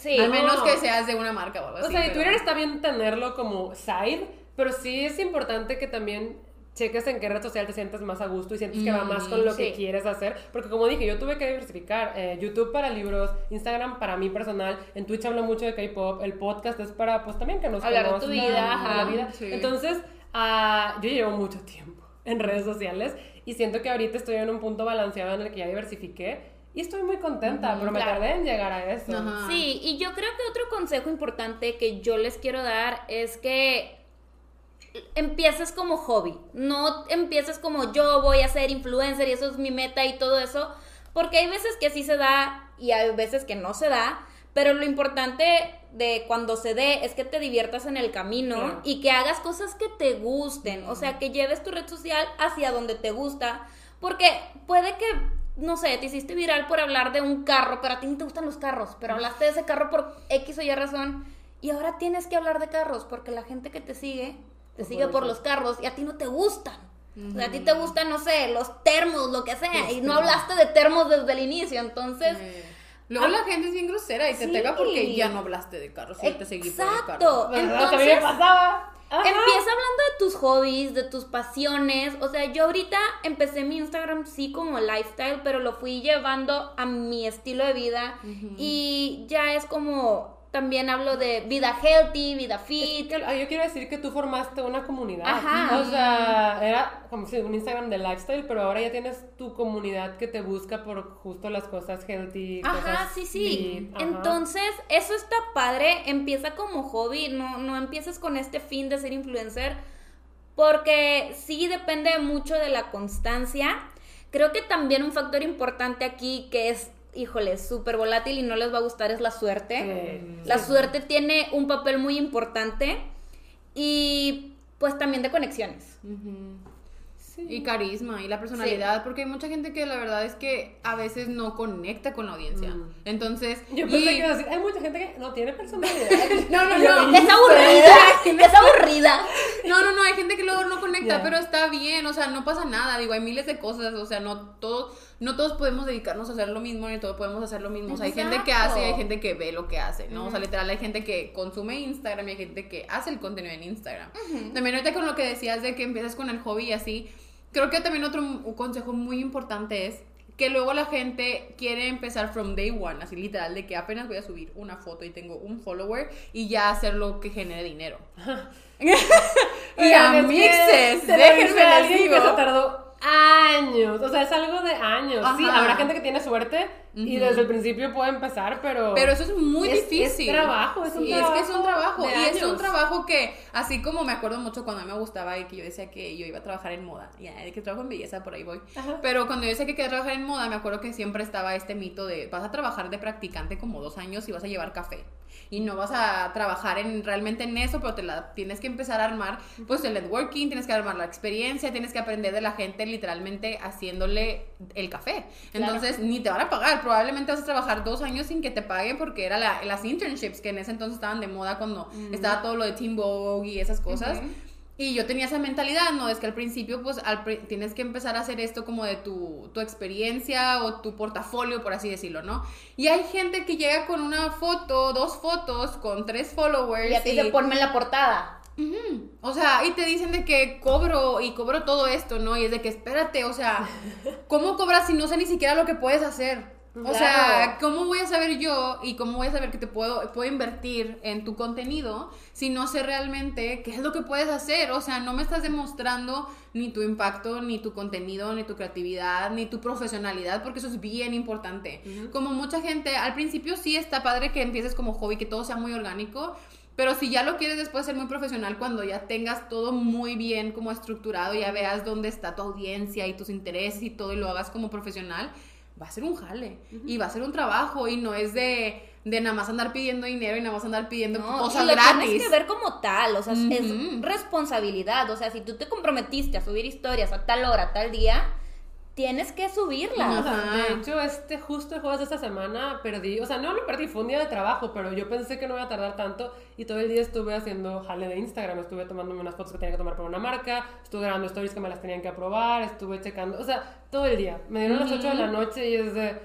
[SPEAKER 1] Sí.
[SPEAKER 3] Al menos
[SPEAKER 2] no.
[SPEAKER 3] que seas de una marca o algo
[SPEAKER 2] O
[SPEAKER 3] así.
[SPEAKER 2] sea, y
[SPEAKER 3] pero-
[SPEAKER 2] Twitter está bien tenerlo como side, pero sí es importante que también cheques en qué red social te sientes más a gusto y sientes que va más con lo que
[SPEAKER 1] sí.
[SPEAKER 2] quieres hacer. Porque como dije, yo tuve que diversificar. eh, YouTube para libros, Instagram para mí personal, en Twitch hablo mucho de K-pop, el podcast es para, pues también que nos
[SPEAKER 1] Hablar de tu vida, ajá,
[SPEAKER 2] la vida.
[SPEAKER 3] sí.
[SPEAKER 2] Entonces, ah, yo llevo mucho tiempo en redes sociales y siento que ahorita estoy en un punto balanceado en el que ya diversifiqué. Y estoy muy contenta, pero me tardé en llegar a eso.
[SPEAKER 3] Ajá.
[SPEAKER 1] Sí, y yo creo que otro consejo importante que yo les quiero dar es que empieces como hobby, no empieces como yo voy a ser influencer y eso es mi meta y todo eso, porque hay veces que sí se da y hay veces que no se da, pero lo importante de cuando se dé es que te diviertas en el camino
[SPEAKER 2] Claro.
[SPEAKER 1] y que hagas cosas que te gusten, o sea, que lleves tu red social hacia donde te gusta, porque puede que, no sé, te hiciste viral por hablar de un carro, pero a ti no te gustan los carros, pero hablaste de ese carro por X o Y razón, y ahora tienes que hablar de carros, porque la gente que te sigue, te
[SPEAKER 2] Por
[SPEAKER 1] sigue por los carros y a ti no te gustan. O sea, a ti te gustan, no sé, los termos, lo que sea, y no hablaste de termos desde el inicio, entonces...
[SPEAKER 3] Eh, Luego
[SPEAKER 1] Ah,
[SPEAKER 3] la gente es bien grosera y te
[SPEAKER 1] Sí.
[SPEAKER 3] pega porque ya no hablaste de carros y te seguí por el carro.
[SPEAKER 1] Exacto.
[SPEAKER 2] ¿Verdad? Que a mí me
[SPEAKER 1] Entonces,
[SPEAKER 2] pasaba. Ajá.
[SPEAKER 1] Empieza hablando de tus hobbies, de tus pasiones. O sea, yo ahorita empecé mi Instagram sí como lifestyle, pero lo fui llevando a mi estilo de vida. Y ya es como, también hablo de vida healthy, vida
[SPEAKER 2] Es
[SPEAKER 1] fit.
[SPEAKER 2] que, ah, yo quiero decir que tú formaste una comunidad.
[SPEAKER 1] Ajá.
[SPEAKER 2] O sea, era como si un Instagram de lifestyle, pero ahora ya tienes tu comunidad que te busca por justo las cosas healthy.
[SPEAKER 1] Ajá,
[SPEAKER 2] cosas
[SPEAKER 1] sí, sí.
[SPEAKER 2] ajá.
[SPEAKER 1] Entonces, eso está padre. Empieza como hobby, no, no empieces con este fin de ser influencer, porque sí depende mucho de la constancia. Creo que también un factor importante aquí que es, híjole, súper volátil y no les va a gustar es la suerte.
[SPEAKER 2] Sí.
[SPEAKER 1] La
[SPEAKER 2] Sí.
[SPEAKER 1] suerte tiene un papel muy importante y pues también de conexiones.
[SPEAKER 2] Sí.
[SPEAKER 3] Y carisma y la personalidad, porque hay mucha gente que la verdad es que a veces no conecta con la audiencia.
[SPEAKER 2] Mm.
[SPEAKER 3] Entonces,
[SPEAKER 2] Yo pensé
[SPEAKER 3] y-
[SPEAKER 2] que iba a decir, hay mucha gente que no tiene personalidad. (laughs)
[SPEAKER 3] No, no, (laughs) no.
[SPEAKER 1] Es (laughs) aburrida, es aburrida.
[SPEAKER 3] No, no, no, hay gente que luego no conecta, pero está bien, o sea, no pasa nada, digo, hay miles de cosas, o sea, no todos, no todos podemos dedicarnos a hacer lo mismo, ni todos podemos hacer lo mismo, o sea, hay gente que hace y hay gente que ve lo que hace, ¿no? O sea, literal, hay gente que consume Instagram y hay gente que hace el contenido en Instagram. También ahorita con lo que decías de que empiezas con el hobby y así, creo que también otro consejo muy importante es que luego la gente quiere empezar from day one, así literal, de que apenas voy a subir una foto y tengo un follower y ya hacer lo que genere dinero. (laughs) y
[SPEAKER 2] Oigan, es que
[SPEAKER 3] amixes,
[SPEAKER 2] se lo
[SPEAKER 3] déjenme
[SPEAKER 2] a
[SPEAKER 3] les digo.
[SPEAKER 2] que se tardó años. O sea, es algo de años. Sí, habrá gente que tiene suerte y desde el principio puede empezar, pero.
[SPEAKER 3] Pero eso es muy
[SPEAKER 2] Es-
[SPEAKER 3] difícil.
[SPEAKER 2] es trabajo, es un
[SPEAKER 3] Sí, es que es un
[SPEAKER 2] trabajo
[SPEAKER 3] trabajo. Y es un trabajo que, así como me acuerdo mucho cuando a mí me gustaba y que yo decía que yo iba a trabajar en moda. Ya, de que trabajo en belleza, por ahí voy.
[SPEAKER 2] Ajá.
[SPEAKER 3] Pero cuando yo decía que quería trabajar en moda, me acuerdo que siempre estaba este mito de vas a trabajar de practicante como dos años y vas a llevar café. Y no vas a trabajar en, realmente en eso, pero te la tienes que empezar a armar, pues el networking, tienes que armar la experiencia, tienes que aprender de la gente literalmente haciéndole el café.
[SPEAKER 1] Claro.
[SPEAKER 3] Entonces, ni te van a pagar. Probablemente vas a trabajar dos años sin que te paguen porque era la- las internships que en ese entonces estaban de moda cuando estaba todo lo de Team Vogue y esas cosas. Y yo tenía esa mentalidad, ¿no? Es que al principio, pues, al pri- tienes que empezar a hacer esto como de tu, tu experiencia o tu portafolio, por así decirlo, ¿no? Y hay gente que llega con una foto, dos fotos, con tres followers.
[SPEAKER 1] Y a ti te ponme en la portada.
[SPEAKER 3] O sea, y te dicen de que cobro y cobro todo esto, ¿no? Y es de que espérate, o sea, (laughs) ¿cómo cobras si no sé ni siquiera lo que puedes hacer? O sea,
[SPEAKER 1] Claro.
[SPEAKER 3] ¿cómo voy a saber yo y cómo voy a saber que te puedo, puedo invertir en tu contenido si no sé realmente qué es lo que puedes hacer? O sea, no me estás demostrando ni tu impacto, ni tu contenido, ni tu creatividad, ni tu profesionalidad, porque eso es bien importante. Como mucha gente, al principio sí está padre que empieces como hobby, que todo sea muy orgánico, pero si ya lo quieres después ser muy profesional, cuando ya tengas todo muy bien como estructurado, ya veas dónde está tu audiencia y tus intereses y todo y lo hagas como profesional, va a ser un jale y va a ser un trabajo y no es de, de nada más andar pidiendo dinero y nada más andar pidiendo
[SPEAKER 1] No,
[SPEAKER 3] cosas
[SPEAKER 1] y lo
[SPEAKER 3] gratis.
[SPEAKER 1] tienes que ver como tal, o sea, es- responsabilidad, o sea, si tú te comprometiste a subir historias a tal hora, tal día, tienes que subirlas.
[SPEAKER 3] Ajá.
[SPEAKER 2] De hecho, este justo el jueves de esta semana perdí, o sea, no lo perdí, fue un día de trabajo, pero yo pensé que no iba a tardar tanto y todo el día estuve haciendo jale de Instagram, estuve tomándome unas fotos que tenía que tomar para una marca, estuve grabando stories que me las tenían que aprobar, estuve checando, o sea, todo el día. Me dieron las 8 de la noche y es de,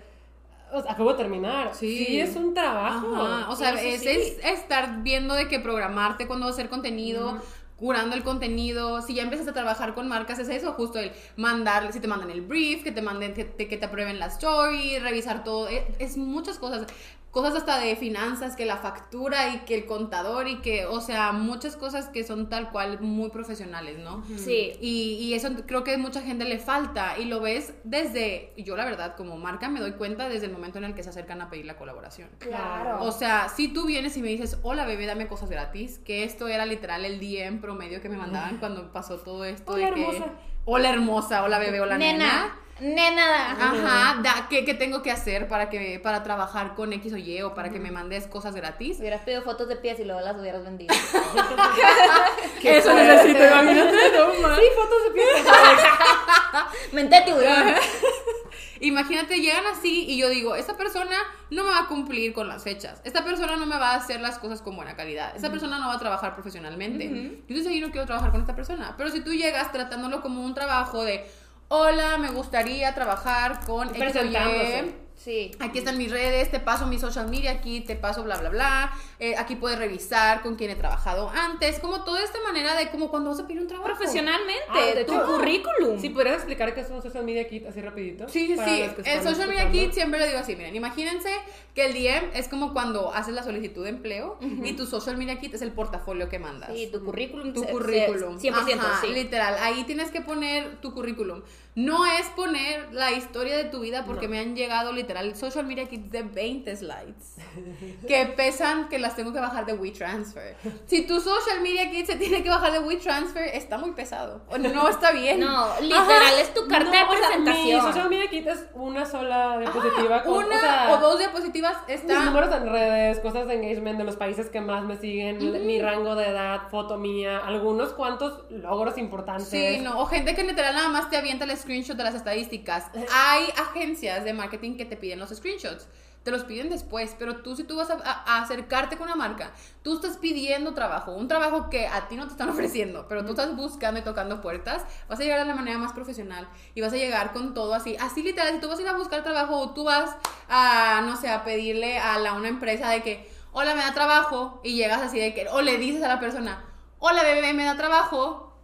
[SPEAKER 2] o sea, acabo de terminar.
[SPEAKER 3] Sí.
[SPEAKER 2] es un trabajo.
[SPEAKER 3] Ajá, O sea,
[SPEAKER 1] Sí, sí,
[SPEAKER 3] es,
[SPEAKER 1] sí.
[SPEAKER 3] es estar viendo de que programarte a hacer contenido, curando el contenido. Si ya empiezas a trabajar con marcas, es eso, justo el mandar, si te mandan el brief, que te manden, que te, que te aprueben la story, revisar todo. Es, es muchas cosas. Cosas hasta de finanzas, que la factura y que el contador y que, o sea, muchas cosas que son tal cual muy profesionales, ¿no?
[SPEAKER 1] Sí.
[SPEAKER 3] Y, y eso creo que a mucha gente le falta y lo ves desde, yo la verdad como marca me doy cuenta desde el momento en el que se acercan a pedir la colaboración.
[SPEAKER 1] Claro.
[SPEAKER 3] O sea, si tú vienes y me dices, hola bebé, dame cosas gratis, que esto era literal el DM promedio que me mandaban cuando pasó todo esto.
[SPEAKER 2] Hola,
[SPEAKER 3] de que,
[SPEAKER 2] hermosa.
[SPEAKER 3] Hola hermosa, hola bebé, hola nena.
[SPEAKER 1] nena, nena.
[SPEAKER 3] Ajá, da- ¿qué, qué tengo que hacer para que para trabajar con X o Y o para que me mandes cosas gratis?
[SPEAKER 1] Hubieras pedido fotos de pies y luego las hubieras vendido. (laughs) (laughs)
[SPEAKER 2] Qué
[SPEAKER 3] Eso
[SPEAKER 2] fuerte.
[SPEAKER 3] necesito, imagínate, no más.
[SPEAKER 2] Sí, fotos de pies. (laughs)
[SPEAKER 1] Mente de tiburón.
[SPEAKER 3] Imagínate, llegan así y yo digo, esta persona no me va a cumplir con las fechas, esta persona no me va a hacer las cosas con buena calidad, esta persona no va a trabajar profesionalmente. Entonces yo no quiero trabajar con esta persona. Pero si tú llegas tratándolo como un trabajo de, hola, me gustaría trabajar con X o Y",
[SPEAKER 2] Presentándose.
[SPEAKER 1] Sí.
[SPEAKER 3] Aquí están mis redes, te paso mi social media, aquí te paso bla, bla, bla. Eh, aquí puedes revisar con quién he trabajado antes. Como toda esta manera de como cuando vas a pedir un trabajo.
[SPEAKER 1] Profesionalmente,
[SPEAKER 2] Ah, de
[SPEAKER 1] tu currículum.
[SPEAKER 2] Si pudieras explicar qué es un social media kit así rapidito.
[SPEAKER 3] Sí, sí, sí. El social media kit siempre lo digo así. Miren, imagínense que el DM es como cuando haces la solicitud de empleo y tu social media kit es el portafolio que mandas.
[SPEAKER 1] Sí, tu currículum.
[SPEAKER 3] tu
[SPEAKER 1] se- se-
[SPEAKER 3] currículum.
[SPEAKER 1] 100%,
[SPEAKER 3] Ajá,
[SPEAKER 1] sí.
[SPEAKER 3] Literal, ahí tienes que poner tu currículum. No es poner la historia de tu vida porque
[SPEAKER 2] No.
[SPEAKER 3] me han llegado literal social media kits de 20 slides que pesan que las tengo que bajar de WeTransfer. Si tu social media kit se tiene que bajar de WeTransfer, está muy pesado. O no está bien.
[SPEAKER 1] No, literal, es tu carta
[SPEAKER 2] No,
[SPEAKER 1] de
[SPEAKER 2] o sea,
[SPEAKER 1] presentación.
[SPEAKER 2] mi social media kit es una sola diapositiva con
[SPEAKER 3] Una
[SPEAKER 2] o, sea,
[SPEAKER 3] o dos diapositivas
[SPEAKER 2] mis
[SPEAKER 3] están
[SPEAKER 2] números en redes, cosas de engagement de los países que más me siguen, mi rango de edad, foto mía, algunos cuantos logros importantes.
[SPEAKER 3] Sí, no, o gente que literal nada más te avienta el screenshot de las estadísticas. (laughs) Hay agencias de marketing que te piden los screenshots. Te los piden después, pero tú si tú vas a, a- a acercarte con una marca, tú estás pidiendo trabajo, un trabajo que a ti no te están (laughs) ofreciendo, pero tú estás buscando y tocando puertas, vas a llegar de la manera más profesional y vas a llegar con todo así, así literal, si tú vas a ir a buscar trabajo o tú vas a, no sé, a pedirle a la, una empresa de que, hola, me da trabajo, y llegas así de que, o le dices a la persona, hola, bebé, me da trabajo,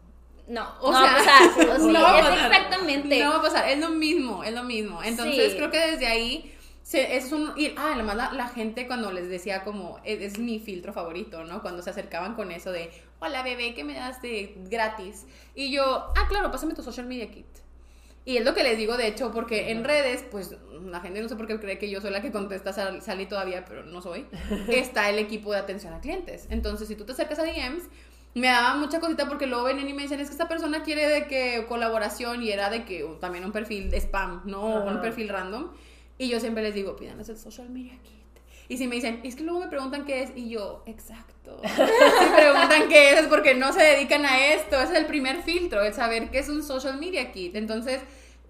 [SPEAKER 1] No,
[SPEAKER 3] O
[SPEAKER 1] no
[SPEAKER 3] sea,
[SPEAKER 1] va a pasar. O (laughs)
[SPEAKER 3] no va a
[SPEAKER 1] es
[SPEAKER 3] pasar.
[SPEAKER 1] exactamente.
[SPEAKER 3] No va a pasar, es lo mismo, es lo mismo. Entonces
[SPEAKER 1] Sí.
[SPEAKER 3] creo que desde ahí se- es un... Y, ah, además la, la gente cuando les decía como, es, es mi filtro favorito, ¿no? Cuando se acercaban con eso de, hola bebé, ¿qué me das de gratis? Y yo, ah, claro, pásame tu social media kit. Y es lo que les digo, de hecho, porque en redes, pues la gente no sé por qué cree que yo soy la que contesta, sal- salí todavía, pero no soy. (laughs) Está el equipo de atención a clientes. Entonces, si tú te acercas a DMs, me daba mucha cosita porque luego venían y me dicen, es que esta persona quiere de que colaboración y era de que también un perfil de spam, no un perfil random. Y yo siempre les digo, pídanos el social media kit. Y si me dicen, es que luego me preguntan qué es, y yo, exacto. (laughs) Si preguntan qué es, es porque no se dedican a esto. Ese es el primer filtro, el saber qué es un social media kit. Entonces,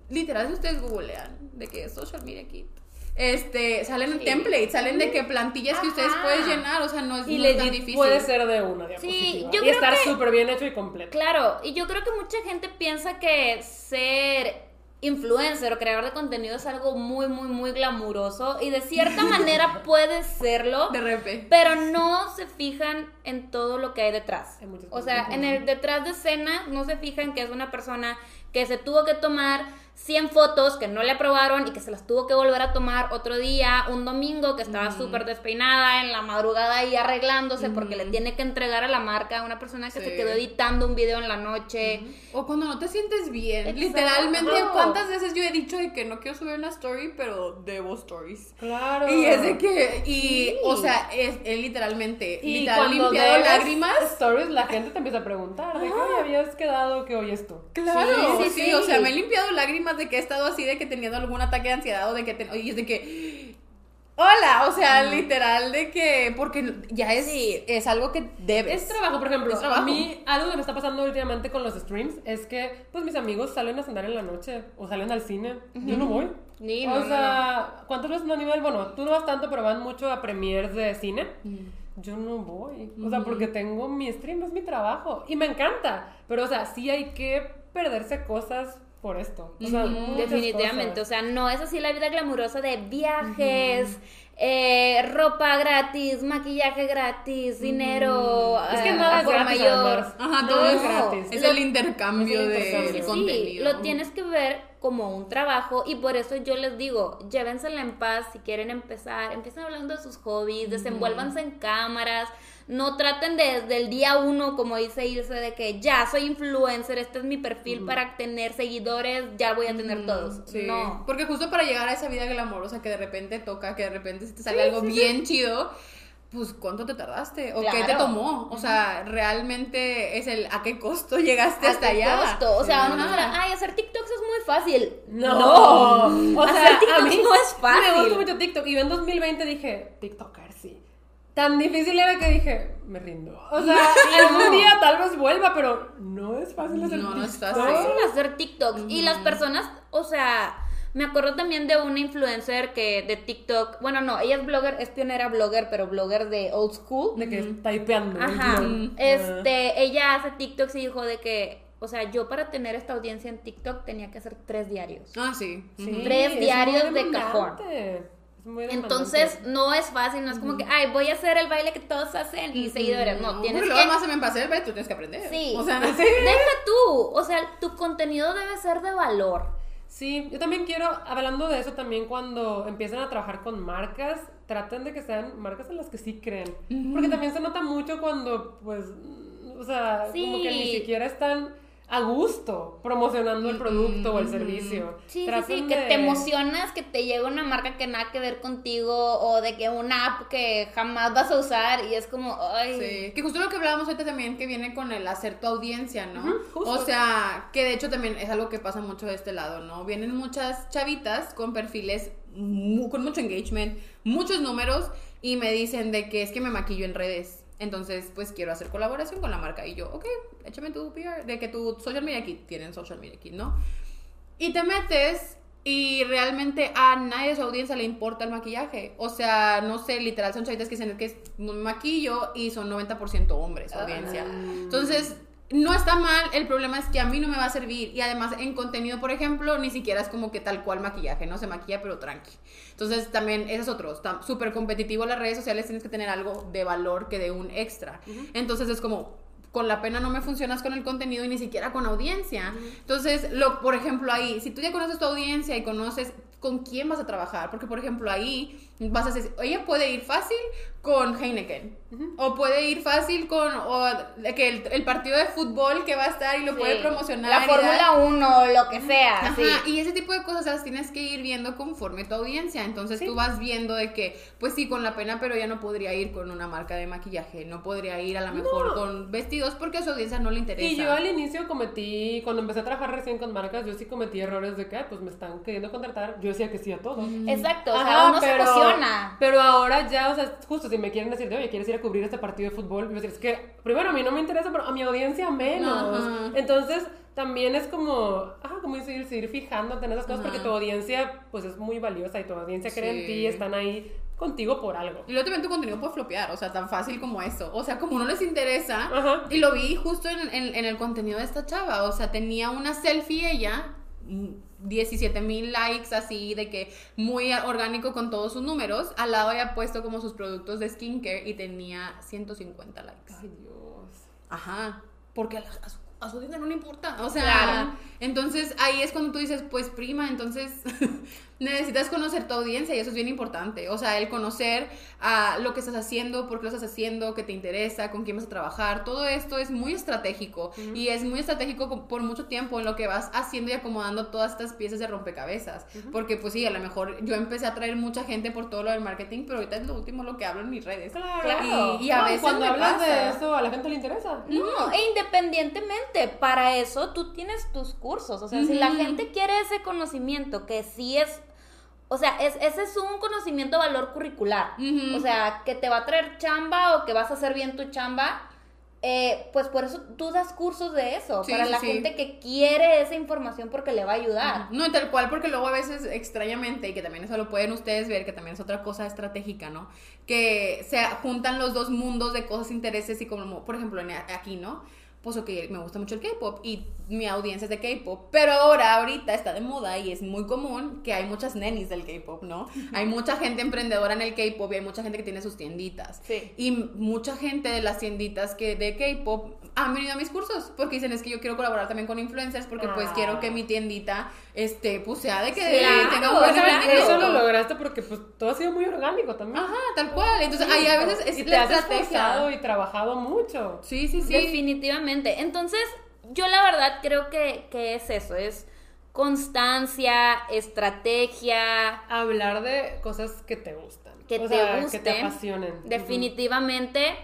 [SPEAKER 3] literal, si ustedes googlean de qué es social media kit, este, salen
[SPEAKER 1] Sí.
[SPEAKER 3] templates, salen de que plantillas que ustedes pueden llenar, o sea, no es,
[SPEAKER 2] Y
[SPEAKER 3] no es tan difícil.
[SPEAKER 2] puede ser de una diapositiva.
[SPEAKER 1] yo
[SPEAKER 2] y estar súper bien hecho y completo.
[SPEAKER 1] Claro, y yo creo que mucha gente piensa que ser influencer o creador de contenido es algo muy, muy, muy glamuroso y de cierta manera (laughs) puede serlo,
[SPEAKER 3] De repente.
[SPEAKER 1] pero no se fijan en todo lo que hay detrás. O sea, en el detrás de escena no se fijan que es una persona que se tuvo que tomar 100 fotos que no le aprobaron y que se las tuvo que volver a tomar otro día, un domingo que estaba súper despeinada en la madrugada ahí arreglándose porque le tiene que entregar a la marca a una persona que se
[SPEAKER 3] Sí.
[SPEAKER 1] quedó editando un video en la noche.
[SPEAKER 3] O cuando no te sientes bien.
[SPEAKER 1] Exacto.
[SPEAKER 3] Literalmente, ¿cuántas veces yo he dicho de que no quiero subir una story, pero debo stories?
[SPEAKER 2] Claro.
[SPEAKER 3] Y es de que, y,
[SPEAKER 1] Sí.
[SPEAKER 3] o sea, es, es literalmente,
[SPEAKER 2] Y
[SPEAKER 3] literal, limpiado lágrimas.
[SPEAKER 2] stories, la gente te empieza a preguntar de qué habías quedado que hoy es tú.
[SPEAKER 3] Claro,
[SPEAKER 1] sí,
[SPEAKER 3] sí,
[SPEAKER 1] sí.
[SPEAKER 3] o sea, me he limpiado lágrimas de que he estado así, de que teniendo algún ataque de ansiedad o de que, ten- y es de que, hola, o sea, literal de que, porque ya es,
[SPEAKER 1] Sí.
[SPEAKER 3] es algo que debes.
[SPEAKER 2] Es trabajo, por ejemplo.
[SPEAKER 3] Trabajo.
[SPEAKER 2] A mí, algo que me está pasando últimamente con los streams es que, pues, mis amigos salen a cenar en la noche o salen al cine. Yo no voy.
[SPEAKER 1] Sí,
[SPEAKER 2] o
[SPEAKER 1] no, no,
[SPEAKER 2] sea, ¿cuántas veces no nivel? Bueno, tú no vas tanto, pero van mucho a premiers de cine. Yo no voy. O sea, porque tengo mi stream, es mi trabajo. Y me encanta. Pero, o sea, sí hay que perderse cosas por esto. O sea,
[SPEAKER 1] Definitivamente, o sea, no es así la vida glamurosa de viajes, eh, ropa gratis, maquillaje gratis, dinero.
[SPEAKER 2] Es que
[SPEAKER 1] eh,
[SPEAKER 2] nada
[SPEAKER 1] a
[SPEAKER 2] es gratis,
[SPEAKER 1] mayor.
[SPEAKER 3] Ajá,
[SPEAKER 1] No,
[SPEAKER 3] todo es
[SPEAKER 2] gratis.
[SPEAKER 3] Es
[SPEAKER 1] Lo-
[SPEAKER 3] el intercambio
[SPEAKER 2] Es el
[SPEAKER 3] de
[SPEAKER 2] intercambio.
[SPEAKER 1] Sí,
[SPEAKER 3] contenido.
[SPEAKER 1] lo tienes que ver como un trabajo y por eso yo les digo, llévensela en paz si quieren empezar, empiecen hablando de sus hobbies, desenvuélvanse en cámaras, no traten de- desde el día uno, como dice Ilse, de que ya soy influencer, este es mi perfil para tener seguidores, ya voy a tener todos.
[SPEAKER 3] Sí,
[SPEAKER 1] No.
[SPEAKER 3] porque justo para llegar a esa vida glamorosa que de repente toca, que de repente se te sale algo bien chido, pues ¿cuánto te tardaste? ¿O qué te tomó? O sea, realmente es el ¿a qué costo llegaste
[SPEAKER 1] ¿A
[SPEAKER 3] hasta
[SPEAKER 1] qué
[SPEAKER 3] allá?
[SPEAKER 1] costo? O sea, uno dirá, ay, hacer TikToks es muy fácil.
[SPEAKER 2] No, (laughs) o sea,
[SPEAKER 1] Hacer TikToks
[SPEAKER 2] a mí
[SPEAKER 1] no es fácil.
[SPEAKER 2] Me gusta mucho TikTok y yo en 2020 dije, TikToker, sí. Tan difícil era que dije, me rindo. O sea, algún día tal vez vuelva, pero no es fácil hacer
[SPEAKER 3] No, no es
[SPEAKER 2] TikTok.
[SPEAKER 3] fácil.
[SPEAKER 1] hacer TikToks. Y las personas, o sea, me acuerdo también de una influencer que de TikTok, bueno, no, ella es blogger, es pionera blogger, pero blogger de old school.
[SPEAKER 2] De que typeando.
[SPEAKER 1] Ajá. Este, ella hace TikToks y dijo de que o sea, yo para tener esta audiencia en TikTok tenía que hacer tres diarios.
[SPEAKER 3] Ah, sí.
[SPEAKER 2] Sí.
[SPEAKER 1] Tres
[SPEAKER 2] es
[SPEAKER 1] diarios
[SPEAKER 2] muy
[SPEAKER 1] de cajón.
[SPEAKER 2] Es muy.
[SPEAKER 1] Entonces, no es fácil, no es como que, ay, voy a hacer el baile que todos hacen y seguidores. No, tienes
[SPEAKER 3] Porque
[SPEAKER 1] que...
[SPEAKER 3] más se me pasa el baile, tú tienes que aprender.
[SPEAKER 1] Sí.
[SPEAKER 3] O sea, (laughs)
[SPEAKER 1] Deja tú, o sea, tu contenido debe ser de valor.
[SPEAKER 2] Sí, yo también quiero, hablando de eso también, cuando empiezan a trabajar con marcas, traten de que sean marcas en las que sí creen. Porque también se nota mucho cuando, pues, o sea, como que ni
[SPEAKER 1] Sí.
[SPEAKER 2] siquiera están a gusto promocionando el producto o el servicio.
[SPEAKER 1] Sí, sí,
[SPEAKER 2] Traten
[SPEAKER 1] sí, que
[SPEAKER 2] de-
[SPEAKER 1] te emocionas que te llega una marca que nada que ver contigo o de que una app que jamás vas a usar y es como, ay,
[SPEAKER 3] Sí, que justo lo que hablábamos ahorita también, que viene con el hacer tu audiencia, ¿no?
[SPEAKER 2] Justo.
[SPEAKER 3] o sea, que de hecho también es algo que pasa mucho de este lado, ¿no? Vienen muchas chavitas con perfiles con mucho engagement, muchos números, y me dicen de que es que me maquillo en redes. Entonces, pues quiero hacer colaboración con la marca. Y yo, ok, échame tu PR, de que tu social media kit, tienen social media kit, ¿no? Y te metes y realmente a nadie de su audiencia le importa el maquillaje. O sea, no sé, literal son chavitas que dicen que es un maquillo y son 90% hombres, audiencia. Entonces, no está mal, el problema es que a mí no me va a servir. Y además, en contenido, por ejemplo, ni siquiera es como que tal cual maquillaje, no se maquilla, pero tranqui. Entonces, también, ese es otro, está súper competitivo las redes sociales, tienes que tener algo de valor que de un extra. Entonces, es como, con la pena no me funcionas con el contenido y ni siquiera con audiencia. Entonces, lo, por ejemplo, ahí, si tú ya conoces tu audiencia y conoces con quién vas a trabajar, porque por ejemplo ahí vas a decir, ella puede ir fácil con Heineken, o puede ir fácil con o, que el, el partido de fútbol que va a estar y lo puede promocionar.
[SPEAKER 1] La Fórmula 1, lo que sea.
[SPEAKER 3] Ajá,
[SPEAKER 1] sí.
[SPEAKER 3] y ese tipo de cosas las tienes que ir viendo conforme tu audiencia. Entonces
[SPEAKER 2] Sí.
[SPEAKER 3] tú vas viendo de que, pues sí, con la pena, pero ya no podría ir con una marca de maquillaje, no podría ir a lo mejor
[SPEAKER 2] No.
[SPEAKER 3] con vestidos porque a su audiencia no le interesa.
[SPEAKER 2] Y yo al inicio cometí, cuando empecé a trabajar recién con marcas, yo sí cometí errores de que, "Ay, pues me están queriendo contratar. Yo decía que sí a todo.
[SPEAKER 1] Exacto, o sea, uno se emociona.
[SPEAKER 2] Pero ahora ya, o sea, justo si me quieren decir, de, oye, ¿quieres ir a cubrir este partido de fútbol? Decir, es que, primero, a mí no me interesa, pero a mi audiencia menos.
[SPEAKER 3] Ajá.
[SPEAKER 2] Entonces, también es como, ah, como dice, ir, seguir fijándote en esas cosas,
[SPEAKER 3] Ajá.
[SPEAKER 2] porque tu audiencia, pues, es muy valiosa y tu audiencia cree en ti, están ahí contigo por algo.
[SPEAKER 3] Y luego también tu contenido puede flopear, o sea, tan fácil como eso. O sea, como no les interesa.
[SPEAKER 2] Ajá.
[SPEAKER 3] Y lo vi justo en, en- en el contenido de esta chava. O sea, tenía una selfie ella, 17 mil likes así, de que muy orgánico con todos sus números. Al lado había puesto como sus productos de skincare y tenía 150 likes.
[SPEAKER 2] Ay, Dios.
[SPEAKER 3] Ajá, porque a, su, a su audiencia no le importa. O sea,
[SPEAKER 1] Claro.
[SPEAKER 3] entonces ahí es cuando tú dices, pues prima, entonces (laughs) necesitas conocer tu audiencia y eso es bien importante. O sea, el conocer a lo que estás haciendo, por qué lo estás haciendo, qué te interesa, con quién vas a trabajar, todo esto es muy estratégico y es muy estratégico co- por mucho tiempo en lo que vas haciendo y acomodando todas estas piezas de rompecabezas. Porque pues sí, a lo mejor yo empecé a traer mucha gente por todo lo del marketing, pero ahorita es lo último lo que hablo en mis redes.
[SPEAKER 2] Claro.
[SPEAKER 3] Y, y a
[SPEAKER 2] No,
[SPEAKER 3] veces
[SPEAKER 2] cuando hablas
[SPEAKER 3] pasa.
[SPEAKER 2] de eso, a la gente le interesa.
[SPEAKER 1] No, e independientemente, para eso tú tienes tus cursos. O sea, si la gente quiere ese conocimiento, que sí es. O sea, es, ese es un conocimiento valor curricular. O sea, que te va a traer chamba o que vas a hacer bien tu chamba. eh, pues por eso tú das cursos de eso.
[SPEAKER 3] Sí,
[SPEAKER 1] para
[SPEAKER 3] sí,
[SPEAKER 1] la
[SPEAKER 3] sí.
[SPEAKER 1] gente que quiere esa información porque le va a ayudar.
[SPEAKER 3] No, y tal cual, porque luego a veces extrañamente, y que también eso lo pueden ustedes ver, que también es otra cosa estratégica, ¿no? Que se juntan los dos mundos de cosas, intereses y como, por ejemplo, en- aquí, ¿no? Pues ok, me gusta mucho el K-pop y mi audiencia es de K-pop, pero ahora, ahorita está de moda y es muy común que hay muchas nenis del K-pop, ¿no? Hay mucha gente emprendedora en el K-pop y hay mucha gente que tiene sus tienditas.
[SPEAKER 1] Sí.
[SPEAKER 3] Y mucha gente de las tienditas que de K-pop han venido a mis cursos porque dicen es que yo quiero colaborar también con influencers porque pues
[SPEAKER 2] Ah.
[SPEAKER 3] quiero que mi tiendita este pues sea de que
[SPEAKER 1] Claro,
[SPEAKER 3] tenga un buen.
[SPEAKER 2] Eso lo lograste porque pues todo ha sido muy orgánico también.
[SPEAKER 3] Ajá, tal cual. Entonces ahí a veces es
[SPEAKER 2] y te
[SPEAKER 3] la
[SPEAKER 2] has
[SPEAKER 3] estrategia.
[SPEAKER 2] esforzado y trabajado mucho.
[SPEAKER 3] Sí, sí, sí.
[SPEAKER 1] Definitivamente. Entonces, yo la verdad creo que, que es eso, es constancia, estrategia,
[SPEAKER 2] Hablar de cosas que te gustan.
[SPEAKER 1] que
[SPEAKER 2] O
[SPEAKER 1] te
[SPEAKER 2] sea, que te apasionen.
[SPEAKER 1] Definitivamente.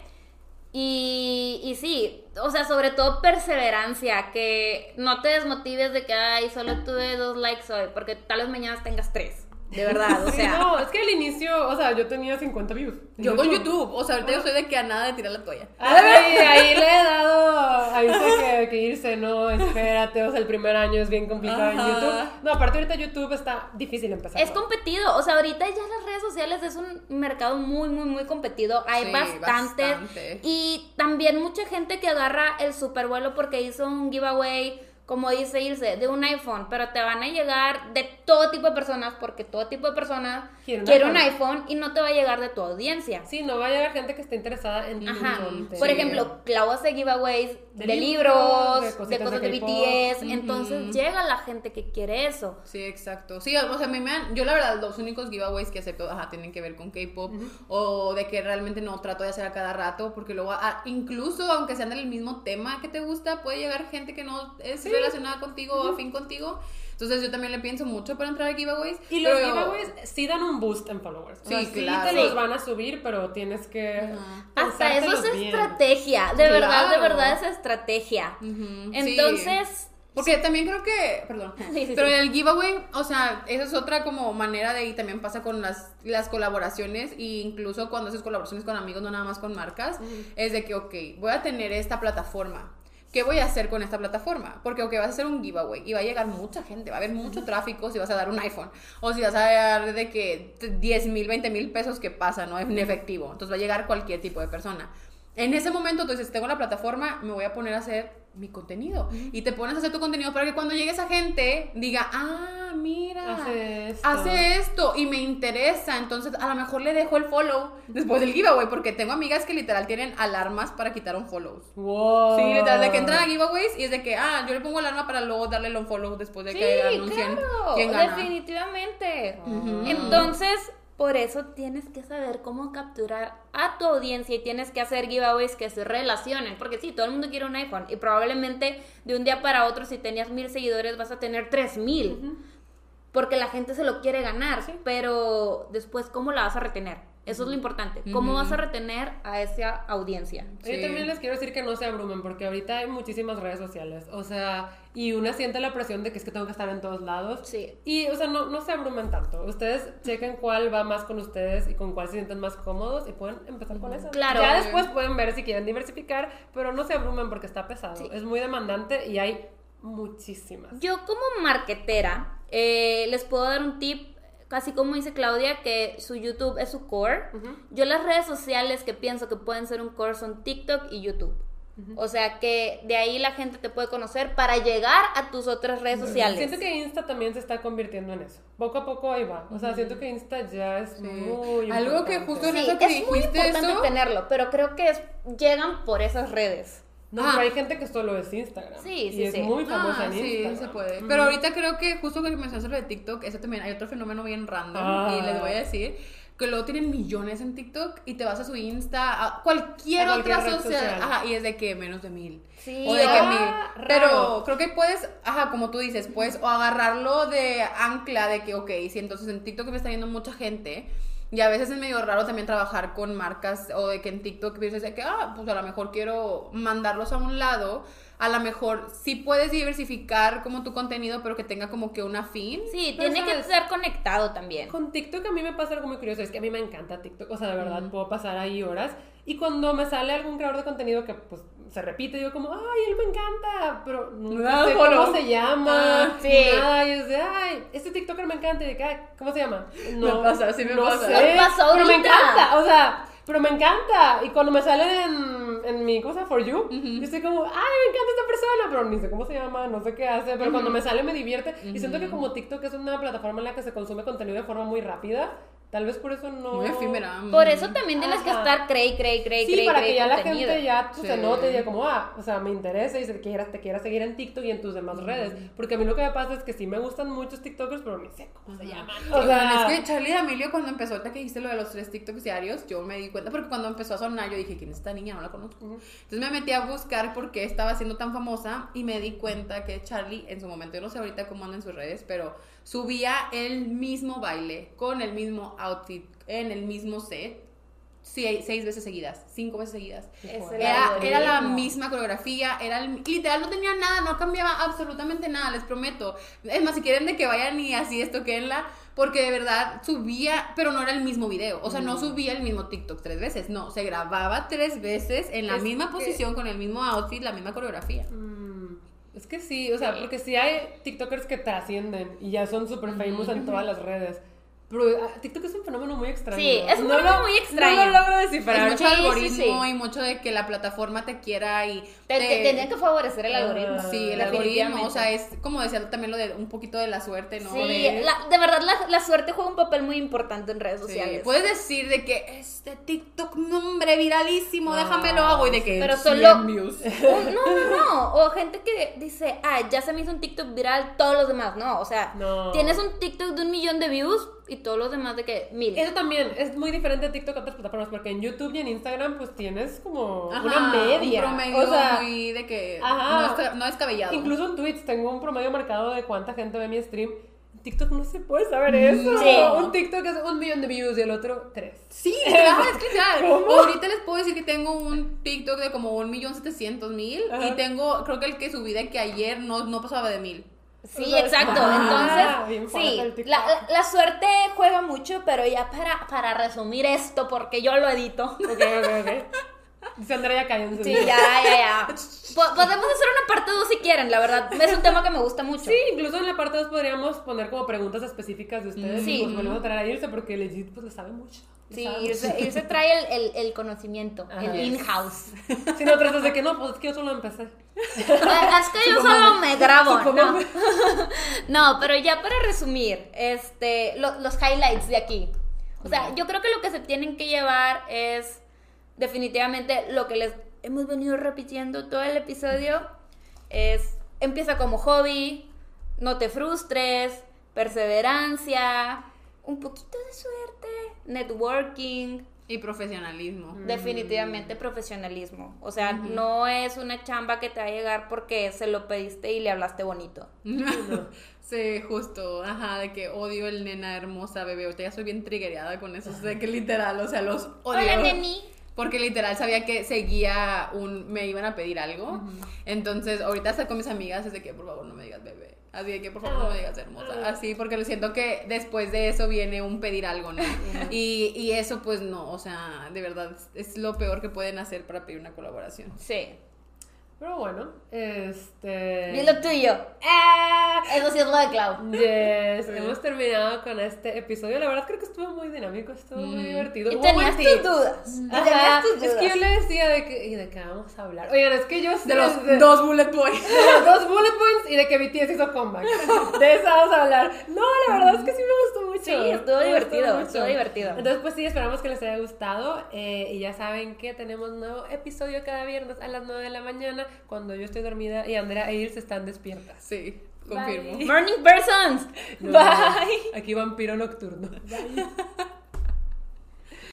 [SPEAKER 1] Y, y sí, o sea, sobre todo perseverancia, que no te desmotives de que, ay, solo tuve dos likes hoy, porque tal vez mañana tengas tres. De verdad, o
[SPEAKER 2] Sí,
[SPEAKER 1] sea.
[SPEAKER 2] no, es que al inicio, o sea, yo tenía 50 views.
[SPEAKER 3] Yo con YouTube, o sea, ahorita yo soy de que a nada de tirar la toalla.
[SPEAKER 2] Ay, ahí le he dado, ahí sé que, que irse, no, espérate, o sea, el primer año es bien complicado en. YouTube. No, aparte ahorita YouTube está difícil empezar.
[SPEAKER 1] Es competido, o sea, ahorita ya las redes sociales es un mercado muy, muy, muy competido. Hay
[SPEAKER 3] Sí,
[SPEAKER 1] bastantes.
[SPEAKER 3] bastante.
[SPEAKER 1] Y también mucha gente que agarra el super vuelo porque hizo un giveaway, como dice Ilse, de un iPhone, pero te van a llegar de todo tipo de personas porque todo tipo de personas
[SPEAKER 2] Quiere
[SPEAKER 1] quiere,
[SPEAKER 2] un iPhone.
[SPEAKER 1] y no te va a llegar de tu audiencia.
[SPEAKER 2] Sí, no va a llegar gente que esté interesada en
[SPEAKER 1] Ajá.
[SPEAKER 2] contenido.
[SPEAKER 1] Por ejemplo, Clau hace giveaways de,
[SPEAKER 2] De
[SPEAKER 1] libros,
[SPEAKER 2] de
[SPEAKER 1] cosas
[SPEAKER 2] de.
[SPEAKER 1] BTS. Entonces llega la gente que quiere eso.
[SPEAKER 3] Sí, exacto. Sí, o sea, a mí me han, yo la verdad, los únicos giveaways que acepto, ajá, tienen que ver con K-pop o de que realmente no trato de hacer a cada rato, porque luego, ah, incluso aunque sean del mismo tema que te gusta, puede llegar gente que no es relacionada contigo o afín contigo. Entonces yo también le pienso mucho para entrar a giveaways.
[SPEAKER 2] Y los
[SPEAKER 3] pero-
[SPEAKER 2] giveaways sí dan un boost en followers. O sea,
[SPEAKER 3] Sí,
[SPEAKER 2] sí
[SPEAKER 3] claro.
[SPEAKER 2] te los
[SPEAKER 1] Sí.
[SPEAKER 2] van a subir, pero tienes que.
[SPEAKER 1] Hasta eso es
[SPEAKER 2] bien.
[SPEAKER 1] estrategia. De verdad, de
[SPEAKER 3] Claro.
[SPEAKER 1] verdad es estrategia.
[SPEAKER 3] Ujú, sí.
[SPEAKER 1] Entonces,
[SPEAKER 3] Porque también creo que, perdón, (laughs)
[SPEAKER 1] Sí, sí,
[SPEAKER 3] pero
[SPEAKER 1] sí.
[SPEAKER 3] el giveaway, o sea, esa es otra como manera de, y también pasa con las, las colaboraciones, e incluso cuando haces colaboraciones con amigos, no nada más con marcas, es de que, ok, voy a tener esta plataforma. ¿Qué voy a hacer con esta plataforma? Porque, ok, vas a hacer un giveaway y va a llegar mucha gente, va a haber mucho tráfico si vas a dar un iPhone o si vas a dar de que 10 mil, 20 mil pesos que pasa, ¿no? En efectivo. Entonces va a llegar cualquier tipo de persona. En ese momento, entonces, tengo la plataforma, me voy a poner a hacer mi contenido. Y te pones a hacer tu contenido para que cuando llegue esa gente diga, ah, mira,
[SPEAKER 2] Hace esto.
[SPEAKER 3] hace esto y me interesa. Entonces, a lo mejor le dejo el follow después del giveaway, porque tengo amigas que literal tienen alarmas para quitar un follow.
[SPEAKER 2] Wow.
[SPEAKER 3] Sí, literal, de que entran a giveaways y es de que, ah, yo le pongo alarma para luego darle el unfollow después de
[SPEAKER 1] sí,
[SPEAKER 3] que anuncien
[SPEAKER 1] claro,
[SPEAKER 3] quién gana.
[SPEAKER 1] definitivamente.
[SPEAKER 3] Ujú.
[SPEAKER 1] Entonces, por eso tienes que saber cómo capturar a tu audiencia y tienes que hacer giveaways que se relacionen. Porque sí, todo el mundo quiere un iPhone y probablemente de un día para otro, si tenías mil seguidores, vas a tener tres mil. Porque la gente se lo quiere ganar. Pero después, ¿cómo la vas a retener? Eso es lo importante. ¿Cómo vas a retener a esa audiencia?
[SPEAKER 2] Yo
[SPEAKER 3] Sí.
[SPEAKER 2] también les quiero decir que no se abrumen, porque ahorita hay muchísimas redes sociales. O sea, y una siente la presión de que es que tengo que estar en todos lados.
[SPEAKER 1] Sí.
[SPEAKER 2] Y, o sea, no, no se abrumen tanto. Ustedes chequen cuál va más con ustedes y con cuál se sienten más cómodos y pueden empezar con eso.
[SPEAKER 1] Claro.
[SPEAKER 2] Ya después pueden ver si quieren diversificar, pero no se abrumen porque está pesado.
[SPEAKER 1] Sí.
[SPEAKER 2] Es muy demandante y hay muchísimas.
[SPEAKER 1] Yo como marketera eh, les puedo dar un tip, casi como dice Claudia, que su YouTube es su core. Yo las redes sociales que pienso que pueden ser un core son TikTok y YouTube. O sea que de ahí la gente te puede conocer para llegar a tus otras redes sociales.
[SPEAKER 2] Siento que Insta también se está convirtiendo en eso. Poco a poco ahí va. O sea, siento que Insta ya es muy
[SPEAKER 3] Algo que
[SPEAKER 2] importante.
[SPEAKER 3] justo en
[SPEAKER 1] Sí,
[SPEAKER 3] eso que
[SPEAKER 1] es muy
[SPEAKER 3] dijiste
[SPEAKER 1] importante
[SPEAKER 3] eso-
[SPEAKER 1] tenerlo, pero creo que es- llegan por esas redes.
[SPEAKER 2] No,
[SPEAKER 3] Ah.
[SPEAKER 2] pero hay gente que solo es Instagram.
[SPEAKER 1] Sí, sí,
[SPEAKER 2] y es
[SPEAKER 1] sí.
[SPEAKER 2] muy famosa
[SPEAKER 3] Ah,
[SPEAKER 2] en
[SPEAKER 3] sí,
[SPEAKER 2] Instagram.
[SPEAKER 3] se puede. Pero ahorita creo que justo que mencionaste lo de TikTok, eso también hay otro fenómeno bien random
[SPEAKER 2] Ah.
[SPEAKER 3] y les voy a decir que luego tienen millones en TikTok y te vas a su Insta, a cualquier,
[SPEAKER 2] A cualquier
[SPEAKER 3] otra social,
[SPEAKER 2] social.
[SPEAKER 3] ajá, y es de que menos de mil.
[SPEAKER 1] Sí.
[SPEAKER 3] O de que
[SPEAKER 2] Ah,
[SPEAKER 3] mil.
[SPEAKER 2] raro.
[SPEAKER 3] Pero creo que puedes, ajá, como tú dices, puedes o agarrarlo de ancla de que, ok, si entonces en TikTok me está viendo mucha gente. Y a veces es medio raro también trabajar con marcas o de que en TikTok dices de que, ah, pues a lo mejor quiero mandarlos a un lado. A lo mejor sí puedes diversificar como tu contenido, pero que tenga como que una fin.
[SPEAKER 1] Sí,
[SPEAKER 2] Pero
[SPEAKER 1] tiene que ser conectado también.
[SPEAKER 2] Con TikTok a mí me pasa algo muy curioso, es que a mí me encanta TikTok, o sea, de verdad puedo pasar ahí horas y cuando me sale algún creador de contenido que pues se repite, yo como, ay, él me encanta, pero nunca
[SPEAKER 3] Ah,
[SPEAKER 2] sé cómo se llama,
[SPEAKER 3] Ah,
[SPEAKER 1] sí.
[SPEAKER 2] nada, y es de, ay, este TikToker me encanta, y de que, "Ay, ¿cómo se llama? No,
[SPEAKER 3] pasa, sí me
[SPEAKER 2] no
[SPEAKER 3] pasa.
[SPEAKER 2] sé,
[SPEAKER 1] Me pasó
[SPEAKER 2] pero me encanta, o sea, pero me encanta, y cuando me sale en, en mi cosa, For You, yo estoy como, ay, me encanta esta persona, pero ni sé cómo se llama, no sé qué hace, pero cuando me sale me divierte, y siento que como TikTok es una plataforma en la que se consume contenido de forma muy rápida, tal vez por eso no...
[SPEAKER 3] Muy efímera.
[SPEAKER 1] Por eso también tienes que estar crey, crey, crey,
[SPEAKER 2] Sí,
[SPEAKER 1] crey,
[SPEAKER 2] para
[SPEAKER 1] crey
[SPEAKER 2] que ya la gente ya pues, se
[SPEAKER 3] Sí.
[SPEAKER 2] note y diga como, ah, o sea, me interesa y se quiera, te quiera seguir en TikTok y en tus demás redes. Porque a mí lo que me pasa es que sí me gustan muchos TikTokers, pero ni sé cómo se llaman. O sea,
[SPEAKER 3] es que Charlie D'Amelio cuando empezó, ahorita que dijiste lo de los tres TikToks diarios, yo me di cuenta porque cuando empezó a sonar yo dije, ¿quién es esta niña? No la conozco. Entonces me metí a buscar por qué estaba siendo tan famosa y me di cuenta que Charlie en su momento, yo no sé ahorita cómo anda en sus redes, pero subía el mismo baile con el mismo outfit en el mismo set. sí- seis veces seguidas, cinco veces seguidas. Era, era la misma coreografía, era el- literal no tenía nada, no cambiaba absolutamente nada, les prometo. Es más, si quieren de que vayan y así esto, la porque de verdad subía, pero no era el mismo video. O sea, no subía el mismo TikTok tres veces. No, se grababa tres veces en la
[SPEAKER 2] Es
[SPEAKER 3] misma
[SPEAKER 2] que-
[SPEAKER 3] posición, con el mismo outfit, la misma coreografía.
[SPEAKER 2] Mm, Es que sí, o sea, porque sí hay TikTokers que trascienden y ya son súper famous en todas las redes. Pero ah, TikTok es un fenómeno muy extraño.
[SPEAKER 1] Sí, es un
[SPEAKER 2] No
[SPEAKER 1] fenómeno
[SPEAKER 2] lo-
[SPEAKER 1] muy extraño.
[SPEAKER 2] No lo logro descifrar.
[SPEAKER 3] Es mucho
[SPEAKER 1] Sí, sí,
[SPEAKER 3] algoritmo
[SPEAKER 1] sí.
[SPEAKER 3] y mucho de que la plataforma te quiera y
[SPEAKER 1] Te, te-
[SPEAKER 3] te-
[SPEAKER 1] tenía que favorecer el algoritmo.
[SPEAKER 3] Sí, el algoritmo, o sea, es como decía también lo de un poquito de la suerte, ¿no?
[SPEAKER 1] Sí,
[SPEAKER 3] de,
[SPEAKER 1] la- de verdad la, la suerte juega un papel muy importante en redes
[SPEAKER 3] Sí,
[SPEAKER 1] sociales.
[SPEAKER 3] Puedes decir de que este TikTok, nombre viralísimo,
[SPEAKER 2] Ah,
[SPEAKER 3] déjame lo hago y de que
[SPEAKER 1] pero
[SPEAKER 3] 100
[SPEAKER 1] solo-
[SPEAKER 3] views. (laughs)
[SPEAKER 1] Un- no, no, no. O gente que dice, ah, ya se me hizo un TikTok viral, todos los demás. No, o sea,
[SPEAKER 2] No.
[SPEAKER 1] tienes un TikTok de un millón de views y todos los demás de que mil.
[SPEAKER 2] Eso también es muy diferente a TikTok a otras plataformas, porque en YouTube y en Instagram pues tienes como
[SPEAKER 3] Ajá,
[SPEAKER 2] una media.
[SPEAKER 3] Un promedio
[SPEAKER 2] o sea,
[SPEAKER 3] muy de que
[SPEAKER 2] ajá.
[SPEAKER 3] no, es, no es cabellado.
[SPEAKER 2] incluso en Twitch tengo un promedio marcado de cuánta gente ve mi stream. En TikTok no se puede saber eso.
[SPEAKER 1] Sí.
[SPEAKER 2] Un TikTok es un millón de views y el otro tres.
[SPEAKER 3] Sí, (laughs) claro, es que claro.
[SPEAKER 2] ¿Cómo?
[SPEAKER 3] Ahorita les puedo decir que tengo un TikTok de como un millón setecientos mil y tengo, creo que el que subí de que ayer no, no pasaba de mil.
[SPEAKER 1] Sí,
[SPEAKER 2] O sea,
[SPEAKER 1] exacto.
[SPEAKER 2] ah,
[SPEAKER 1] Entonces, sí, la, la- la suerte juega mucho, pero ya para, para resumir esto, porque yo lo edito.
[SPEAKER 2] Ok, ok, ok. Dice Andrea, cállense.
[SPEAKER 1] Sí, ya, ya, ya. (laughs) Po- podemos hacer una parte 2 si quieren, la verdad. Es un tema que me gusta mucho.
[SPEAKER 2] Sí, incluso en la parte 2 podríamos poner como preguntas específicas de ustedes.
[SPEAKER 1] Sí.
[SPEAKER 2] Y pues volvemos a traer a Irse porque legit pues le sabe mucho. Le
[SPEAKER 1] Sí,
[SPEAKER 2] sabe
[SPEAKER 1] irse,
[SPEAKER 2] mucho.
[SPEAKER 1] irse trae el, el, el conocimiento, el
[SPEAKER 2] Yes.
[SPEAKER 1] in-house.
[SPEAKER 2] Si no tratas de que no, pues es que yo solo empecé.
[SPEAKER 1] Ah, Es que yo solo me grabo. No. (laughs) No, pero ya para resumir, este, lo- los highlights de aquí. O sea, yo creo que lo que se tienen que llevar es definitivamente lo que les hemos venido repitiendo todo el episodio. Es, empieza como hobby, no te frustres, perseverancia, un poquito de suerte, networking,
[SPEAKER 3] Y profesionalismo.
[SPEAKER 1] definitivamente profesionalismo. O sea, no es una chamba que te va a llegar porque se lo pediste y le hablaste bonito. (laughs)
[SPEAKER 3] Sí, justo, ajá, de que odio el nena hermosa bebé. Ahorita ya soy bien triggereada con eso, de que literal, o sea, los odio.
[SPEAKER 1] Hola, neni.
[SPEAKER 3] Porque literal sabía que seguía un. me iban a pedir algo. Entonces, ahorita estoy con mis amigas, es de que por favor no me digas bebé. Así de que por favor no me digas hermosa. Así, porque lo siento que después de eso viene un pedir algo, ¿no? (laughs) y, y eso, pues no, o sea, de verdad, es lo peor que pueden hacer para pedir una colaboración.
[SPEAKER 1] Sí.
[SPEAKER 2] Pero bueno, este.
[SPEAKER 1] Y lo tuyo.
[SPEAKER 2] Ah,
[SPEAKER 1] Eso sí es lo de Clau.
[SPEAKER 2] Yes, (laughs) hemos terminado con este episodio. La verdad creo que estuvo muy dinámico, estuvo muy divertido.
[SPEAKER 1] Y tenías tus dudas. Y
[SPEAKER 2] Ajá,
[SPEAKER 1] tenías tus
[SPEAKER 2] Es que yo
[SPEAKER 1] dudas.
[SPEAKER 2] le decía de que, ¿y de qué vamos a hablar? Oigan, es que yo
[SPEAKER 3] De los
[SPEAKER 2] de-
[SPEAKER 3] dos bullet points. (laughs)
[SPEAKER 2] los dos bullet points y de que BTS hizo comeback. De eso vamos a hablar. No, la verdad es que sí me gustó mucho.
[SPEAKER 1] Sí, estuvo
[SPEAKER 2] Me
[SPEAKER 1] divertido, estuvo divertido.
[SPEAKER 2] Entonces, pues sí, esperamos que les haya gustado. eh, y ya saben que tenemos nuevo episodio cada viernes a las 9 de la mañana, cuando yo estoy dormida y Andrea e Ilse están despiertas.
[SPEAKER 3] Sí, confirmo.
[SPEAKER 2] Bye.
[SPEAKER 1] Morning persons. Bye.
[SPEAKER 2] Aquí vampiro nocturno. Bye.